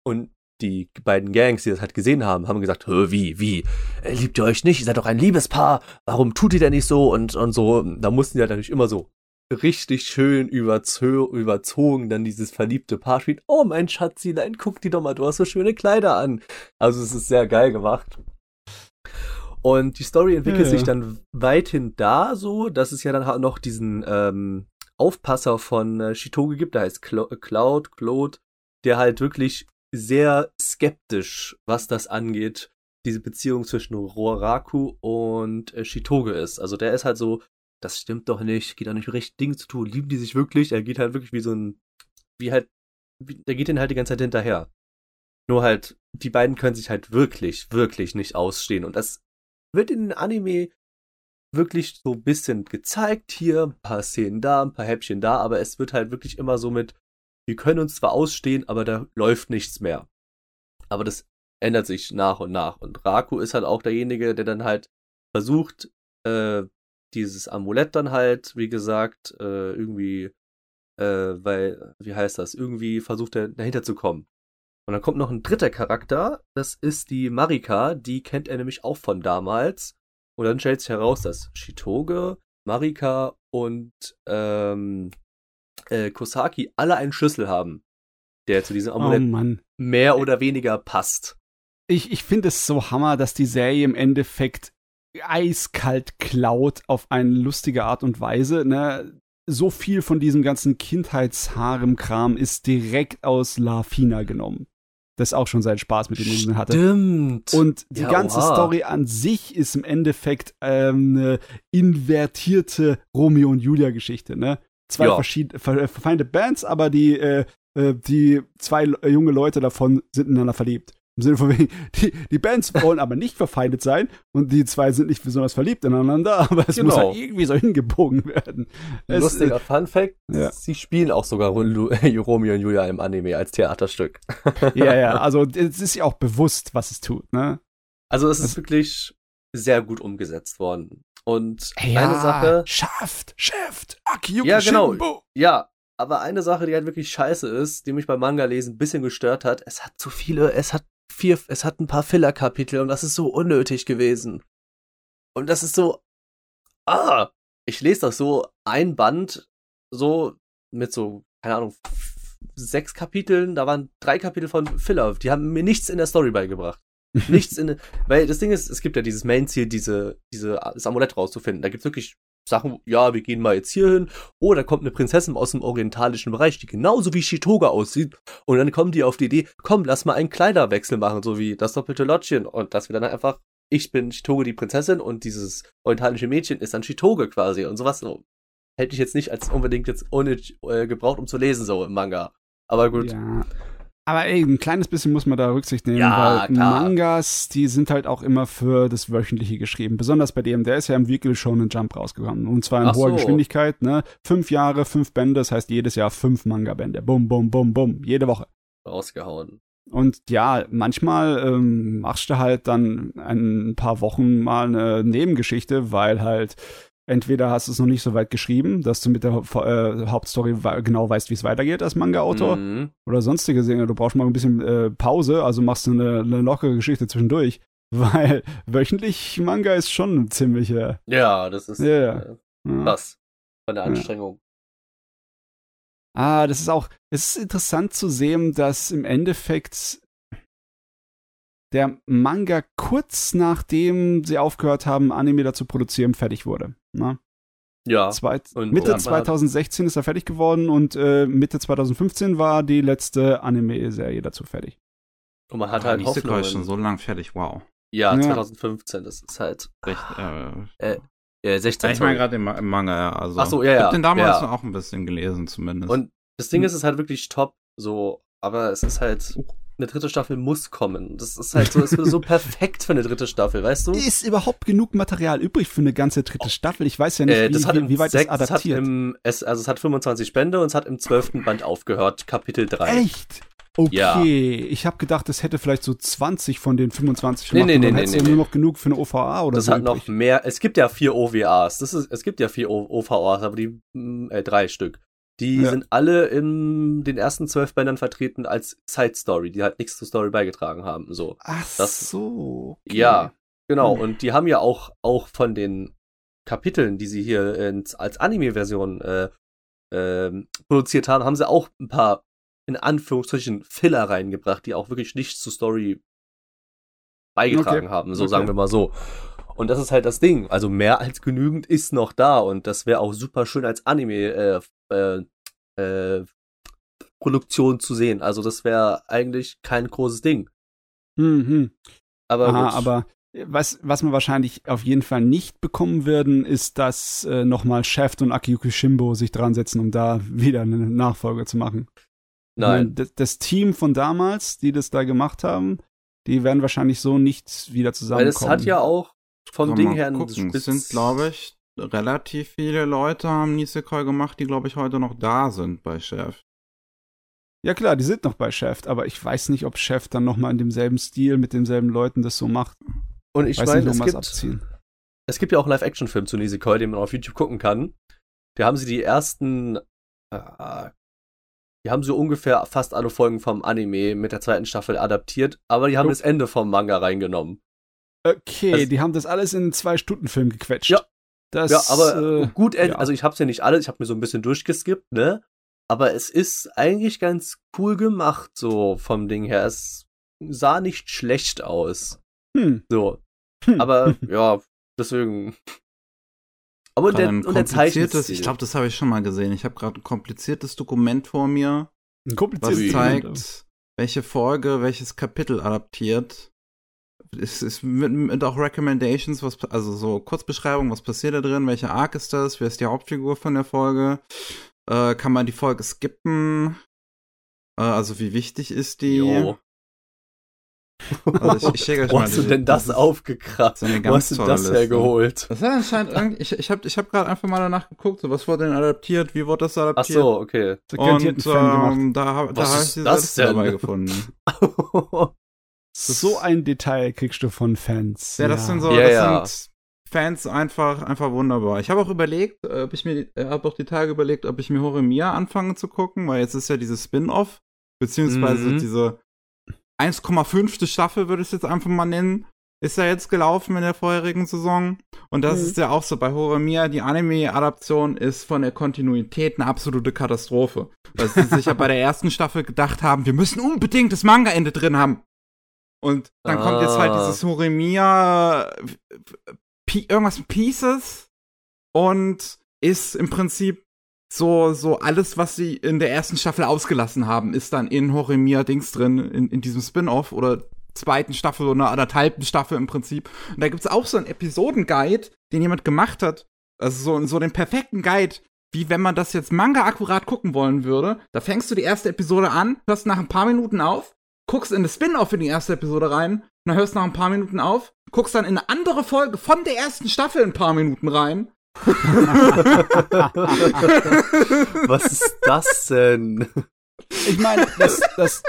Und die beiden Gangs, die das halt gesehen haben, haben gesagt, wie, wie, äh, liebt ihr euch nicht? Ihr seid doch ein Liebespaar. Warum tut ihr denn nicht so? Und, und so, da mussten die halt natürlich immer so richtig schön überzo überzogen dann dieses verliebte Paar spielt. Oh, mein Schatzilein, guck die doch mal, du hast so schöne Kleider an. Also es ist sehr geil gemacht. Und die Story entwickelt ja, sich dann weithin da so, dass es ja dann halt noch diesen ähm, Aufpasser von äh, Shitoge gibt, der heißt Cl Cloud, Claude, der halt wirklich sehr skeptisch, was das angeht, diese Beziehung zwischen Roraku und äh, Shitoge ist. Also der ist halt so, das stimmt doch nicht, geht doch nicht recht Dinge zu tun, lieben die sich wirklich? Er geht halt wirklich wie so ein, wie halt, wie, der geht ihnen halt die ganze Zeit hinterher. Nur halt, die beiden können sich halt wirklich, wirklich nicht ausstehen. Und das wird in den Anime wirklich so ein bisschen gezeigt hier, ein paar Szenen da, ein paar Häppchen da, aber es wird halt wirklich immer so mit, wir können uns zwar ausstehen, aber da läuft nichts mehr. Aber das ändert sich nach und nach. Und Raku ist halt auch derjenige, der dann halt versucht, äh, dieses Amulett dann halt, wie gesagt, äh, irgendwie, äh, weil, wie heißt das, irgendwie versucht er dahinter zu kommen. Und dann kommt noch ein dritter Charakter, das ist die Marika, die kennt er nämlich auch von damals. Und dann stellt sich heraus, dass Shitoge, Marika und ähm, äh, Kosaki alle einen Schlüssel haben, der zu diesem Amulett oh mehr oder weniger passt. Ich, ich finde es so hammer, dass die Serie im Endeffekt eiskalt klaut auf eine lustige Art und Weise. Ne? So viel von diesem ganzen Kindheitsharem-Kram ist direkt aus La Fina genommen. Das auch schon sein Spaß mit dem Stimmt. hatte. Stimmt. Und die ja, ganze oha. Story an sich ist im Endeffekt ähm, eine invertierte Romeo und Julia Geschichte, ne? Zwei ja. verschiedene verfeindete Bands, aber die äh, äh die zwei junge Leute davon sind ineinander verliebt. Im Sinne von wegen, die, die Bands wollen aber nicht verfeindet sein und die zwei sind nicht besonders verliebt ineinander, [LAUGHS] aber es genau. muss halt irgendwie so hingebogen werden. Es, Lustiger äh, Fun Fact, ja. sie spielen auch sogar [LAUGHS] Romeo und Julia im Anime als Theaterstück. ja, ja, [LAUGHS] also es ist ja auch bewusst, was es tut, ne? Also es ist wirklich sehr gut umgesetzt worden. Und ja, eine Sache. Schafft, schafft, Aki Ja, genau. Shimbo. Ja, aber eine Sache, die halt wirklich scheiße ist, die mich beim Manga lesen ein bisschen gestört hat, es hat zu viele, es hat vier, es hat ein paar Filler-Kapitel und das ist so unnötig gewesen. Und das ist so, ah, ich lese das so ein Band, so mit so, keine Ahnung, sechs Kapiteln, da waren drei Kapitel von Filler, die haben mir nichts in der Story beigebracht. [LAUGHS] nichts in, weil das Ding ist, es gibt ja dieses Main-Ziel, diese, diese, das Amulett rauszufinden. Da gibt's wirklich Sachen, ja, wir gehen mal jetzt hier hin. Oh, da kommt eine Prinzessin aus dem orientalischen Bereich, die genauso wie Shitoga aussieht. Und dann kommen die auf die Idee, komm, lass mal einen Kleiderwechsel machen, so wie das doppelte Lottchen. Und dass wir dann einfach, ich bin Shitoge die Prinzessin und dieses orientalische Mädchen ist dann Shitoge quasi und sowas. So. Hätte ich jetzt nicht als unbedingt jetzt ohne äh, gebraucht, um zu lesen, so im Manga. Aber gut. Ja. Aber ey, ein kleines bisschen muss man da Rücksicht nehmen, ja, weil klar. Mangas, die sind halt auch immer für das Wöchentliche geschrieben. Besonders bei dem, der ist ja im Weekly Shonen Jump rausgekommen. Und zwar in Ach hoher so. Geschwindigkeit, ne? Fünf Jahre, fünf Bände, das heißt jedes Jahr fünf Manga-Bände. Bum, bum, bum, bum. Jede Woche. Rausgehauen. Und ja, manchmal ähm, machst du halt dann ein paar Wochen mal eine Nebengeschichte, weil halt entweder hast du es noch nicht so weit geschrieben, dass du mit der äh, Hauptstory genau weißt, wie es weitergeht als Manga-Autor mhm. oder sonstige Dinge. Du brauchst mal ein bisschen äh, Pause, also machst du eine, eine, lockere Geschichte zwischendurch, [LAUGHS] weil wöchentlich Manga ist schon ziemlich. Äh, ja, das ist yeah. äh, was von der Anstrengung. Ja. Ah, das ist auch, es ist interessant zu sehen, dass im Endeffekt der Manga kurz nachdem sie aufgehört haben, Anime dazu produzieren, fertig wurde. Ne? Ja. Zweit Mitte 2016 ist er fertig geworden und äh, Mitte 2015 war die letzte Anime-Serie dazu fertig. Und man hat oh, halt Hoffnung. schon so lang fertig, wow. Ja, ja, 2015, das ist halt. Recht, äh, äh, äh 16. Ich meine gerade im, im, Manga, ja. Also, Ach so, ja, ja. Ich hab den damals ja. auch ein bisschen gelesen, zumindest. Und das Ding hm. ist, es ist halt wirklich top, so, aber es ist halt. Uh eine dritte Staffel muss kommen. Das ist halt so, ist so [LAUGHS] perfekt für eine dritte Staffel, weißt du? Ist überhaupt genug Material übrig für eine ganze dritte Staffel? Ich weiß ja nicht, äh, wie, wie, weit sechs, das adaptiert. Es, im, es, also es hat 25 Bände und es hat im zwölften Band aufgehört, Kapitel 3. Echt? Okay, Ja. ich habe gedacht, es hätte vielleicht so 20 von den 25 Nee, gemacht nee, nee, nee, hättest nee, du nee. nur noch genug für eine OVA oder Das so. hat noch übrig. mehr. Es gibt ja vier OVAs. Das ist, es gibt ja vier O- OVAs, aber die, mm, äh, drei Stück. Die Ja. sind alle in den ersten zwölf Bändern vertreten als Side Story, die halt nichts zur Story beigetragen haben. So. Ach das- so. okay. Ja, genau. Hm. Und die haben ja auch, auch von den Kapiteln, die sie hier ins, als Anime-Version äh, ähm, produziert haben, haben sie auch ein paar, in Anführungsstrichen, Filler reingebracht, die auch wirklich nichts zur Story beigetragen Okay. haben, so Okay. sagen wir mal so. Und das ist halt das Ding. Also mehr als genügend ist noch da und das wäre auch super schön als Anime äh, äh, äh, Produktion zu sehen. Also das wäre eigentlich kein großes Ding. Mhm. Aber Aha, gut. aber was, was wir wahrscheinlich auf jeden Fall nicht bekommen werden, ist, dass äh, nochmal Shaft und Akiyuki Shimbo sich dran setzen, um da [LAUGHS] wieder eine Nachfolge zu machen. Nein. Das, das Team von damals, die das da gemacht haben, die werden wahrscheinlich so nicht wieder Weil zusammenkommen. es hat ja auch vom Ding her einen gucken. Es sind, glaube ich, relativ viele Leute haben Nisekoi gemacht, die, glaube ich, heute noch da sind bei Chef. Ja klar, die sind noch bei Shaft, aber ich weiß nicht, ob Shaft dann nochmal in demselben Stil mit denselben Leuten das so macht. Und ich weiß meine, nicht, es gibt, abziehen. es gibt ja auch einen Live-Action-Film zu Nisekoi, den man auf YouTube gucken kann. Da haben sie die ersten, äh, die haben so ungefähr fast alle Folgen vom Anime mit der zweiten Staffel adaptiert, aber die haben Jo. das Ende vom Manga reingenommen. Okay, Also- die haben das alles in einen Zwei-Stunden-Film gequetscht. Ja. Das, ja, aber äh, gut, end- ja. also ich hab's ja nicht alles, ich habe mir so ein bisschen durchgeskippt, ne? Aber es ist eigentlich ganz cool gemacht, so vom Ding her. Es sah nicht schlecht aus. hm. So. Hm. Aber [LAUGHS] ja, deswegen. Aber der, und der kompliziertes, Zeichenstil. ich glaube, das habe ich schon mal gesehen. Ich habe gerade ein kompliziertes Dokument vor mir, Ein was kompliziertes Wie? zeigt, welche Folge, welches Kapitel adaptiert. Es ist mit, mit auch Recommendations, was, also so Kurzbeschreibung, was passiert da drin, welche Arc ist das, wer ist die Hauptfigur von der Folge, äh, kann man die Folge skippen, äh, also wie wichtig ist die? Jo. Also ich, ich schicke euch Wo mal hast du denn das ist- aufgekratzt? so Wo hast du das Liste. hergeholt? Das war anscheinend ich, ich habe ich hab gerade einfach mal danach geguckt, so was wurde denn adaptiert, wie wurde das Ach adaptiert? so, okay. Das hat gemacht. ähm, da, hab- da Was habe ich diese das Liste denn? dabei gefunden. [LAUGHS] So ein Detail kriegst du von Fans. Ja, das sind so, Ja, das ja. sind Fans einfach, einfach wunderbar. Ich habe auch überlegt, äh, ob ich mir, die- äh, habe auch die Tage überlegt, ob ich mir Horimiya anfange zu gucken, weil jetzt ist ja dieses Spin-off, beziehungsweise Mhm. diese 1,5. Staffel, würde ich es jetzt einfach mal nennen, ist ja jetzt gelaufen in der vorherigen Saison. Und das Mhm. ist ja auch so bei Horimiya, die Anime-Adaption ist von der Kontinuität eine absolute Katastrophe. Weil sie sich ja bei der ersten Staffel gedacht haben, wir müssen unbedingt das Manga-Ende drin haben. Und dann kommt jetzt halt Ah. dieses Horimiya Pi- irgendwas mit Pieces und ist im Prinzip so, so alles, was sie in der ersten Staffel ausgelassen haben, ist dann in Horimiya Dings drin, in, in diesem Spin-off oder zweiten Staffel oder einer anderthalbten Staffel im Prinzip. Und da gibt's auch so einen Episodenguide, den jemand gemacht hat. Also so, so den perfekten Guide, wie wenn man das jetzt Manga akkurat gucken wollen würde. Da fängst du die erste Episode an, hörst nach ein paar Minuten auf, guckst in das Spin-off in die erste Episode rein, dann hörst nach ein paar Minuten auf, guckst dann in eine andere Folge von der ersten Staffel ein paar Minuten rein. [LAUGHS] Was ist das denn? Ich meine, das, das,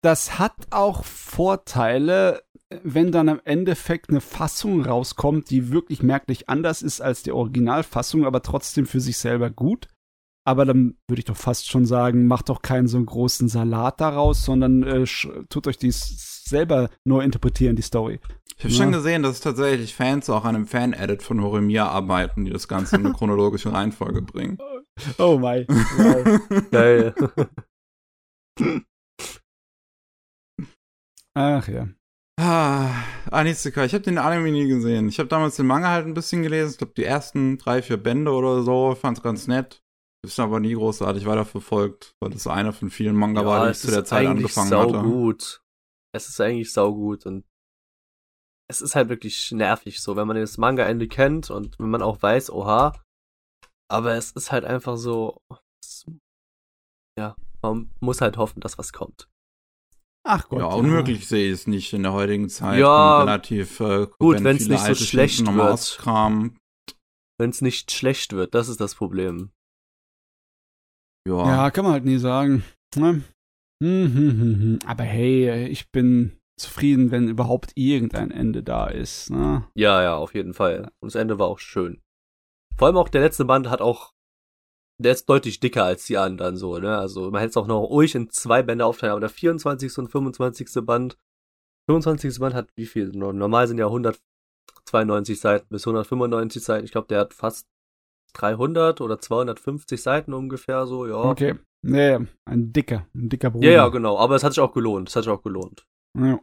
das hat auch Vorteile, wenn dann im Endeffekt eine Fassung rauskommt, die wirklich merklich anders ist als die Originalfassung, aber trotzdem für sich selber gut. Aber dann würde ich doch fast schon sagen, macht doch keinen so einen großen Salat daraus, sondern äh, tut euch dies selber neu interpretieren, die Story. Ich habe Ja. schon gesehen, dass tatsächlich Fans auch an einem Fan-Edit von Horimiya arbeiten, die das Ganze in eine chronologische Reihenfolge bringen. [LAUGHS] Oh mein. Wow. [LAUGHS] Geil. [LAUGHS] Ach ja. Ah, Anizuka, ich habe den Anime nie gesehen. Ich habe damals den Manga halt ein bisschen gelesen. Ich glaube, die ersten drei, vier Bände oder so. Fand's ganz nett. Ist aber nie großartig weiterverfolgt, weil das einer von vielen Manga war, die ich es zu der ist Zeit eigentlich angefangen hatte. saugut. Es ist eigentlich saugut und es ist halt wirklich nervig so, wenn man das Manga-Ende kennt und wenn man auch weiß, oha. Aber es ist halt einfach so, es, ja, man muss halt hoffen, dass was kommt. Ach Gott. Ja, unmöglich sehe ich es nicht in der heutigen Zeit. Ja, Und relativ äh, gut, wenn viele nicht so schlecht nochmal wird. Wenn es nicht schlecht wird, das ist das Problem. Ja. Ja, kann man halt nie sagen. Ne? Hm, hm, hm. Aber hey, ich bin zufrieden, wenn überhaupt irgendein Ende da ist. Ne? Ja, ja, auf jeden Fall. Und das Ende war auch schön. Vor allem auch der letzte Band hat auch, der ist deutlich dicker als die anderen so, ne? Also man hätte es auch noch ruhig in zwei Bände aufteilen, aber der 24. und 25. Band, 25. Band hat wie viel? Normal sind ja 192 Seiten bis 195 Seiten. Ich glaube, der hat fast 300 oder 250 Seiten ungefähr so, ja. Okay. Nee, ein dicker, ein dicker Bruder. Ja, ja, genau. Aber es hat sich auch gelohnt. Es hat sich auch gelohnt. Ja.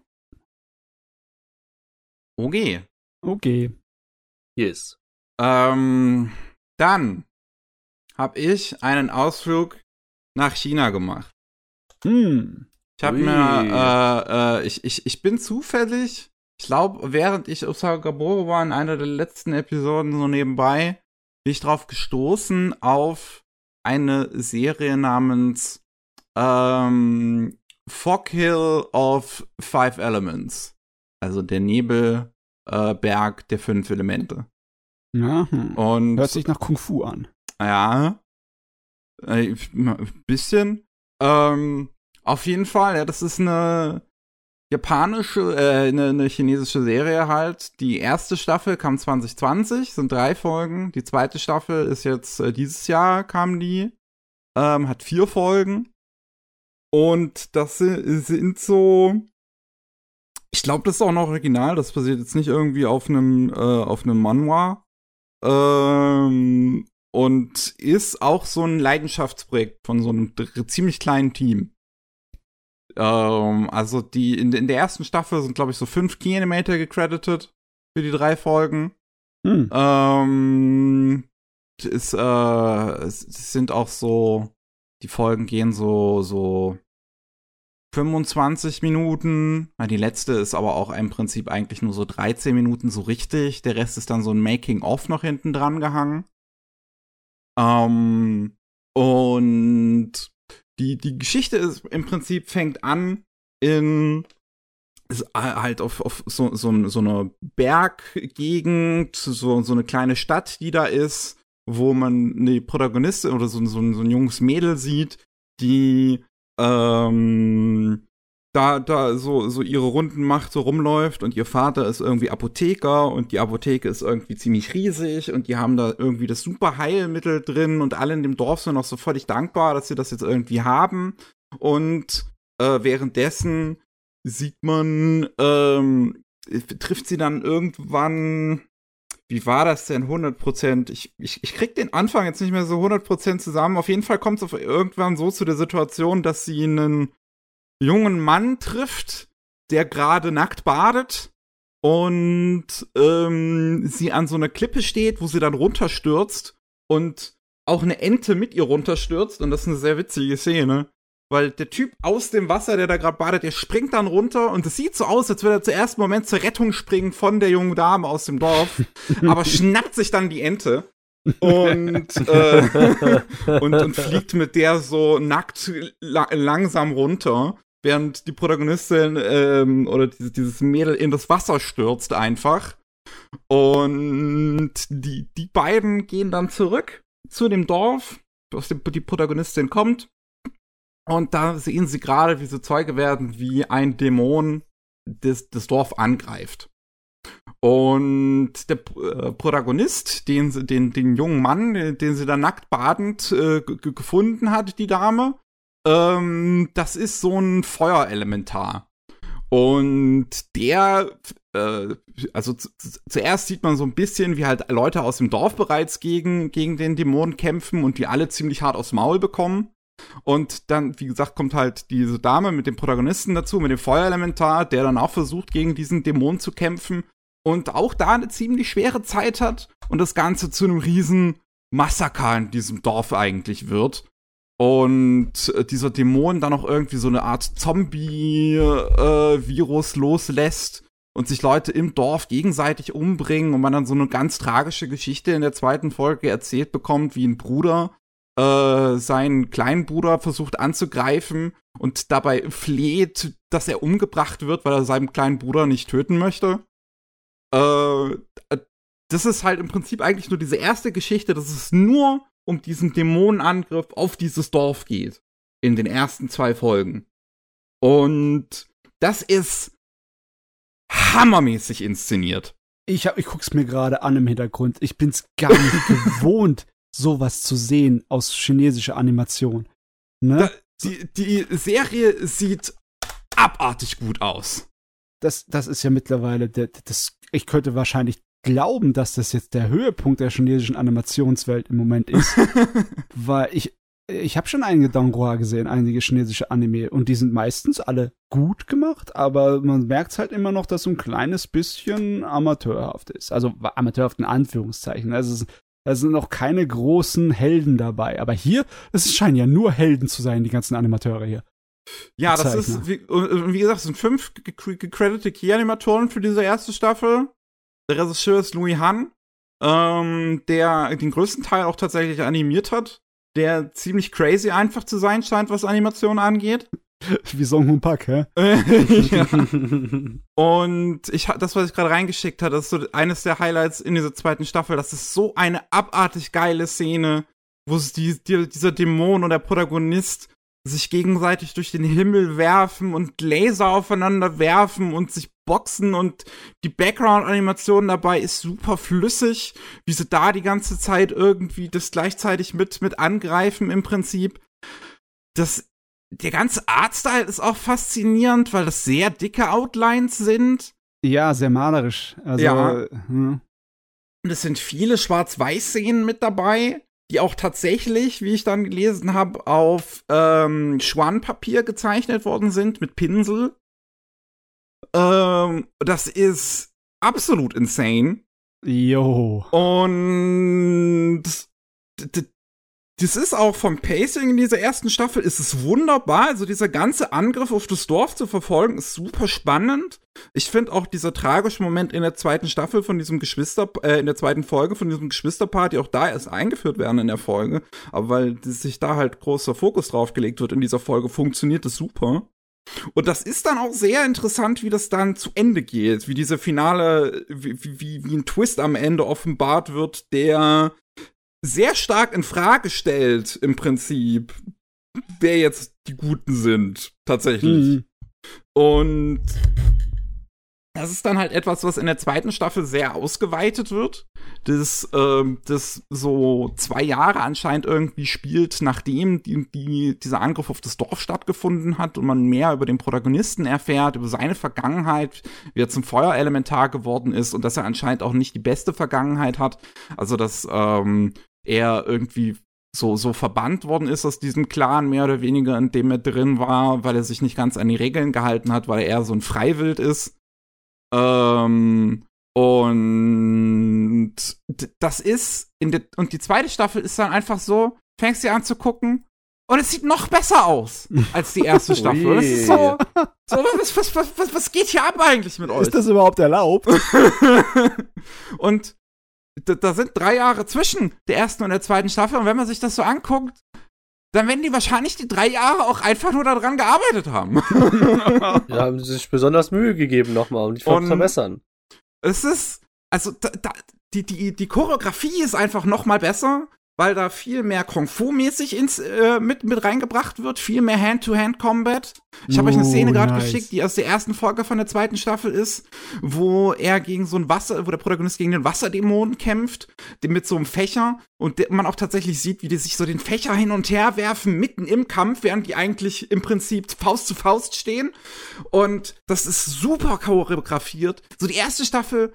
Okay. Okay. Yes. Ähm, dann habe ich einen Ausflug nach China gemacht. Hm. Ich habe mir, äh, äh, ich, ich, ich bin zufällig, ich glaube, während ich Osagaboro war, in einer der letzten Episoden so nebenbei, bin ich drauf gestoßen auf eine Serie namens ähm, Fog Hill of Five Elements. Also der Nebelberg äh, der fünf Elemente. Ja, hm. Und Hört sich nach Kung Fu an. ja. Äh, Ein bisschen. Ähm, auf jeden Fall, ja, das ist eine japanische, äh, eine, eine chinesische Serie halt. Die erste Staffel kam 2020, sind drei Folgen. Die zweite Staffel ist jetzt äh, dieses Jahr kam die. Ähm, hat vier Folgen. Und das si- sind so. Ich glaube, das ist auch noch original. Das basiert jetzt nicht irgendwie auf einem äh, auf einem Manhwa. Ähm, und ist auch so ein Leidenschaftsprojekt von so einem ziemlich kleinen Team. Ähm, also die in, in der ersten Staffel sind, glaube ich, so fünf Key Animator gecredited für die drei Folgen. Hm. Ähm, ist, äh, es es sind auch so, die Folgen gehen so, so 25 Minuten. Die letzte ist aber auch im Prinzip eigentlich nur so 13 Minuten so richtig. Der Rest ist dann so ein Making-of noch hinten dran gehangen. Ähm, und die, die Geschichte ist im Prinzip fängt an in halt auf, auf so, so, so eine Berggegend, so, so eine kleine Stadt, die da ist, wo man eine Protagonistin oder so, so, so ein junges Mädel sieht, die ähm, da, da so, so ihre Runden macht, so rumläuft und ihr Vater ist irgendwie Apotheker und die Apotheke ist irgendwie ziemlich riesig und die haben da irgendwie das super Heilmittel drin und alle in dem Dorf sind auch so völlig dankbar, dass sie das jetzt irgendwie haben und äh, währenddessen sieht man, ähm, trifft sie dann irgendwann, wie war das denn, 100%? Ich, ich, ich krieg den Anfang jetzt nicht mehr so 100% zusammen. Auf jeden Fall kommt es irgendwann so zu der Situation, dass sie einen jungen Mann trifft, der gerade nackt badet und ähm, sie an so einer Klippe steht, wo sie dann runterstürzt und auch eine Ente mit ihr runterstürzt und das ist eine sehr witzige Szene. Weil der Typ aus dem Wasser, der da gerade badet, der springt dann runter und es sieht so aus, als würde er zuerst im Moment zur Rettung springen von der jungen Dame aus dem Dorf, [LAUGHS] aber schnappt sich dann die Ente und, äh, [LAUGHS] und, und fliegt mit der so nackt la langsam runter, während die Protagonistin ähm, oder dieses, dieses Mädel in das Wasser stürzt einfach. Und die, die beiden gehen dann zurück zu dem Dorf, aus dem die Protagonistin kommt. Und da sehen sie gerade, wie sie Zeuge werden, wie ein Dämon das, das Dorf angreift. Und der äh, Protagonist, den, den, den jungen Mann, den, sie da nackt badend äh, ge- gefunden hat, die Dame, ähm, das ist so ein Feuerelementar. Und der, äh, also zu, zu, zuerst sieht man so ein bisschen, wie halt Leute aus dem Dorf bereits gegen, gegen den Dämon kämpfen und die alle ziemlich hart aufs Maul bekommen. Und dann, wie gesagt, kommt halt diese Dame mit dem Protagonisten dazu, mit dem Feuerelementar, der dann auch versucht, gegen diesen Dämon zu kämpfen und auch da eine ziemlich schwere Zeit hat und das Ganze zu einem riesen Massaker in diesem Dorf eigentlich wird. Und äh, dieser Dämon dann auch irgendwie so eine Art Zombie-Virus loslässt und sich Leute im Dorf gegenseitig umbringen und man dann so eine ganz tragische Geschichte in der zweiten Folge erzählt bekommt, wie ein Bruder äh, seinen kleinen Bruder versucht anzugreifen und dabei fleht, dass er umgebracht wird, weil er seinen kleinen Bruder nicht töten möchte. Äh, das ist halt im Prinzip eigentlich nur diese erste Geschichte, dass es nur um diesen Dämonenangriff auf dieses Dorf geht. In den ersten zwei Folgen. Und das ist hammermäßig inszeniert. Ich, hab, ich guck's mir gerade an im Hintergrund. Ich bin's gar nicht [LAUGHS] gewohnt, sowas zu sehen aus chinesischer Animation. Ne? Da, die, die Serie sieht abartig gut aus. Das, das ist ja mittlerweile, der, das, ich könnte wahrscheinlich glauben, dass das jetzt der Höhepunkt der chinesischen Animationswelt im Moment ist. [LAUGHS] weil ich, ich habe schon einige Donghua gesehen, einige chinesische Anime, und die sind meistens alle gut gemacht, aber man merkt halt immer noch, dass so ein kleines bisschen amateurhaft ist. Also amateurhaft in Anführungszeichen. Also es sind noch keine großen Helden dabei. Aber hier, es scheinen ja nur Helden zu sein, die ganzen Animateure hier. Ja, das ist, wie, wie, gesagt, es sind fünf gecredited Key-Animatoren für diese erste Staffel. Der Regisseur ist Louis Han, ähm, der den größten Teil auch tatsächlich animiert hat der ziemlich crazy einfach zu sein scheint, was Animation angeht. [LAUGHS] Wie Song Hoon Pak, hä? [LAUGHS] ja. [LAUGHS] Und ich, das, was ich gerade reingeschickt habe, das ist so eines der Highlights in dieser zweiten Staffel. Das ist so eine abartig geile Szene, wo die, die, dieser Dämon und der Protagonist sich gegenseitig durch den Himmel werfen und Laser aufeinander werfen und sich boxen und die Background-Animation dabei ist super flüssig, wie sie da die ganze Zeit irgendwie das gleichzeitig mit, mit angreifen im Prinzip. Das, der ganze Artstyle ist auch faszinierend, weil das sehr dicke Outlines sind. Ja, sehr malerisch. Also, ja. Hm. Und es sind viele Schwarz-Weiß-Szenen mit dabei die auch tatsächlich, wie ich dann gelesen habe, auf ähm, Schwanpapier gezeichnet worden sind mit Pinsel. Ähm, das ist absolut insane. Jo. Und das ist auch vom Pacing in dieser ersten Staffel ist es wunderbar. Also dieser ganze Angriff auf das Dorf zu verfolgen ist super spannend. Ich finde auch dieser tragische Moment in der zweiten Staffel von diesem Geschwister, äh, in der zweiten Folge von diesem Geschwisterparty auch da erst eingeführt werden in der Folge. Aber weil sich da halt großer Fokus drauf gelegt wird in dieser Folge, funktioniert das super. Und das ist dann auch sehr interessant, wie das dann zu Ende geht, wie diese finale, wie, wie, wie ein Twist am Ende offenbart wird, der sehr stark in Frage stellt, im Prinzip, wer jetzt die Guten sind, tatsächlich. Mhm. Und das ist dann halt etwas, was in der zweiten Staffel sehr ausgeweitet wird. Das, äh, das so zwei Jahre anscheinend irgendwie spielt, nachdem die, die, dieser Angriff auf das Dorf stattgefunden hat und man mehr über den Protagonisten erfährt, über seine Vergangenheit, wie er zum Feuerelementar geworden ist und dass er anscheinend auch nicht die beste Vergangenheit hat. Also, dass ähm, er irgendwie so, so verbannt worden ist aus diesem Clan, mehr oder weniger, in dem er drin war, weil er sich nicht ganz an die Regeln gehalten hat, weil er eher so ein Freiwild ist. Ähm, und das ist, in der, und die zweite Staffel ist dann einfach so, fängst du an zu gucken und es sieht noch besser aus als die erste [LAUGHS] Staffel. das ist so, so was, was, was, was geht hier ab eigentlich mit euch? Ist das überhaupt erlaubt? [LAUGHS] und da, da, sind drei Jahre zwischen der ersten und der zweiten Staffel. Und wenn man sich das so anguckt, dann werden die wahrscheinlich die drei Jahre auch einfach nur daran gearbeitet haben. [LAUGHS] ja, haben sich besonders Mühe gegeben nochmal, um die zu verbessern. Es ist, also da, da, die, die, die Choreografie ist einfach nochmal besser weil da viel mehr Kung Fu-mäßig ins äh, mit, mit reingebracht wird, viel mehr Hand-to-Hand-Combat. Ich habe oh, euch eine Szene gerade nice. geschickt, die aus der ersten Folge von der zweiten Staffel ist, wo er gegen so ein Wasser, wo der Protagonist gegen den Wasserdämonen kämpft, mit so einem Fächer und man auch tatsächlich sieht, wie die sich so den Fächer hin und her werfen, mitten im Kampf, während die eigentlich im Prinzip Faust zu Faust stehen. Und das ist super choreografiert. So die erste Staffel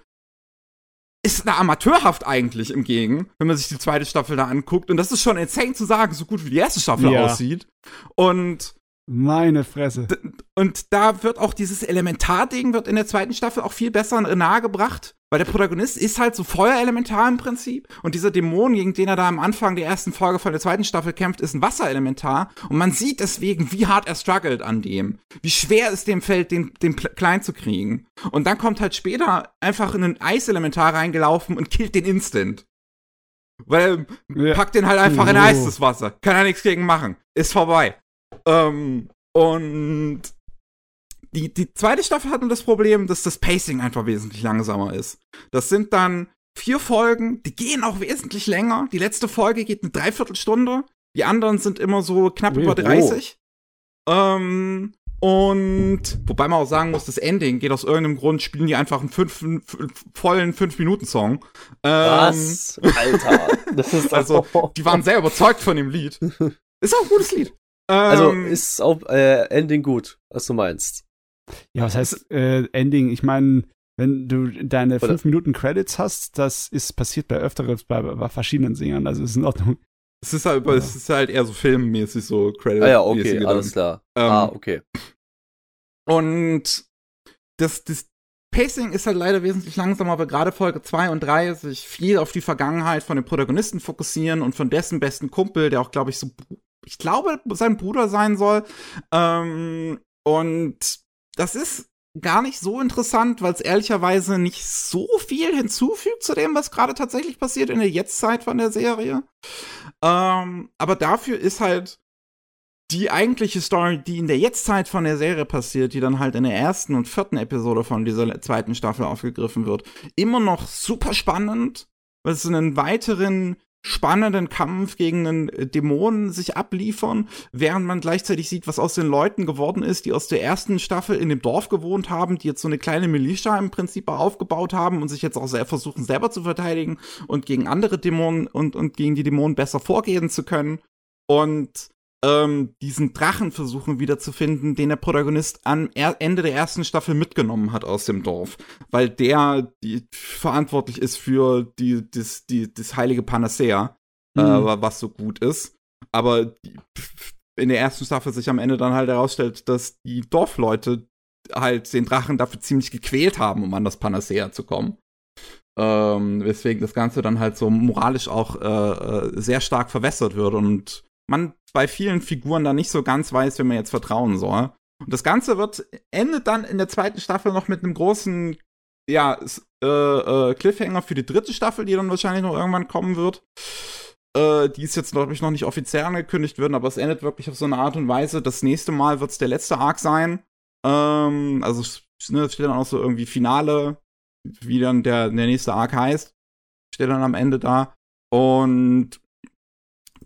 ist da amateurhaft eigentlich im Gegen, wenn man sich die zweite Staffel da anguckt. Und das ist schon insane zu sagen, so gut wie die erste Staffel ja. aussieht. Und meine Fresse. Und da wird auch dieses Elementarding wird in der zweiten Staffel auch viel besser nahegebracht, weil der Protagonist ist halt so Feuerelementar im Prinzip und dieser Dämon, gegen den er da am Anfang der ersten Folge von der zweiten Staffel kämpft, ist ein Wasserelementar und man sieht deswegen, wie hart er struggelt an dem, wie schwer es dem fällt, den, den klein zu kriegen. Und dann kommt halt später einfach in ein Eiselementar reingelaufen und killt den instant. Weil ja. packt den halt einfach in heißes Wasser. Kann er nichts gegen machen. Ist vorbei. Ähm, und die, die zweite Staffel hat nur das Problem, dass das Pacing einfach wesentlich langsamer ist. Das sind dann vier Folgen, die gehen auch wesentlich länger. Die letzte Folge geht eine Dreiviertelstunde. Die anderen sind immer so knapp über 30. Oh. Ähm, Und wobei man auch sagen muss, das Ending geht aus irgendeinem Grund, spielen die einfach einen fünf, vollen 5-Minuten-Song. Ähm, Was? Alter. Das ist [LAUGHS] also, die waren sehr überzeugt von dem Lied. [LAUGHS] Ist auch ein gutes Lied. Also ähm, ist auch äh, Ending gut, was du meinst. Ja, was heißt äh, Ending? Ich meine, wenn du deine 5 Minuten Credits hast, das ist passiert bei öfteren, bei, bei verschiedenen Singern, also ist in Ordnung. Es ist halt, ja. es ist halt eher so filmmäßig, so Credit. Ah ja, okay, alles klar. Ähm, ah, okay. Und das, das Pacing ist halt leider wesentlich langsamer, aber gerade Folge 2 und 3 sich viel auf die Vergangenheit von dem Protagonisten fokussieren und von dessen besten Kumpel, der auch, glaube ich, so, ich glaube, sein Bruder sein soll. Ähm, und das ist gar nicht so interessant, weil es ehrlicherweise nicht so viel hinzufügt zu dem, was gerade tatsächlich passiert in der Jetztzeit von der Serie. Ähm, aber dafür ist halt die eigentliche Story, die in der Jetztzeit von der Serie passiert, die dann halt in der ersten und vierten Episode von dieser zweiten Staffel aufgegriffen wird, immer noch super spannend, weil es einen weiteren spannenden Kampf gegen einen Dämonen sich abliefern, während man gleichzeitig sieht, was aus den Leuten geworden ist, die aus der ersten Staffel in dem Dorf gewohnt haben, die jetzt so eine kleine Militia im Prinzip aufgebaut haben und sich jetzt auch sehr versuchen, selber zu verteidigen und gegen andere Dämonen und, und gegen die Dämonen besser vorgehen zu können. Und ähm, diesen Drachen versuchen wiederzufinden, den der Protagonist am Ende der ersten Staffel mitgenommen hat aus dem Dorf, weil der die, verantwortlich ist für die, das, die, das heilige Panacea, äh, mhm. äh, was so gut ist. Aber in der ersten Staffel sich am Ende dann halt herausstellt, dass die Dorfleute halt den Drachen dafür ziemlich gequält haben, um an das Panacea zu kommen. Ähm, weswegen das Ganze dann halt so moralisch auch äh, äh sehr stark verwässert wird und man bei vielen Figuren da nicht so ganz weiß, wem man jetzt vertrauen soll. Und das Ganze wird, endet dann in der zweiten Staffel noch mit einem großen, ja, äh, äh, Cliffhanger für die dritte Staffel, die dann wahrscheinlich noch irgendwann kommen wird. Äh, die ist jetzt, glaube ich, noch nicht offiziell angekündigt werden, aber es endet wirklich auf so eine Art und Weise. Das nächste Mal wird es der letzte Arc sein. Ähm, also, ne, es steht dann auch so irgendwie Finale, wie dann der, der nächste Arc heißt. Steht dann am Ende da. Und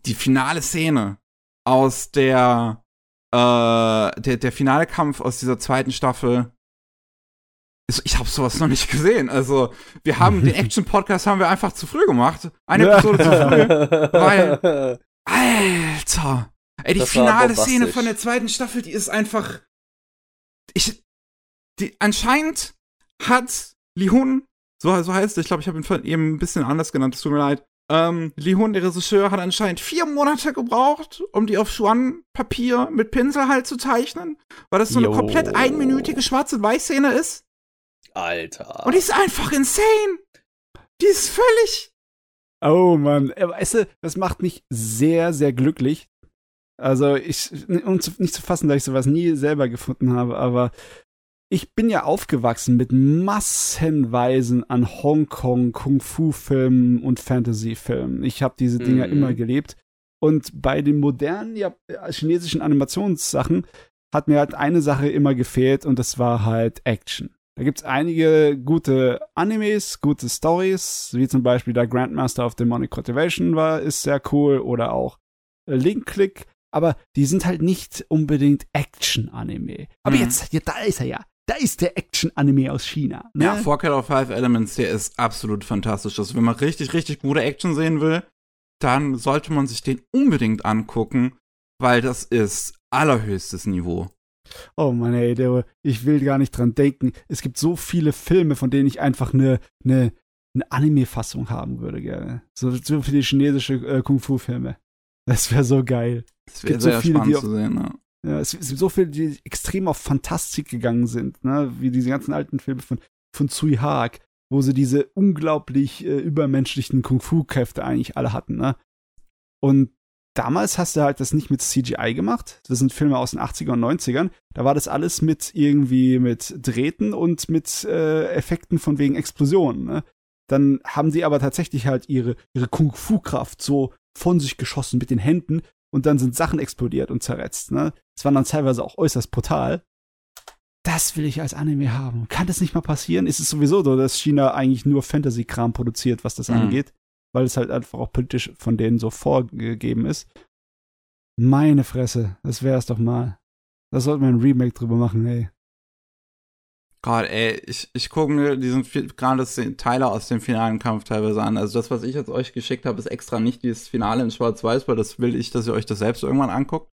die finale Szene aus der, äh, der, der finale Kampf aus dieser zweiten Staffel. Ist, ich habe sowas noch nicht gesehen. Also, wir haben den [LAUGHS] Action-Podcast haben wir einfach zu früh gemacht. Eine [LAUGHS] Episode zu früh. Weil, Alter. Ey, die das finale Szene von der zweiten Staffel, die ist einfach. Ich. Die, anscheinend hat Lihun, so, so heißt es, ich glaube, ich habe ihn eben ein bisschen anders genannt, es tut mir leid, ähm, Lee Hun, der Regisseur, hat anscheinend vier Monate gebraucht, um die auf Schwan-Papier mit Pinsel halt zu zeichnen, weil das so eine komplett einminütige Schwarz-und-Weiß-Szene ist. Alter. Und die ist einfach insane. Die ist völlig. Oh Mann, äh, weißt du, das macht mich sehr, sehr glücklich. Also ich, um nicht zu fassen, da ich sowas nie selber gefunden habe, aber ich bin ja aufgewachsen mit massenweisen an Hongkong Kung-Fu-Filmen und Fantasy-Filmen. Ich habe diese Dinger mhm. immer gelebt. Und bei den modernen ja, chinesischen Animationssachen hat mir halt eine Sache immer gefehlt und das war halt Action. Da gibt's einige gute Animes, gute Stories, wie zum Beispiel der Grandmaster of Demonic Cultivation war, ist sehr cool oder auch Link Click, aber die sind halt nicht unbedingt Action-Anime. Aber mhm. jetzt, ja, da ist er ja da ist der Action-Anime aus China. Ne? Ja, Four of Five Elements, der ist absolut fantastisch. Also wenn man richtig, richtig gute Action sehen will, dann sollte man sich den unbedingt angucken, weil das ist allerhöchstes Niveau. Oh Mann, ey, der, ich will gar nicht dran denken. Es gibt so viele Filme, von denen ich einfach eine, eine, eine Anime-Fassung haben würde, gerne. So, so viele chinesische äh, Kung-Fu-Filme. Das wäre so geil. Das wäre sehr so viele, spannend zu sehen, ja. Ja, es, gibt so viele, die extrem auf Fantastik gegangen sind, ne? wie diese ganzen alten Filme von, von Tsui Haag, wo sie diese unglaublich äh, übermenschlichen Kung-Fu-Kräfte eigentlich alle hatten. Ne? Und damals hast du halt das nicht mit CGI gemacht. Das sind Filme aus den 80er und 90ern. Da war das alles mit irgendwie mit Drähten und mit äh, Effekten von wegen Explosionen. Ne? Dann haben sie aber tatsächlich halt ihre, ihre Kung-Fu-Kraft so von sich geschossen mit den Händen und dann sind Sachen explodiert und zerretzt. Ne? Das war dann teilweise auch äußerst brutal. Das will ich als Anime haben. Kann das nicht mal passieren? Ist es sowieso so, dass China eigentlich nur Fantasy-Kram produziert, was das mhm. angeht? Weil es halt einfach auch politisch von denen so vorgegeben ist. Meine Fresse, das wäre es doch mal. Da sollte man ein Remake drüber machen, ey. Gott, ey, ich, ich gucke mir diesen gerade Teile aus dem finalen Kampf teilweise an. Also das, was ich jetzt euch geschickt habe, ist extra nicht dieses Finale in Schwarz-Weiß, weil das will ich, dass ihr euch das selbst irgendwann anguckt.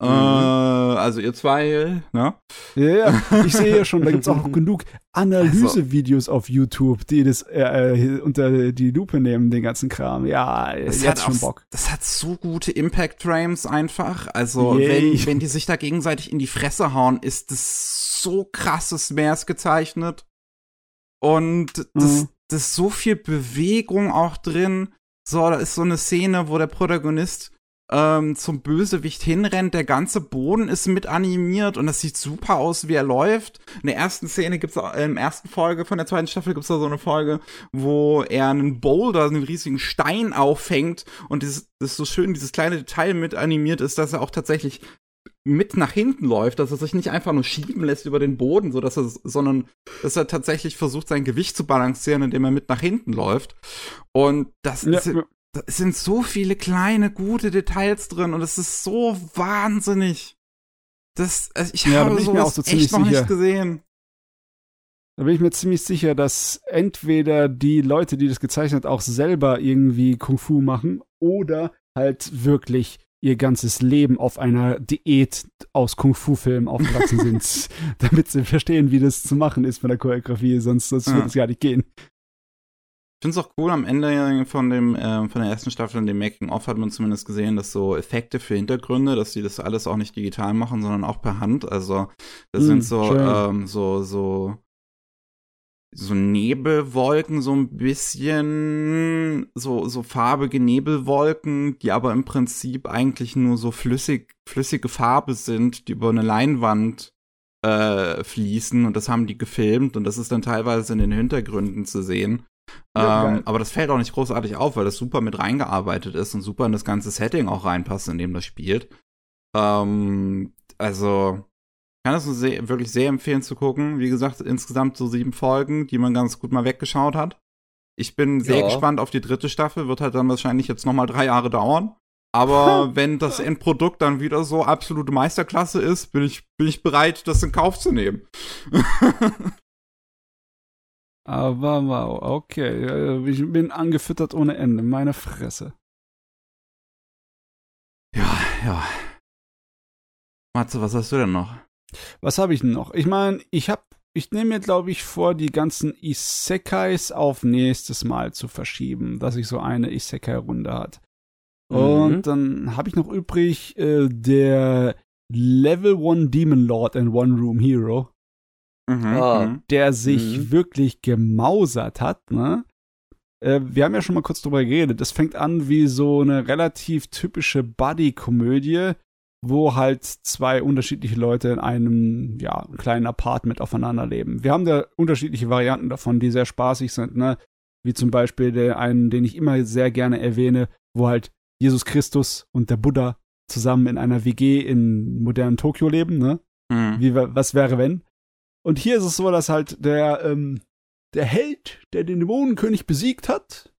Mhm. Äh, also ihr zwei, ne? Ja, ja. [LAUGHS] Ich sehe ja schon, da gibt es auch genug Analysevideos also, auf YouTube, die das äh, äh, unter die Lupe nehmen, den ganzen Kram. Ja, das jetzt schon Bock. Das hat so gute Impact-Frames einfach. Also, wenn, wenn die sich da gegenseitig in die Fresse hauen, ist das so krasses Mehrs gezeichnet. Und das, mhm. das ist so viel Bewegung auch drin. So, da ist so eine Szene, wo der Protagonist ähm, zum Bösewicht hinrennt. Der ganze Boden ist mit animiert und das sieht super aus, wie er läuft. In der ersten Szene gibt's äh, in der ersten Folge von der zweiten Staffel gibt's da so eine Folge, wo er einen Boulder, einen riesigen Stein auffängt und das, ist so schön, dieses kleine Detail mit animiert ist, dass er auch tatsächlich mit nach hinten läuft, dass er sich nicht einfach nur schieben lässt über den Boden, so dass er, sondern dass er tatsächlich versucht, sein Gewicht zu balancieren, indem er mit nach hinten läuft. Und das ja, ist, da sind so viele kleine, gute Details drin und es ist so wahnsinnig. Das, also ich ja, habe sowas so echt noch sicher. nicht gesehen. Da bin ich mir ziemlich sicher, dass entweder die Leute, die das gezeichnet, auch selber irgendwie Kung Fu machen oder halt wirklich ihr ganzes Leben auf einer Diät aus Kung Fu-Filmen aufgewachsen sind, [LAUGHS] damit sie verstehen, wie das zu machen ist mit der Choreografie, sonst, sonst ja. wird es gar nicht gehen. Ich finde es auch cool, am Ende von dem, äh, von der ersten Staffel in dem Making-of hat man zumindest gesehen, dass so Effekte für Hintergründe, dass die das alles auch nicht digital machen, sondern auch per Hand. Also das mm, sind so, ähm, so, so, so Nebelwolken, so ein bisschen, so, so farbige Nebelwolken, die aber im Prinzip eigentlich nur so flüssig, flüssige Farbe sind, die über eine Leinwand äh, fließen und das haben die gefilmt und das ist dann teilweise in den Hintergründen zu sehen. Ja, ähm, aber das fällt auch nicht großartig auf, weil das super mit reingearbeitet ist und super in das ganze Setting auch reinpasst, in dem das spielt. Ähm, also, kann das sehr, wirklich sehr empfehlen zu gucken. Wie gesagt, insgesamt so sieben Folgen, die man ganz gut mal weggeschaut hat. Ich bin sehr ja. gespannt auf die dritte Staffel, wird halt dann wahrscheinlich jetzt nochmal drei Jahre dauern. Aber [LAUGHS] wenn das Endprodukt dann wieder so absolute Meisterklasse ist, bin ich, bin ich bereit, das in Kauf zu nehmen. [LAUGHS] Aber wow, okay. Ich bin angefüttert ohne Ende. Meine Fresse. Ja, ja. Matze, was hast du denn noch? Was habe ich denn noch? Ich meine, ich habe, ich nehme mir, glaube ich, vor, die ganzen Isekais auf nächstes Mal zu verschieben, dass ich so eine Isekai-Runde hat. Und mhm. dann habe ich noch übrig äh, der Level 1 Demon Lord and One Room Hero. Mhm, mhm, der sich mhm. wirklich gemausert hat, ne? Äh, wir haben ja schon mal kurz drüber geredet. Das fängt an wie so eine relativ typische Buddy-Komödie, wo halt zwei unterschiedliche Leute in einem, ja, kleinen Apartment aufeinander leben. Wir haben da unterschiedliche Varianten davon, die sehr spaßig sind, ne? Wie zum Beispiel der einen, den ich immer sehr gerne erwähne, wo halt Jesus Christus und der Buddha zusammen in einer WG in modernen Tokio leben, ne? Mhm. Wie, was wäre wenn? Und hier ist es so, dass halt der, ähm, der Held, der den Dämonenkönig besiegt hat,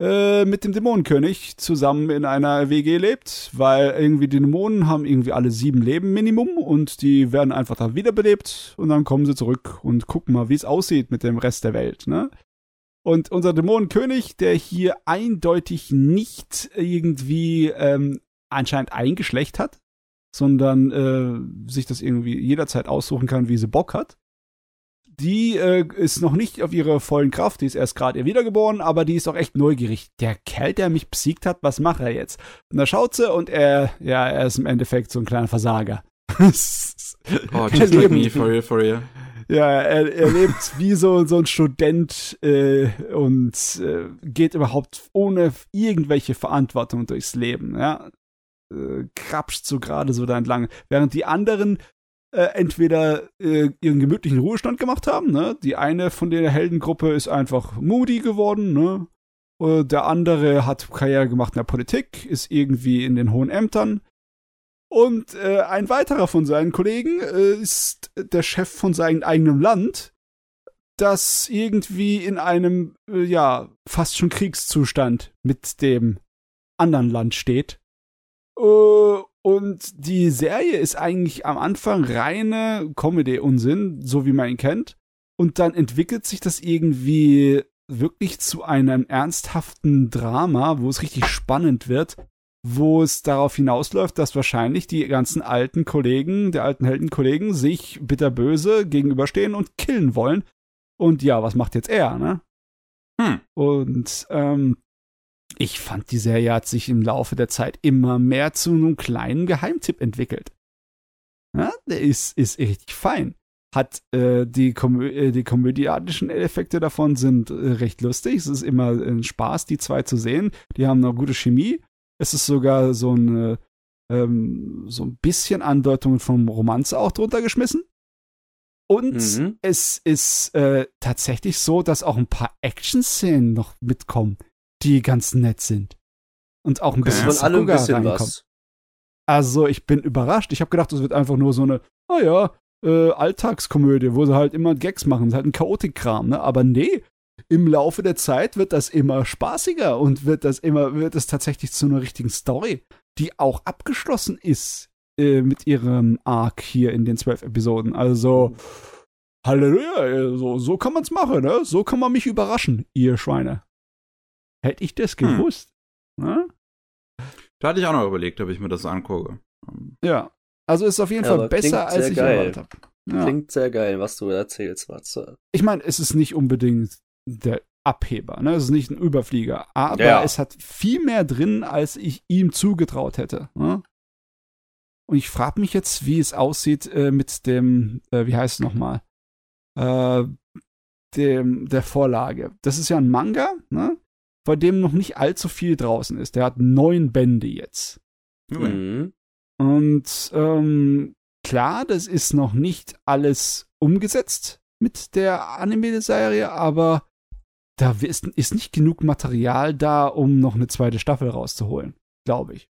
äh, mit dem Dämonenkönig zusammen in einer WG lebt, weil irgendwie die Dämonen haben irgendwie alle sieben Leben Minimum und die werden einfach da wiederbelebt und dann kommen sie zurück und gucken mal, wie es aussieht mit dem Rest der Welt, ne? Und unser Dämonenkönig, der hier eindeutig nicht irgendwie ähm, anscheinend ein Geschlecht hat, sondern äh, sich das irgendwie jederzeit aussuchen kann, wie sie Bock hat. Die äh, ist noch nicht auf ihrer vollen Kraft, die ist erst gerade wiedergeboren, aber die ist auch echt neugierig. Der Kerl, der mich besiegt hat, was macht er jetzt? Und da schaut sie und er, ja, er ist im Endeffekt so ein kleiner Versager. oh, [LAUGHS] just like me, for real, for real. Ja, er, er lebt wie so, so ein Student äh, und äh, geht überhaupt ohne irgendwelche Verantwortung durchs Leben. Ja? Äh, krapscht so gerade so da entlang. Während die anderen äh, entweder äh, ihren gemütlichen Ruhestand gemacht haben, ne? Die eine von der Heldengruppe ist einfach moody geworden, ne? Äh, der andere hat Karriere gemacht in der Politik, ist irgendwie in den hohen Ämtern. Und äh, ein weiterer von seinen Kollegen äh, ist der Chef von seinem eigenen Land, das irgendwie in einem, äh, ja, fast schon Kriegszustand mit dem anderen Land steht. Äh, Und die Serie ist eigentlich am Anfang reine Comedy-Unsinn, so wie man ihn kennt. Und dann entwickelt sich das irgendwie wirklich zu einem ernsthaften Drama, wo es richtig spannend wird, wo es darauf hinausläuft, dass wahrscheinlich die ganzen alten Kollegen, der alten Heldenkollegen, sich bitterböse gegenüberstehen und killen wollen. Und ja, was macht jetzt er, ne? Hm. Und ähm, ich fand, die Serie hat sich im Laufe der Zeit immer mehr zu einem kleinen Geheimtipp entwickelt. Ja, der ist, ist richtig fein. Hat äh, die, Komö äh, die komödiatischen Effekte davon sind äh, recht lustig. Es ist immer ein Spaß, die zwei zu sehen. Die haben eine gute Chemie. Es ist sogar so ein ähm, so ein bisschen Andeutungen vom Romanze auch drunter geschmissen. Und Mhm. es ist äh, tatsächlich so, dass auch ein paar Action-Szenen noch mitkommen, die ganz nett sind. Und auch ein Okay. bisschen allem ein Sakuga bisschen reinkommt. was. Also ich bin überrascht. Ich habe gedacht, es wird einfach nur so eine, oh ja, äh, Alltagskomödie, wo sie halt immer Gags machen. Das ist halt ein Chaotikkram, ne? Aber nee, im Laufe der Zeit wird das immer spaßiger und wird das immer, wird es tatsächlich zu einer richtigen Story, die auch abgeschlossen ist äh, mit ihrem Arc hier in den zwölf Episoden. Also, Halleluja, äh, so, so kann man's machen, ne? So kann man mich überraschen, ihr Schweine. Hätte ich das Hm. gewusst, ne? Da hatte ich auch noch überlegt, ob ich mir das angucke. Ja. Also ist auf jeden Ja, Fall besser, als ich geil. erwartet habe. Ja. Klingt sehr geil, was du erzählst, Matze. Ich meine, es ist nicht unbedingt der Abheber, ne? Es ist nicht ein Überflieger, aber Ja. es hat viel mehr drin, als ich ihm zugetraut hätte. Ne? Und ich frage mich jetzt, wie es aussieht äh, mit dem, äh, wie heißt es nochmal, äh, dem der Vorlage. Das ist ja ein Manga, ne? Bei dem noch nicht allzu viel draußen ist. Der hat neun Bände jetzt. Mhm. Und ähm, klar, das ist noch nicht alles umgesetzt mit der Anime-Serie, aber da ist, ist nicht genug Material da, um noch eine zweite Staffel rauszuholen, glaube ich.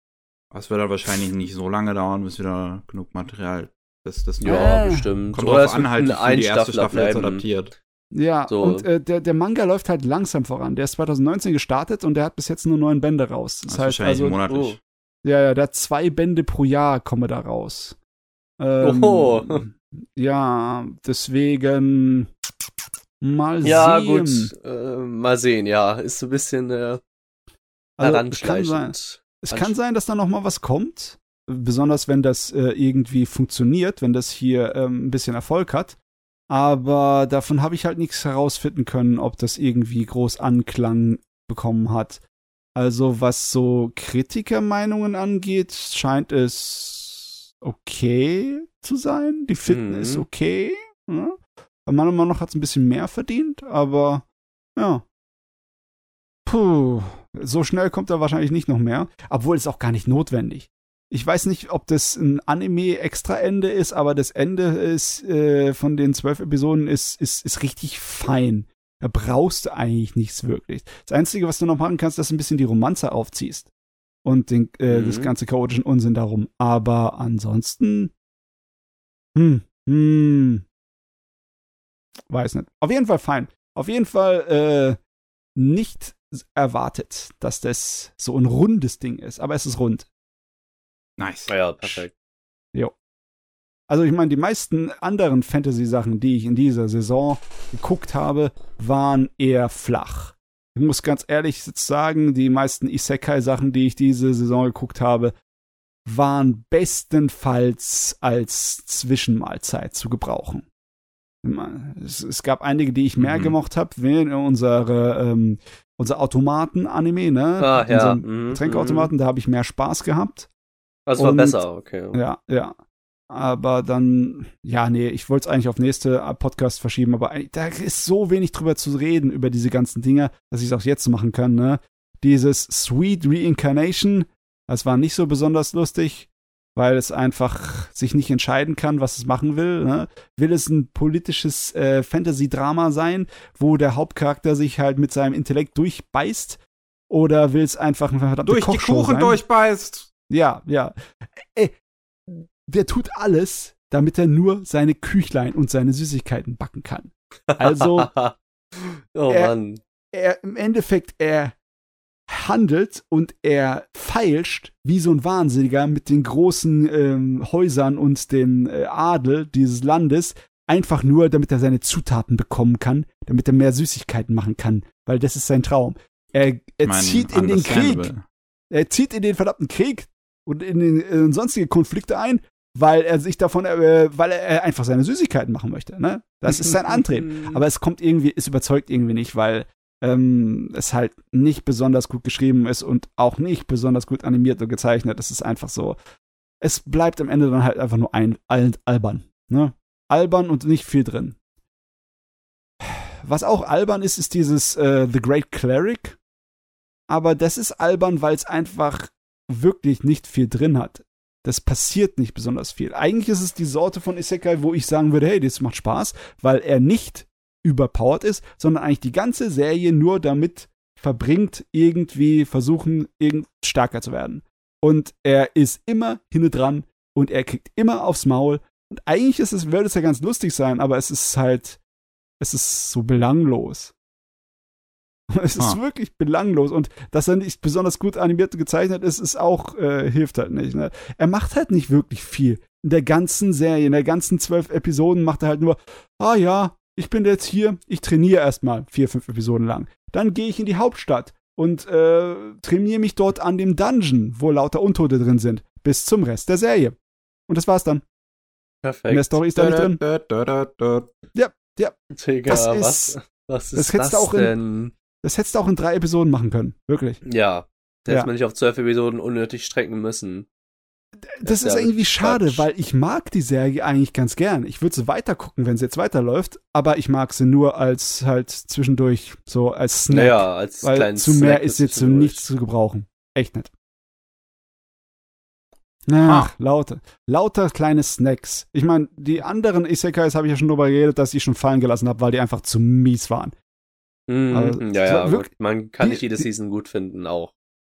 Das wird dann wahrscheinlich nicht so lange dauern, bis wieder genug Material. Das, das Ja, bestimmt. kommt Oder drauf es an, halt, ein wie die erste Staffel jetzt adaptiert. Ja, So. und äh, der, der Manga läuft halt langsam voran. Der ist 2019 gestartet und der hat bis jetzt nur neun Bände raus. Das Das ist heißt wahrscheinlich also, monatlich. ja, ja, der hat zwei Bände pro Jahr komme da raus. Ähm, Oho. Ja, deswegen mal Ja, sehen. gut. Äh, mal sehen, ja. Ist so ein bisschen äh, Also, es kann heranschleichend. sein, es kann sein, dass da noch mal was kommt. Besonders wenn das äh, irgendwie funktioniert, wenn das hier ähm, ein bisschen Erfolg hat. Aber davon habe ich halt nichts herausfinden können, ob das irgendwie groß Anklang bekommen hat. Also was so Kritikermeinungen angeht, scheint es okay zu sein. Die finden Mhm. es okay. Ja. Meiner Meinung nach hat es ein bisschen mehr verdient, aber ja. Puh, so schnell kommt da wahrscheinlich nicht noch mehr. Obwohl es auch gar nicht notwendig. Ich weiß nicht, ob das ein Anime-Extra-Ende ist, aber das Ende ist äh, von den zwölf Episoden ist, ist, ist richtig fein. Da brauchst du eigentlich nichts wirklich. Das Einzige, was du noch machen kannst, ist, dass du ein bisschen die Romanze aufziehst. Und den, äh, Mhm. das ganze chaotischen Unsinn darum. Aber ansonsten. Hm, hm. Weiß nicht. Auf jeden Fall fein. Auf jeden Fall äh, nicht erwartet, dass das so ein rundes Ding ist. Aber es ist rund. Nice. Ja, perfekt. Also ich meine, die meisten anderen Fantasy-Sachen, die ich in dieser Saison geguckt habe, waren eher flach. Ich muss ganz ehrlich sagen, die meisten Isekai-Sachen, die ich diese Saison geguckt habe, waren bestenfalls als Zwischenmahlzeit zu gebrauchen. Es, es gab einige, die ich mehr Mhm. gemocht habe, wie unsere, ähm, unser Automaten-Anime, ne? Ah, ja. Mhm, Getränkeautomaten, da habe ich mehr Spaß gehabt. Also war Und- besser, okay. Ja, ja. Aber dann, ja, nee, ich wollte es eigentlich auf nächste Podcast verschieben, aber da ist so wenig drüber zu reden, über diese ganzen Dinge, dass ich es auch jetzt machen kann, ne? Dieses Sweet Reincarnation, das war nicht so besonders lustig, weil es einfach sich nicht entscheiden kann, was es machen will. Ne? Will es ein politisches äh, Fantasy-Drama sein, wo der Hauptcharakter sich halt mit seinem Intellekt durchbeißt? Oder will es einfach eine verdammte Durch die Kochshow Kuchen sein? durchbeißt. Ja, ja. Ey, der tut alles, damit er nur seine Küchlein und seine Süßigkeiten backen kann. Also, [LAUGHS] oh er- Mann. er im Endeffekt, er handelt und er feilscht wie so ein Wahnsinniger mit den großen ähm, Häusern und den äh, Adel dieses Landes, einfach nur, damit er seine Zutaten bekommen kann, damit er mehr Süßigkeiten machen kann, weil das ist sein Traum. Er, er Mein zieht in den Krieg, er zieht in den verdammten Krieg und in, den, in sonstige Konflikte ein, weil er sich davon, äh, weil er einfach seine Süßigkeiten machen möchte. Ne? Das ist sein Antrieb. Aber es kommt irgendwie, es überzeugt irgendwie nicht, weil ähm, es halt nicht besonders gut geschrieben ist und auch nicht besonders gut animiert und gezeichnet. Es ist einfach so. Es bleibt am Ende dann halt einfach nur ein al albern. Ne? Albern und nicht viel drin. Was auch albern ist, ist dieses äh, The Great Cleric. Aber das ist albern, weil es einfach wirklich nicht viel drin hat. Das passiert nicht besonders viel. Eigentlich ist es die Sorte von Isekai, wo ich sagen würde, hey, das macht Spaß, weil er nicht überpowered ist, sondern eigentlich die ganze Serie nur damit verbringt, irgendwie versuchen, irgend stärker zu werden. Und er ist immer hinne dran und er kriegt immer aufs Maul. Und eigentlich ist es, würde es ja ganz lustig sein, aber es ist halt, es ist so belanglos. [LAUGHS] Es ist Ah. wirklich belanglos. Und dass er nicht besonders gut animiert und gezeichnet ist, ist auch, äh, hilft halt nicht. Ne? Er macht halt nicht wirklich viel. In der ganzen Serie, in der ganzen zwölf Episoden macht er halt nur, ah ja, ich bin jetzt hier, ich trainiere erstmal vier, fünf Episoden lang. Dann gehe ich in die Hauptstadt und äh, trainiere mich dort an dem Dungeon, wo lauter Untote drin sind, bis zum Rest der Serie. Und das war's dann. Perfekt. Mehr Story ist da nicht drin. Da, da. Digga, Das was, ist- was das ist hättest das auch in- denn? Das hättest du auch in drei Episoden machen können. Wirklich. Ja, da Ja. hätte man nicht auf zwölf Episoden unnötig strecken müssen. Das ist ist ja irgendwie schade, Quatsch. weil ich mag die Serie eigentlich ganz gern. Ich würde sie weiter gucken, wenn sie jetzt weiterläuft, aber ich mag sie nur als halt zwischendurch, so als Snack. Naja, als weil kleinen zu mehr Snack ist jetzt zu nichts zu gebrauchen. Echt nicht. Ach, lauter, lauter kleine Snacks. Ich meine, die anderen Isekais habe ich ja schon drüber geredet, dass ich schon fallen gelassen habe, weil die einfach zu mies waren. Mhm, ja, ja, wirklich- man kann die- nicht jede die- Season gut finden, auch.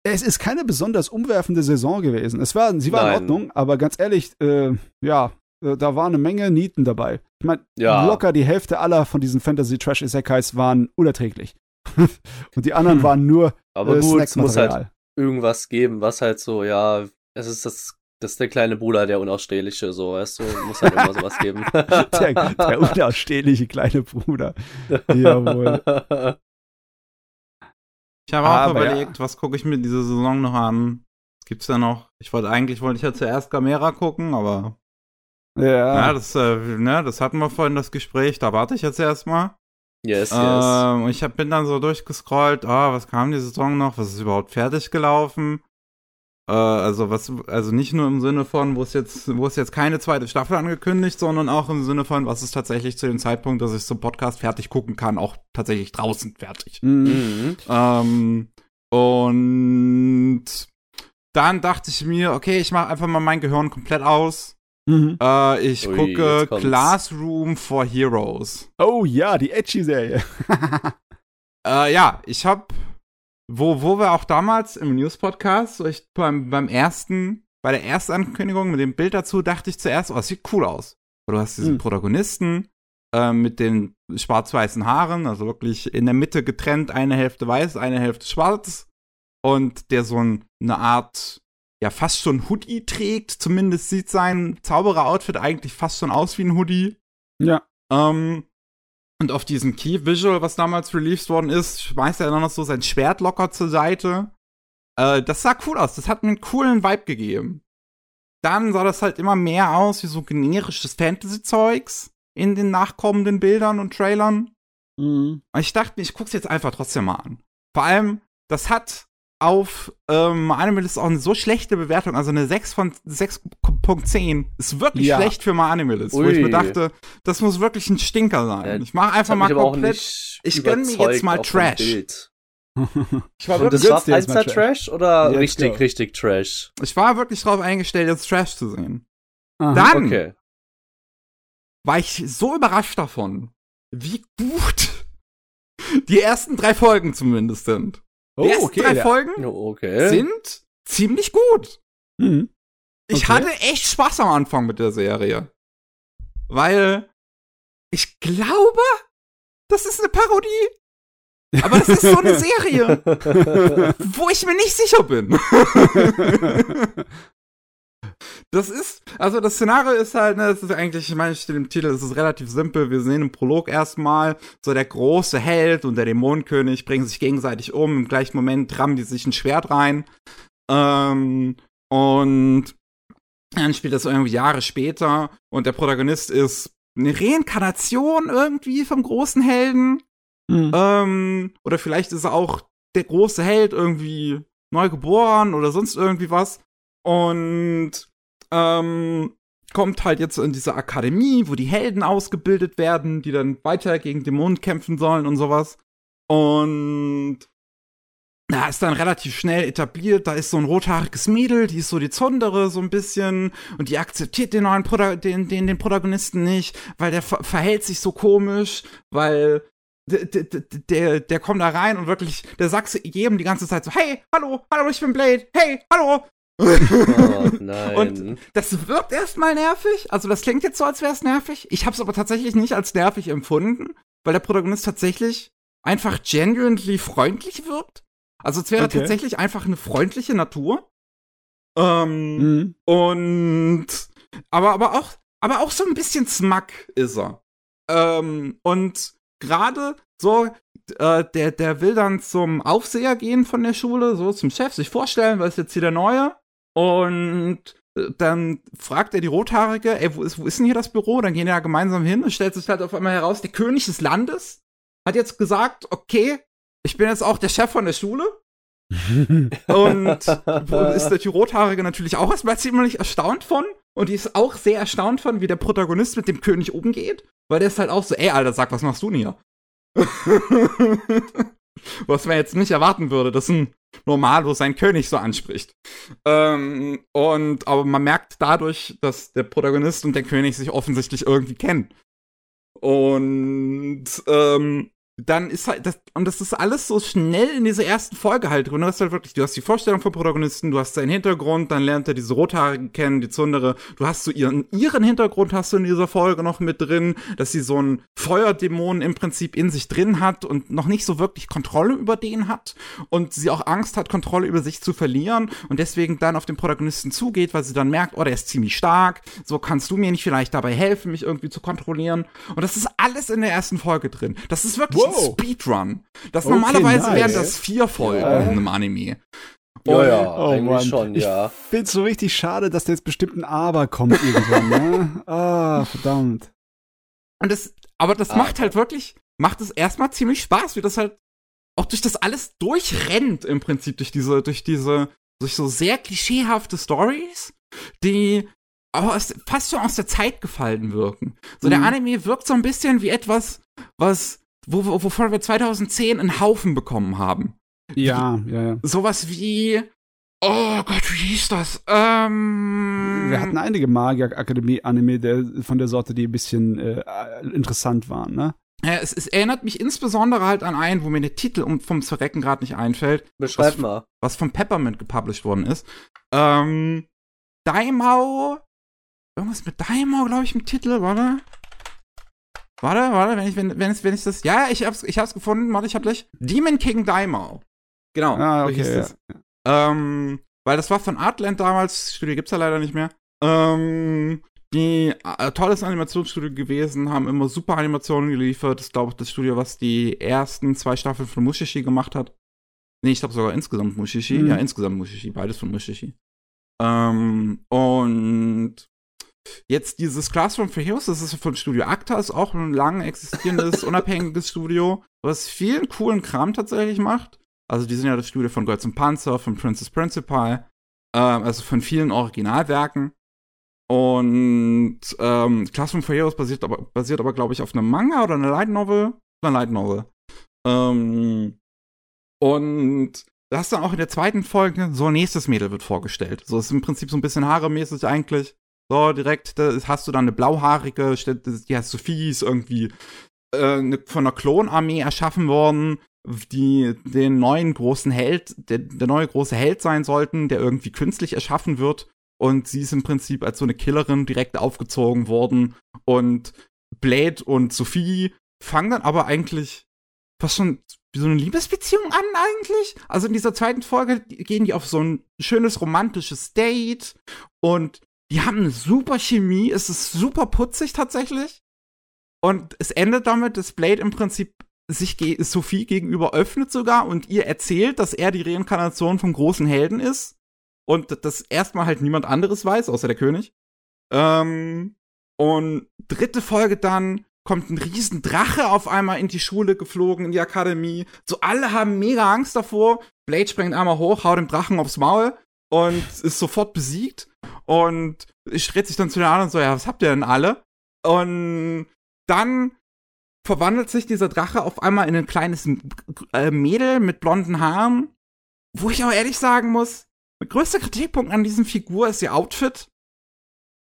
Es ist keine besonders umwerfende Saison gewesen. Es war, sie war in Nein. Ordnung, aber ganz ehrlich, äh, ja, äh, da war eine Menge Nieten dabei. Ich meine, Ja. locker die Hälfte aller von diesen Fantasy-Trash-Isekais waren unerträglich. [LAUGHS] Und die anderen Hm. waren nur Aber äh, gut, es muss halt irgendwas geben, was halt so, ja, es ist das, das ist der kleine Bruder, der Unausstehliche, so, weißt du, muss halt immer sowas geben. [LAUGHS] der, der unausstehliche kleine Bruder. Jawohl. Ich habe auch Aber ja. überlegt, was gucke ich mir diese Saison noch an? Was gibt's da noch? Ich wollte eigentlich wollte ich ja zuerst Gamera gucken, aber ja, Ja, das, äh, ne, das hatten wir vorhin das Gespräch, da warte ich jetzt erstmal. yes, yes. Ähm, und ich hab, bin dann so durchgescrollt, ah, was kam die Saison noch? Was ist überhaupt fertig gelaufen? Äh, also was, also nicht nur im Sinne von, wo es jetzt, wo es jetzt keine zweite Staffel angekündigt, sondern auch im Sinne von, was ist tatsächlich zu dem Zeitpunkt, dass ich zum Podcast fertig gucken kann, auch tatsächlich draußen fertig. Mhm. Ähm, und dann dachte ich mir, okay, ich mache einfach mal mein Gehirn komplett aus. Mhm. Äh, ich Ui, gucke. Classroom for Heroes. Oh ja, die Edgy-Serie. [LAUGHS] Äh, ja, ich hab, wo, wo wir auch damals im News-Podcast, so ich beim, beim ersten, bei der ersten Ankündigung mit dem Bild dazu, dachte ich zuerst, oh, das sieht cool aus. Du hast diesen Hm. Protagonisten äh, mit den schwarz-weißen Haaren, also wirklich in der Mitte getrennt, eine Hälfte weiß, eine Hälfte schwarz. Und der so ein, eine Art, ja, fast schon Hoodie trägt. Zumindest sieht sein Zauberer-Outfit eigentlich fast schon aus wie ein Hoodie. ja. Ähm, und auf diesem Key Visual, was damals released worden ist, schmeißt er dann noch so sein Schwert locker zur Seite. Äh, das sah cool aus. Das hat mir einen coolen Vibe gegeben. Dann sah das halt immer mehr aus wie so generisches Fantasy-Zeugs in den nachkommenden Bildern und Trailern. Mhm. Und ich dachte mir, ich guck's jetzt einfach trotzdem mal an. Vor allem, das hat auf ähm, Animalist auch eine so schlechte Bewertung, also eine 6 von 6.10 ist wirklich Ja. schlecht für My Animalist, wo ich mir dachte, das muss wirklich ein Stinker sein. Ja, ich mache einfach mal komplett. nicht ich gönn mir jetzt mal Trash. [LAUGHS] Ich war, wirklich, das war mal Feinster Trash oder Let's richtig, go. richtig Trash? ich war wirklich drauf eingestellt, jetzt Trash zu sehen. Aha. Dann Okay. war ich so überrascht davon, wie gut die ersten drei Folgen zumindest sind. Oh, die ersten okay. drei. Folgen Oh, Okay. sind ziemlich gut. Mhm. Ich Okay. hatte echt Spaß am Anfang mit der Serie. Weil ich glaube, das ist eine Parodie Aber das ist so eine [LAUGHS] Serie, wo ich mir nicht sicher bin. [LAUGHS] Das ist, also das Szenario ist halt, ne, das ist eigentlich, ich meine, steht im Titel, es ist relativ simpel. Wir sehen im Prolog erstmal, so der große Held und der Dämonenkönig bringen sich gegenseitig um. Im gleichen Moment rammen die sich ein Schwert rein. Ähm, und dann spielt das irgendwie Jahre später und der Protagonist ist eine Reinkarnation irgendwie vom großen Helden. Mhm. Ähm, oder vielleicht ist er auch der große Held irgendwie neu geboren oder sonst irgendwie was. Und ähm, kommt halt jetzt in diese Akademie, wo die Helden ausgebildet werden, die dann weiter gegen Dämonen kämpfen sollen und sowas. Und da ist dann relativ schnell etabliert, da ist so ein rothaariges Mädel, die ist so die Zondere so ein bisschen und die akzeptiert den neuen Proda den, den, den Protagonisten nicht, weil der ver verhält sich so komisch, weil der, der, der kommt da rein und wirklich, der sagt jedem die ganze Zeit so, hey, hallo, hallo, ich bin Blade, hey, hallo, Oh, [LAUGHS] nein. Und das wirkt erstmal nervig. Also das klingt jetzt so, als wäre es nervig. Ich habe es aber tatsächlich nicht als nervig empfunden, weil der Protagonist tatsächlich einfach genuinely freundlich wirkt. Also es wäre okay. tatsächlich einfach eine freundliche Natur. Ähm, mhm. Und aber aber auch aber auch so ein bisschen Smack ist er. Ähm, und gerade so äh, der der will dann zum Aufseher gehen von der Schule, so zum Chef sich vorstellen, weil ist jetzt hier der neue und äh, dann fragt er die Rothaarige, ey, wo ist, wo ist denn hier das Büro? Dann gehen die ja gemeinsam hin und stellt sich halt auf einmal heraus, der König des Landes hat jetzt gesagt, okay, ich bin jetzt auch der Chef von der Schule. [LAUGHS] und ist der die Rothaarige natürlich auch erstmal ziemlich erstaunt von. Und die ist auch sehr erstaunt von, wie der Protagonist mit dem König umgeht. Weil der ist halt auch so, ey, Alter, sag, was machst du denn hier? [LAUGHS] Was man jetzt nicht erwarten würde, dass ein Normalo seinen König so anspricht. Ähm, und aber man merkt dadurch, dass der Protagonist und der König sich offensichtlich irgendwie kennen. Und ähm, dann ist halt das, und das ist alles so schnell in dieser ersten Folge halt drin. Du hast halt wirklich, du hast die Vorstellung vom Protagonisten, du hast seinen Hintergrund, dann lernt er diese Rothaarige kennen, die Zundere. Du hast so ihren, ihren Hintergrund hast du in dieser Folge noch mit drin, dass sie so einen Feuerdämon im Prinzip in sich drin hat und noch nicht so wirklich Kontrolle über den hat und sie auch Angst hat, Kontrolle über sich zu verlieren und deswegen dann auf den Protagonisten zugeht, weil sie dann merkt, oh, der ist ziemlich stark, so kannst du mir nicht vielleicht dabei helfen, mich irgendwie zu kontrollieren. Und das ist alles in der ersten Folge drin. Das ist wirklich wow. Speedrun. Das okay, normalerweise nice. wären das vier Folgen ja. in einem Anime. Und, ja, ja, oh, eigentlich Mann. schon, ja. Ich find's so richtig schade, dass da jetzt bestimmt ein Aber kommt irgendwann, ne? [LAUGHS] Ah, verdammt. Und das, aber das ah. macht halt wirklich, macht es erstmal ziemlich Spaß, wie das halt auch durch das alles durchrennt im Prinzip, durch diese, durch diese, durch so sehr klischeehafte Stories, die aber fast schon aus der Zeit gefallen wirken. So, mhm. der Anime wirkt so ein bisschen wie etwas, was wo, wovon wir 2010 einen Haufen bekommen haben. Ja, wie, ja, ja. Sowas wie, oh Gott, wie hieß das? Ähm, wir hatten einige Magier-Akademie-Anime von der Sorte, die ein bisschen äh, interessant waren, ne? Ja, es, es, erinnert mich insbesondere halt an einen, wo mir der Titel vom Zerrecken gerade nicht einfällt. Beschreib was, mal. Was von Peppermint gepublished worden ist. Ähm, Daimao. Irgendwas mit Daimao, glaube ich, im Titel, warte. Warte, warte, wenn ich, wenn, wenn, ich, wenn ich das. Ja, ich hab's, ich hab's gefunden, warte, ich hab gleich. Demon King Daimao. Genau. Ah, okay. Ja. Ähm, weil das war von Artland damals, das Studio gibt's ja leider nicht mehr. Ähm, die äh, tolles Animationsstudio gewesen, haben immer super Animationen geliefert. Das ist, glaube ich, das Studio, was die ersten zwei Staffeln von Mushishi gemacht hat. Nee, ich glaube sogar insgesamt Mushishi. Mhm. Ja, insgesamt Mushishi, beides von Mushishi. Ähm, und Jetzt dieses Classroom for Heroes, das ist von Studio Acta, auch ein lang existierendes, [LAUGHS] unabhängiges Studio, was vielen coolen Kram tatsächlich macht. Also die sind ja das Studio von Götz und Panzer, von Princess Principal, äh, also von vielen Originalwerken. Und ähm, Classroom for Heroes basiert aber, basiert aber glaube ich, auf einem Manga oder einer Light Novel. Einer Light Novel. Ähm, und da hast du dann auch in der zweiten Folge so ein nächstes Mädel wird vorgestellt. So ist im Prinzip so ein bisschen haaremäßig eigentlich. So, direkt da hast du dann eine blauhaarige, die heißt Sophie, ist irgendwie äh, von einer Klonarmee erschaffen worden, die den neuen großen Held, der, der neue große Held sein sollten, der irgendwie künstlich erschaffen wird. Und sie ist im Prinzip als so eine Killerin direkt aufgezogen worden. Und Blade und Sophie fangen dann aber eigentlich fast schon wie so eine Liebesbeziehung an eigentlich. Also in dieser zweiten Folge gehen die auf so ein schönes romantisches Date und die haben eine super Chemie. Es ist super putzig tatsächlich. Und es endet damit, dass Blade im Prinzip sich ge Sophie gegenüber öffnet sogar und ihr erzählt, dass er die Reinkarnation vom großen Helden ist. Und das erstmal halt niemand anderes weiß, außer der König. Ähm, und dritte Folge dann kommt ein riesen Drache auf einmal in die Schule geflogen, in die Akademie. So alle haben mega Angst davor. Blade springt einmal hoch, haut dem Drachen aufs Maul und ist sofort besiegt. Und dreht sich dann zu den anderen so, ja, was habt ihr denn alle? Und dann verwandelt sich dieser Drache auf einmal in ein kleines äh, Mädel mit blonden Haaren, wo ich auch ehrlich sagen muss, der größte Kritikpunkt an diesem Figur ist ihr Outfit,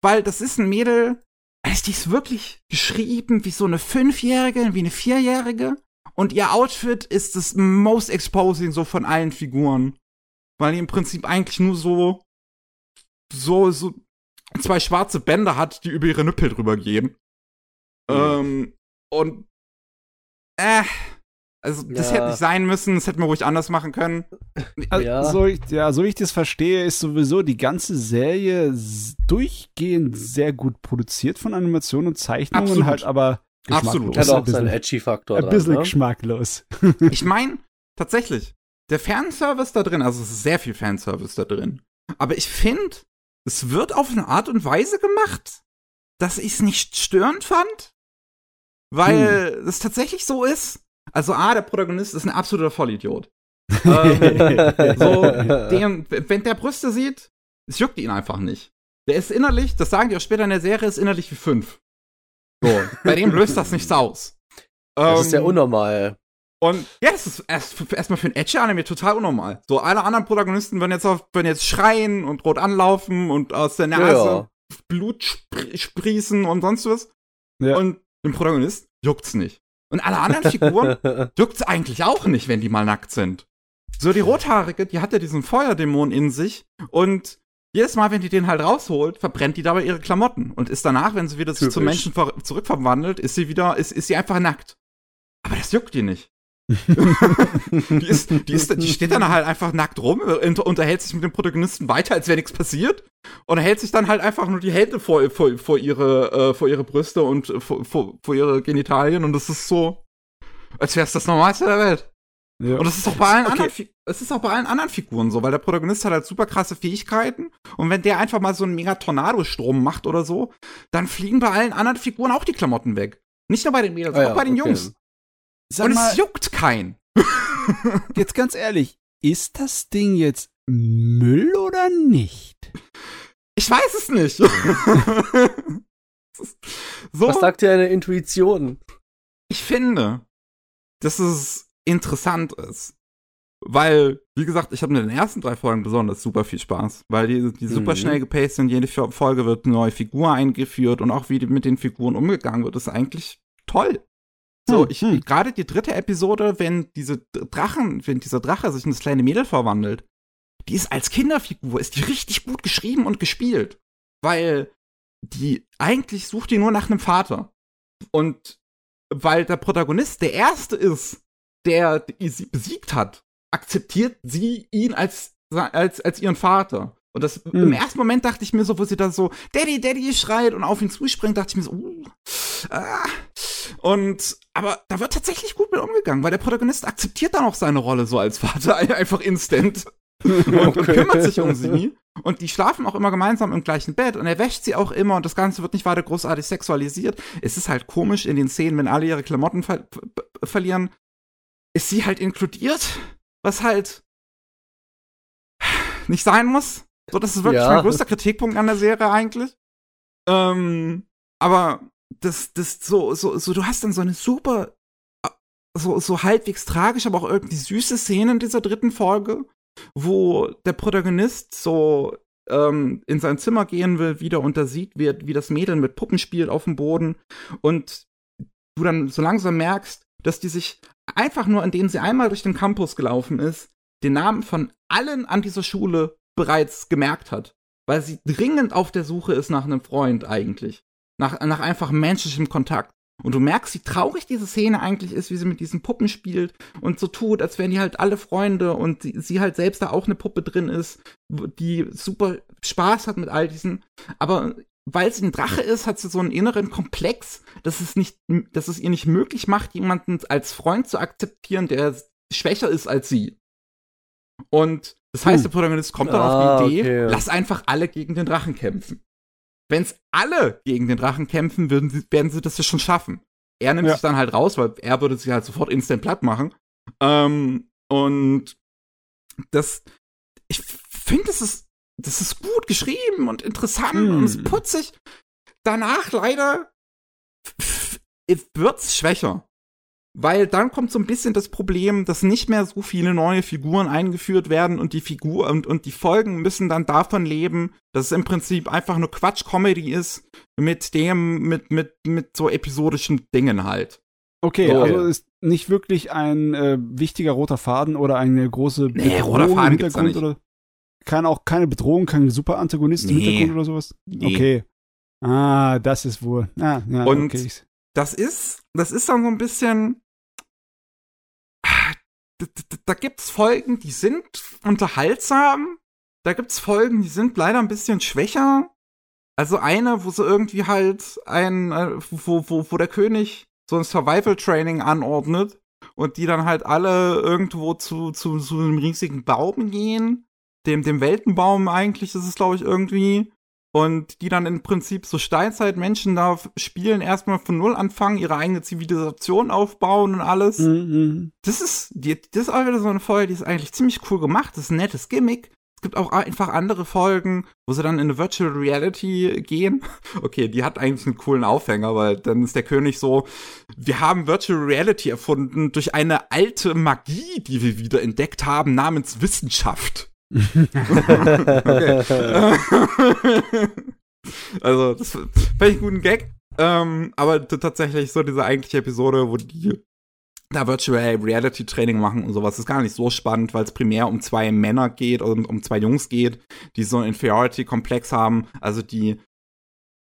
weil das ist ein Mädel, also die ist wirklich geschrieben wie so eine Fünfjährige, wie eine Vierjährige und ihr Outfit ist das most exposing so von allen Figuren, weil die im Prinzip eigentlich nur so so so zwei schwarze Bänder hat, die über ihre Nippel drüber gehen. Mhm. Ähm, und äh, also das ja. hätte nicht sein müssen, das hätten wir ruhig anders machen können. Also, ja. So ich, ja, so ich das verstehe, ist sowieso die ganze Serie durchgehend sehr gut produziert von Animationen und Zeichnungen, Absolut. halt aber Absolut. Hat auch seinen Edgy-Faktor. Ein bisschen ne? geschmacklos. ich meine, tatsächlich, der Fanservice da drin, also es ist sehr viel Fanservice da drin. Aber ich finde, es wird auf eine Art und Weise gemacht, dass ich es nicht störend fand. Weil hm. es tatsächlich so ist. Also, A, der Protagonist ist ein absoluter Vollidiot. [LAUGHS] ähm, so, dem, wenn der Brüste sieht, es juckt ihn einfach nicht. Der ist innerlich, das sagen die auch später in der Serie, ist innerlich wie fünf. So, bei dem löst das nichts aus. Das ähm, ist ja unnormal. Und ja, das ist erstmal erst für ein Edge-Anime total unnormal. So, alle anderen Protagonisten würden jetzt, auf, würden jetzt schreien und rot anlaufen und aus der Nase ja. Blut sprießen und sonst was. Ja. Und dem Protagonist juckt's nicht. Und alle anderen Figuren [LAUGHS] juckt's eigentlich auch nicht, wenn die mal nackt sind. So, die Rothaarige, die hat ja diesen Feuerdämon in sich und jedes Mal, wenn die den halt rausholt, verbrennt die dabei ihre Klamotten und ist danach, wenn sie wieder sich zum Menschen zurückverwandelt, ist sie wieder, ist, ist sie einfach nackt. Aber das juckt die nicht die, ist, die, ist, die steht dann halt einfach nackt rum, unterhält sich mit dem Protagonisten weiter, als wäre nichts passiert. Und hält sich dann halt einfach nur die Hände vor, vor, vor, ihre, äh, vor ihre Brüste und vor, vor, vor ihre Genitalien. Und das ist so, als wäre es das Normalste der Welt. Ja. Und das ist auch bei allen okay. anderen, es ist auch bei allen anderen Figuren so, weil der Protagonist hat halt super krasse Fähigkeiten und wenn der einfach mal so einen mega Tornadostrom macht oder so, dann fliegen bei allen anderen Figuren auch die Klamotten weg. Nicht nur bei den Mädels, ah, auch ja, bei den okay. Jungs. Sag und mal, es juckt keinen. [LAUGHS] jetzt ganz ehrlich, ist das Ding jetzt Müll oder nicht? Ich weiß es nicht. [LAUGHS] so, Was sagt dir eine Intuition? Ich finde, dass es interessant ist. Weil, wie gesagt, ich habe in den ersten drei Folgen besonders super viel Spaß, weil die, die super mhm. schnell gepaced sind, jede Folge wird eine neue Figur eingeführt und auch wie mit den Figuren umgegangen wird, ist eigentlich toll. So, hm, ich, hm. gerade die dritte Episode, wenn diese Drachen, wenn dieser Drache sich in das kleine Mädel verwandelt, die ist als Kinderfigur, ist die richtig gut geschrieben und gespielt. Weil die, eigentlich sucht die nur nach einem Vater. Und weil der Protagonist der Erste ist, der sie besiegt hat, akzeptiert sie ihn als, als, als ihren Vater. Und das, hm. im ersten Moment dachte ich mir so, wo sie da so, Daddy, Daddy schreit und auf ihn zuspringt, dachte ich mir so, uh, ah. Und, aber da wird tatsächlich gut mit umgegangen, weil der Protagonist akzeptiert dann auch seine Rolle so als Vater [LAUGHS] einfach instant. und, okay. und kümmert sich um sie. Und die schlafen auch immer gemeinsam im gleichen Bett und er wäscht sie auch immer und das Ganze wird nicht weiter großartig sexualisiert. Es ist halt komisch in den Szenen, wenn alle ihre Klamotten ver verlieren, ist sie halt inkludiert, was halt nicht sein muss. So, das ist wirklich ja. mein größter Kritikpunkt an der Serie eigentlich. Ähm, aber das, das, so, so, so, du hast dann so eine super, so, so halbwegs tragisch, aber auch irgendwie süße Szene in dieser dritten Folge, wo der Protagonist so ähm, in sein Zimmer gehen will, wieder und da sieht, wie, wie das Mädel mit Puppen spielt auf dem Boden und du dann so langsam merkst, dass die sich einfach nur, indem sie einmal durch den Campus gelaufen ist, den Namen von allen an dieser Schule bereits gemerkt hat. Weil sie dringend auf der Suche ist nach einem Freund eigentlich. Nach, nach einfach menschlichem Kontakt. Und du merkst, wie traurig diese Szene eigentlich ist, wie sie mit diesen Puppen spielt und so tut, als wären die halt alle Freunde und sie, sie halt selbst da auch eine Puppe drin ist, die super Spaß hat mit all diesen. Aber weil sie ein Drache ist, hat sie so einen inneren Komplex, dass es nicht, dass es ihr nicht möglich macht, jemanden als Freund zu akzeptieren, der schwächer ist als sie. Und das heißt, der Protagonist kommt dann Ah, auf die Idee, okay. lass einfach alle gegen den Drachen kämpfen. Wenn es alle gegen den Drachen kämpfen, würden sie, werden sie das ja schon schaffen. Er nimmt Ja. sich dann halt raus, weil er würde sich halt sofort instant platt machen. Ähm, und das, ich finde, das ist, das ist gut geschrieben und interessant Hm. und es ist putzig. Danach leider wird's schwächer. Weil dann kommt so ein bisschen das Problem, dass nicht mehr so viele neue Figuren eingeführt werden und die Figur und, und die Folgen müssen dann davon leben, dass es im Prinzip einfach nur Quatsch-Comedy ist mit dem, mit, mit, mit so episodischen Dingen halt. Okay, So. also ist nicht wirklich ein äh, wichtiger roter Faden oder eine große Nee, Bedrohung roter im Faden da Hintergrund oder kann auch keine Bedrohung, kein super Antagonist im Nee. Hintergrund oder sowas. Nee. Okay. Ah, das ist wohl. Ah, ja, Und- okay. das ist, das ist dann so ein bisschen. Da, gibt's Folgen, die sind unterhaltsam. Da gibt's Folgen, die sind leider ein bisschen schwächer. Also eine, wo sie irgendwie halt ein, äh, wo, wo, wo der König so ein Survival-Training anordnet und die dann halt alle irgendwo zu, zu, zu einem riesigen Baum gehen. Dem, dem Weltenbaum eigentlich ist es, glaube ich, irgendwie. Und die dann im Prinzip so Steinzeitmenschen da spielen, erstmal von Null anfangen, ihre eigene Zivilisation aufbauen und alles. Mhm. Das ist, die, das ist auch wieder so eine Folge, die ist eigentlich ziemlich cool gemacht. Das ist ein nettes Gimmick. Es gibt auch einfach andere Folgen, wo sie dann in eine Virtual Reality gehen. [LAUGHS] Okay, die hat eigentlich einen coolen Aufhänger, weil dann ist der König so, wir haben Virtual Reality erfunden durch eine alte Magie, die wir wieder entdeckt haben, namens Wissenschaft. [LAUGHS] also, das fand ich einen guten Gag. Ähm, aber tatsächlich so diese eigentliche Episode, wo die da Virtual Reality Training machen und sowas, ist gar nicht so spannend, weil es primär um zwei Männer geht und um zwei Jungs geht, die so einen Inferiority-Komplex haben, also die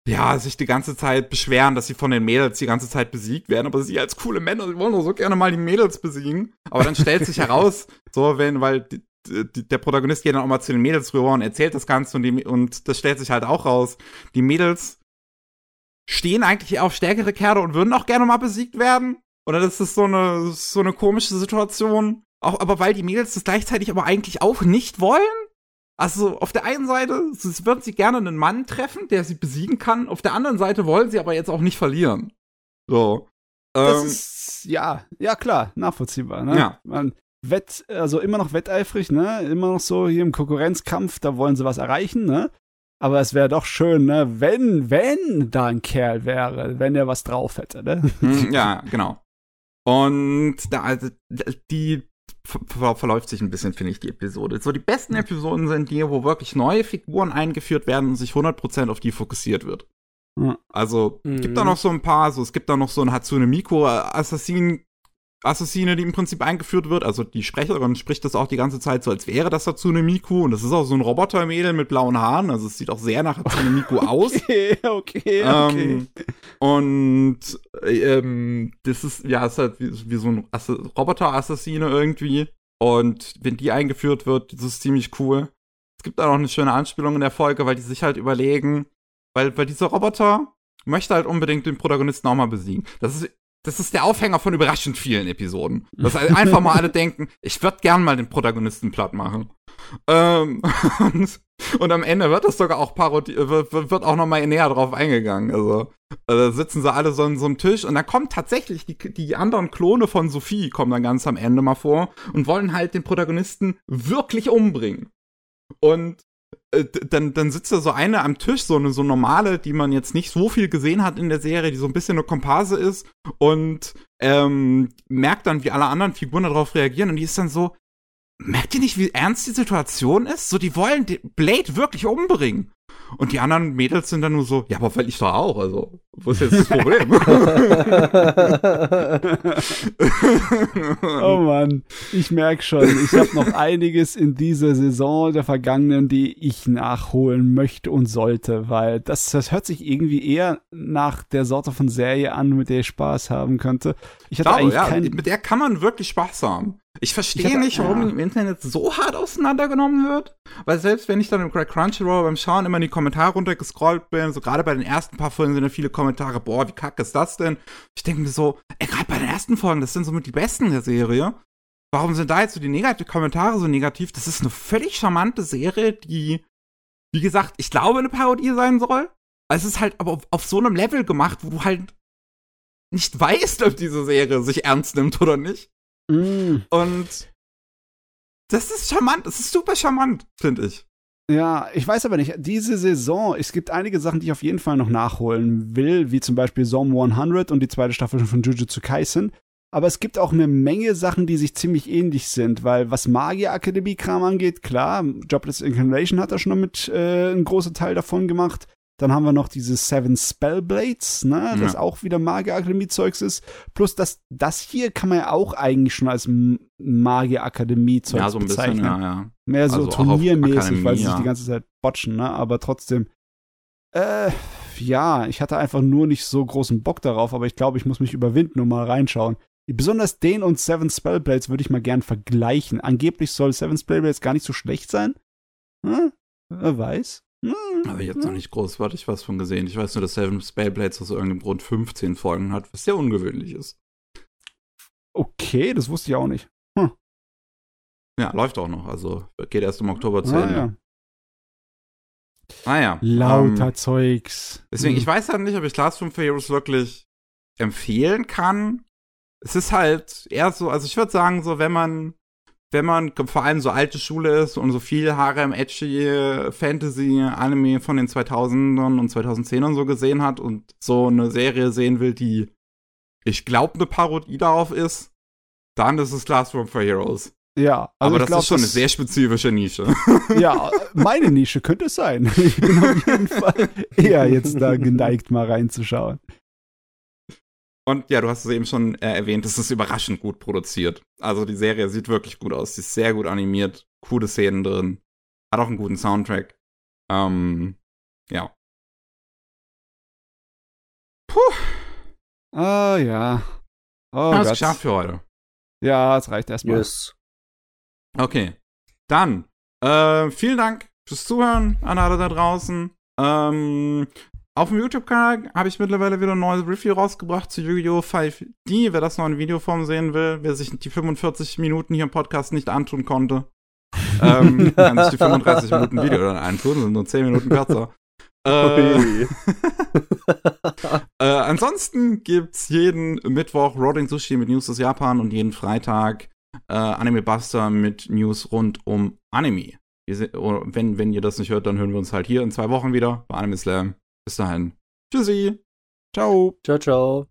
ja, sich die ganze Zeit beschweren, dass sie von den Mädels die ganze Zeit besiegt werden, aber sie als coole Männer, sie wollen doch so gerne mal die Mädels besiegen. Aber dann stellt sich heraus, so wenn, weil der Protagonist geht dann auch mal zu den Mädels rüber und erzählt das Ganze und, die, und das stellt sich halt auch raus. Die Mädels stehen eigentlich auf stärkere Kerle und würden auch gerne mal besiegt werden. Oder das ist so eine, so eine komische Situation. Auch, aber weil die Mädels das gleichzeitig aber eigentlich auch nicht wollen. Also auf der einen Seite würden sie gerne einen Mann treffen, der sie besiegen kann. Auf der anderen Seite wollen sie aber jetzt auch nicht verlieren. So. Das Ähm, ist, ja, ja klar, nachvollziehbar. Ne? Ja. Man wett, also immer noch wetteifrig, ne? Immer noch so hier im Konkurrenzkampf, da wollen sie was erreichen, ne? Aber es wäre doch schön, ne, wenn, wenn da ein Kerl wäre, wenn der was drauf hätte, ne? [LAUGHS] Hm, ja, genau. Und da, also, die ver ver verläuft sich ein bisschen, finde ich, die Episode. So, die besten Episoden sind die, wo wirklich neue Figuren eingeführt werden und sich 100% auf die fokussiert wird. Also, Mhm. gibt da noch so ein paar, so, es gibt da noch so ein Hatsune Miku Assassin, Assassine, die im Prinzip eingeführt wird. Also, die Sprecherin spricht das auch die ganze Zeit so, als wäre das Hatsune Miku. Und das ist auch so ein Robotermädel mit blauen Haaren. Also, es sieht auch sehr nach Hatsune Miku [LAUGHS] aus. Okay, okay, okay. Ähm, und ähm, das ist, ja, ist halt wie, wie so ein Ass Roboter-Assassine irgendwie. Und wenn die eingeführt wird, das ist ziemlich cool. Es gibt auch noch eine schöne Anspielung in der Folge, weil die sich halt überlegen, weil, weil dieser Roboter möchte halt unbedingt den Protagonisten auch mal besiegen. Das ist, das ist der Aufhänger von überraschend vielen Episoden. Dass halt einfach mal alle [LAUGHS] denken, ich würde gern mal den Protagonisten platt machen. Ähm, [LAUGHS] und, und am Ende wird das sogar auch parodiert, wird, wird wird auch noch mal näher drauf eingegangen. Also, also sitzen sie alle so an so einem Tisch und dann kommen tatsächlich die, die anderen Klone von Sophie kommen dann ganz am Ende mal vor und wollen halt den Protagonisten wirklich umbringen. Und äh, dann, dann sitzt da so eine am Tisch, so eine so normale, die man jetzt nicht so viel gesehen hat in der Serie, die so ein bisschen eine Komparse ist und ähm, merkt dann, wie alle anderen Figuren darauf reagieren und die ist dann so, merkt ihr nicht, wie ernst die Situation ist? So, die wollen Blade wirklich umbringen. Und die anderen Mädels sind dann nur so, ja, aber weil ich doch auch, also, wo ist jetzt das Problem? [LAUGHS] oh Mann, ich merke schon, ich habe noch einiges in dieser Saison der vergangenen, die ich nachholen möchte und sollte, weil das, das hört sich irgendwie eher nach der Sorte von Serie an, mit der ich Spaß haben könnte. Ich hatte Glaube, eigentlich ja, kein, mit der kann man wirklich Spaß haben. Ich Ich verstehe hatte- nicht, warum ja. im Internet so hart auseinandergenommen wird. Weil selbst wenn ich dann im Crunchyroll beim Schauen immer in die Kommentare runtergescrollt bin, so gerade bei den ersten paar Folgen sind da viele Kommentare, boah, wie kacke ist das denn? Ich denke mir so, ey, gerade bei den ersten Folgen, das sind somit die besten der Serie. Warum sind da jetzt so die negativ Kommentare so negativ? Das ist eine völlig charmante Serie, die, wie gesagt, ich glaube, eine Parodie sein soll. Es ist halt aber auf, auf so einem Level gemacht, wo du halt nicht weißt, ob diese Serie sich ernst nimmt oder nicht. Mm, Und das ist charmant, das ist super charmant, finde ich. Ja, ich weiß aber nicht, diese Saison, es gibt einige Sachen, die ich auf jeden Fall noch nachholen will, wie zum Beispiel Zone 100 und die zweite Staffel von Jujutsu Kaisen. Aber es gibt auch eine Menge Sachen, die sich ziemlich ähnlich sind, weil was Magier-Akademie-Kram angeht, klar, Jobless Incarnation hat da schon mit äh, einen großen Teil davon gemacht. Dann haben wir noch diese Seven Spellblades, ne, das Ja. auch wieder Magier-Akademie-Zeugs ist. Plus das, das hier kann man ja auch eigentlich schon als Magier-Akademie-Zeugs ja, so ein bisschen, bezeichnen ja, ja. mehr so Also turniermäßig, weil sie sich die ganze Zeit botchen, ne? Aber trotzdem. Äh, ja, ich hatte einfach nur nicht so großen Bock darauf, aber ich glaube, ich muss mich überwinden und mal reinschauen. Besonders den und Seven Spellblades würde ich mal gern vergleichen. Angeblich soll Seven Spellblades gar nicht so schlecht sein. Hm? Wer weiß. Hm? Habe ich jetzt noch nicht großartig was von gesehen. Ich weiß nur, dass Seven Spellblades aus irgendeinem Grund 15 Folgen hat, was sehr ungewöhnlich ist. Okay, das wusste ich auch nicht. Ja, läuft auch noch. Also geht erst im Oktober zu Ah, Ende. ja. Naja. Lauter ähm, Zeugs. deswegen, Hm. ich weiß halt nicht, ob ich Class from Heroes wirklich empfehlen kann. Es ist halt eher so, also ich würde sagen, so, wenn man, wenn man vor allem so alte Schule ist und so viel Harem, Edgy, Fantasy, Anime von den 2000ern und 2010ern so gesehen hat und so eine Serie sehen will, die, ich glaube, eine Parodie darauf ist, dann ist es Classroom for Heroes. Ja, also Aber das glaub, ist schon eine sehr spezifische Nische. [LAUGHS] Ja, meine Nische könnte es sein. Ich [LAUGHS] bin auf jeden Fall [LAUGHS] eher jetzt da geneigt, mal reinzuschauen. Und ja, du hast es eben schon äh, erwähnt, es ist überraschend gut produziert. Also die Serie sieht wirklich gut aus, sie ist sehr gut animiert, coole Szenen drin, hat auch einen guten Soundtrack. Ähm, ja. Puh, Ah, ja. Oh haben wir geschafft für heute. Ja, es reicht erstmal. Yes. Okay. Dann, äh, vielen Dank fürs Zuhören an alle da draußen. Ähm, auf dem YouTube-Kanal habe ich mittlerweile wieder ein neues Review rausgebracht zu Yu-Gi-Oh! 5D. Wer das noch in Videoform sehen will, wer sich die 45 Minuten hier im Podcast nicht antun konnte, ähm, [LAUGHS] kann sich die 35 Minuten Video dann antun, sind nur 10 Minuten kürzer. [LAUGHS] Äh, [LAUGHS] äh, ansonsten gibt's jeden Mittwoch Rolling Sushi mit News aus Japan und jeden Freitag äh, Anime Buster mit News rund um Anime. Oder wenn, wenn ihr das nicht hört, dann hören wir uns halt hier in zwei Wochen wieder bei Anime Slam. Bis dahin. Tschüssi. Ciao. ciao, ciao.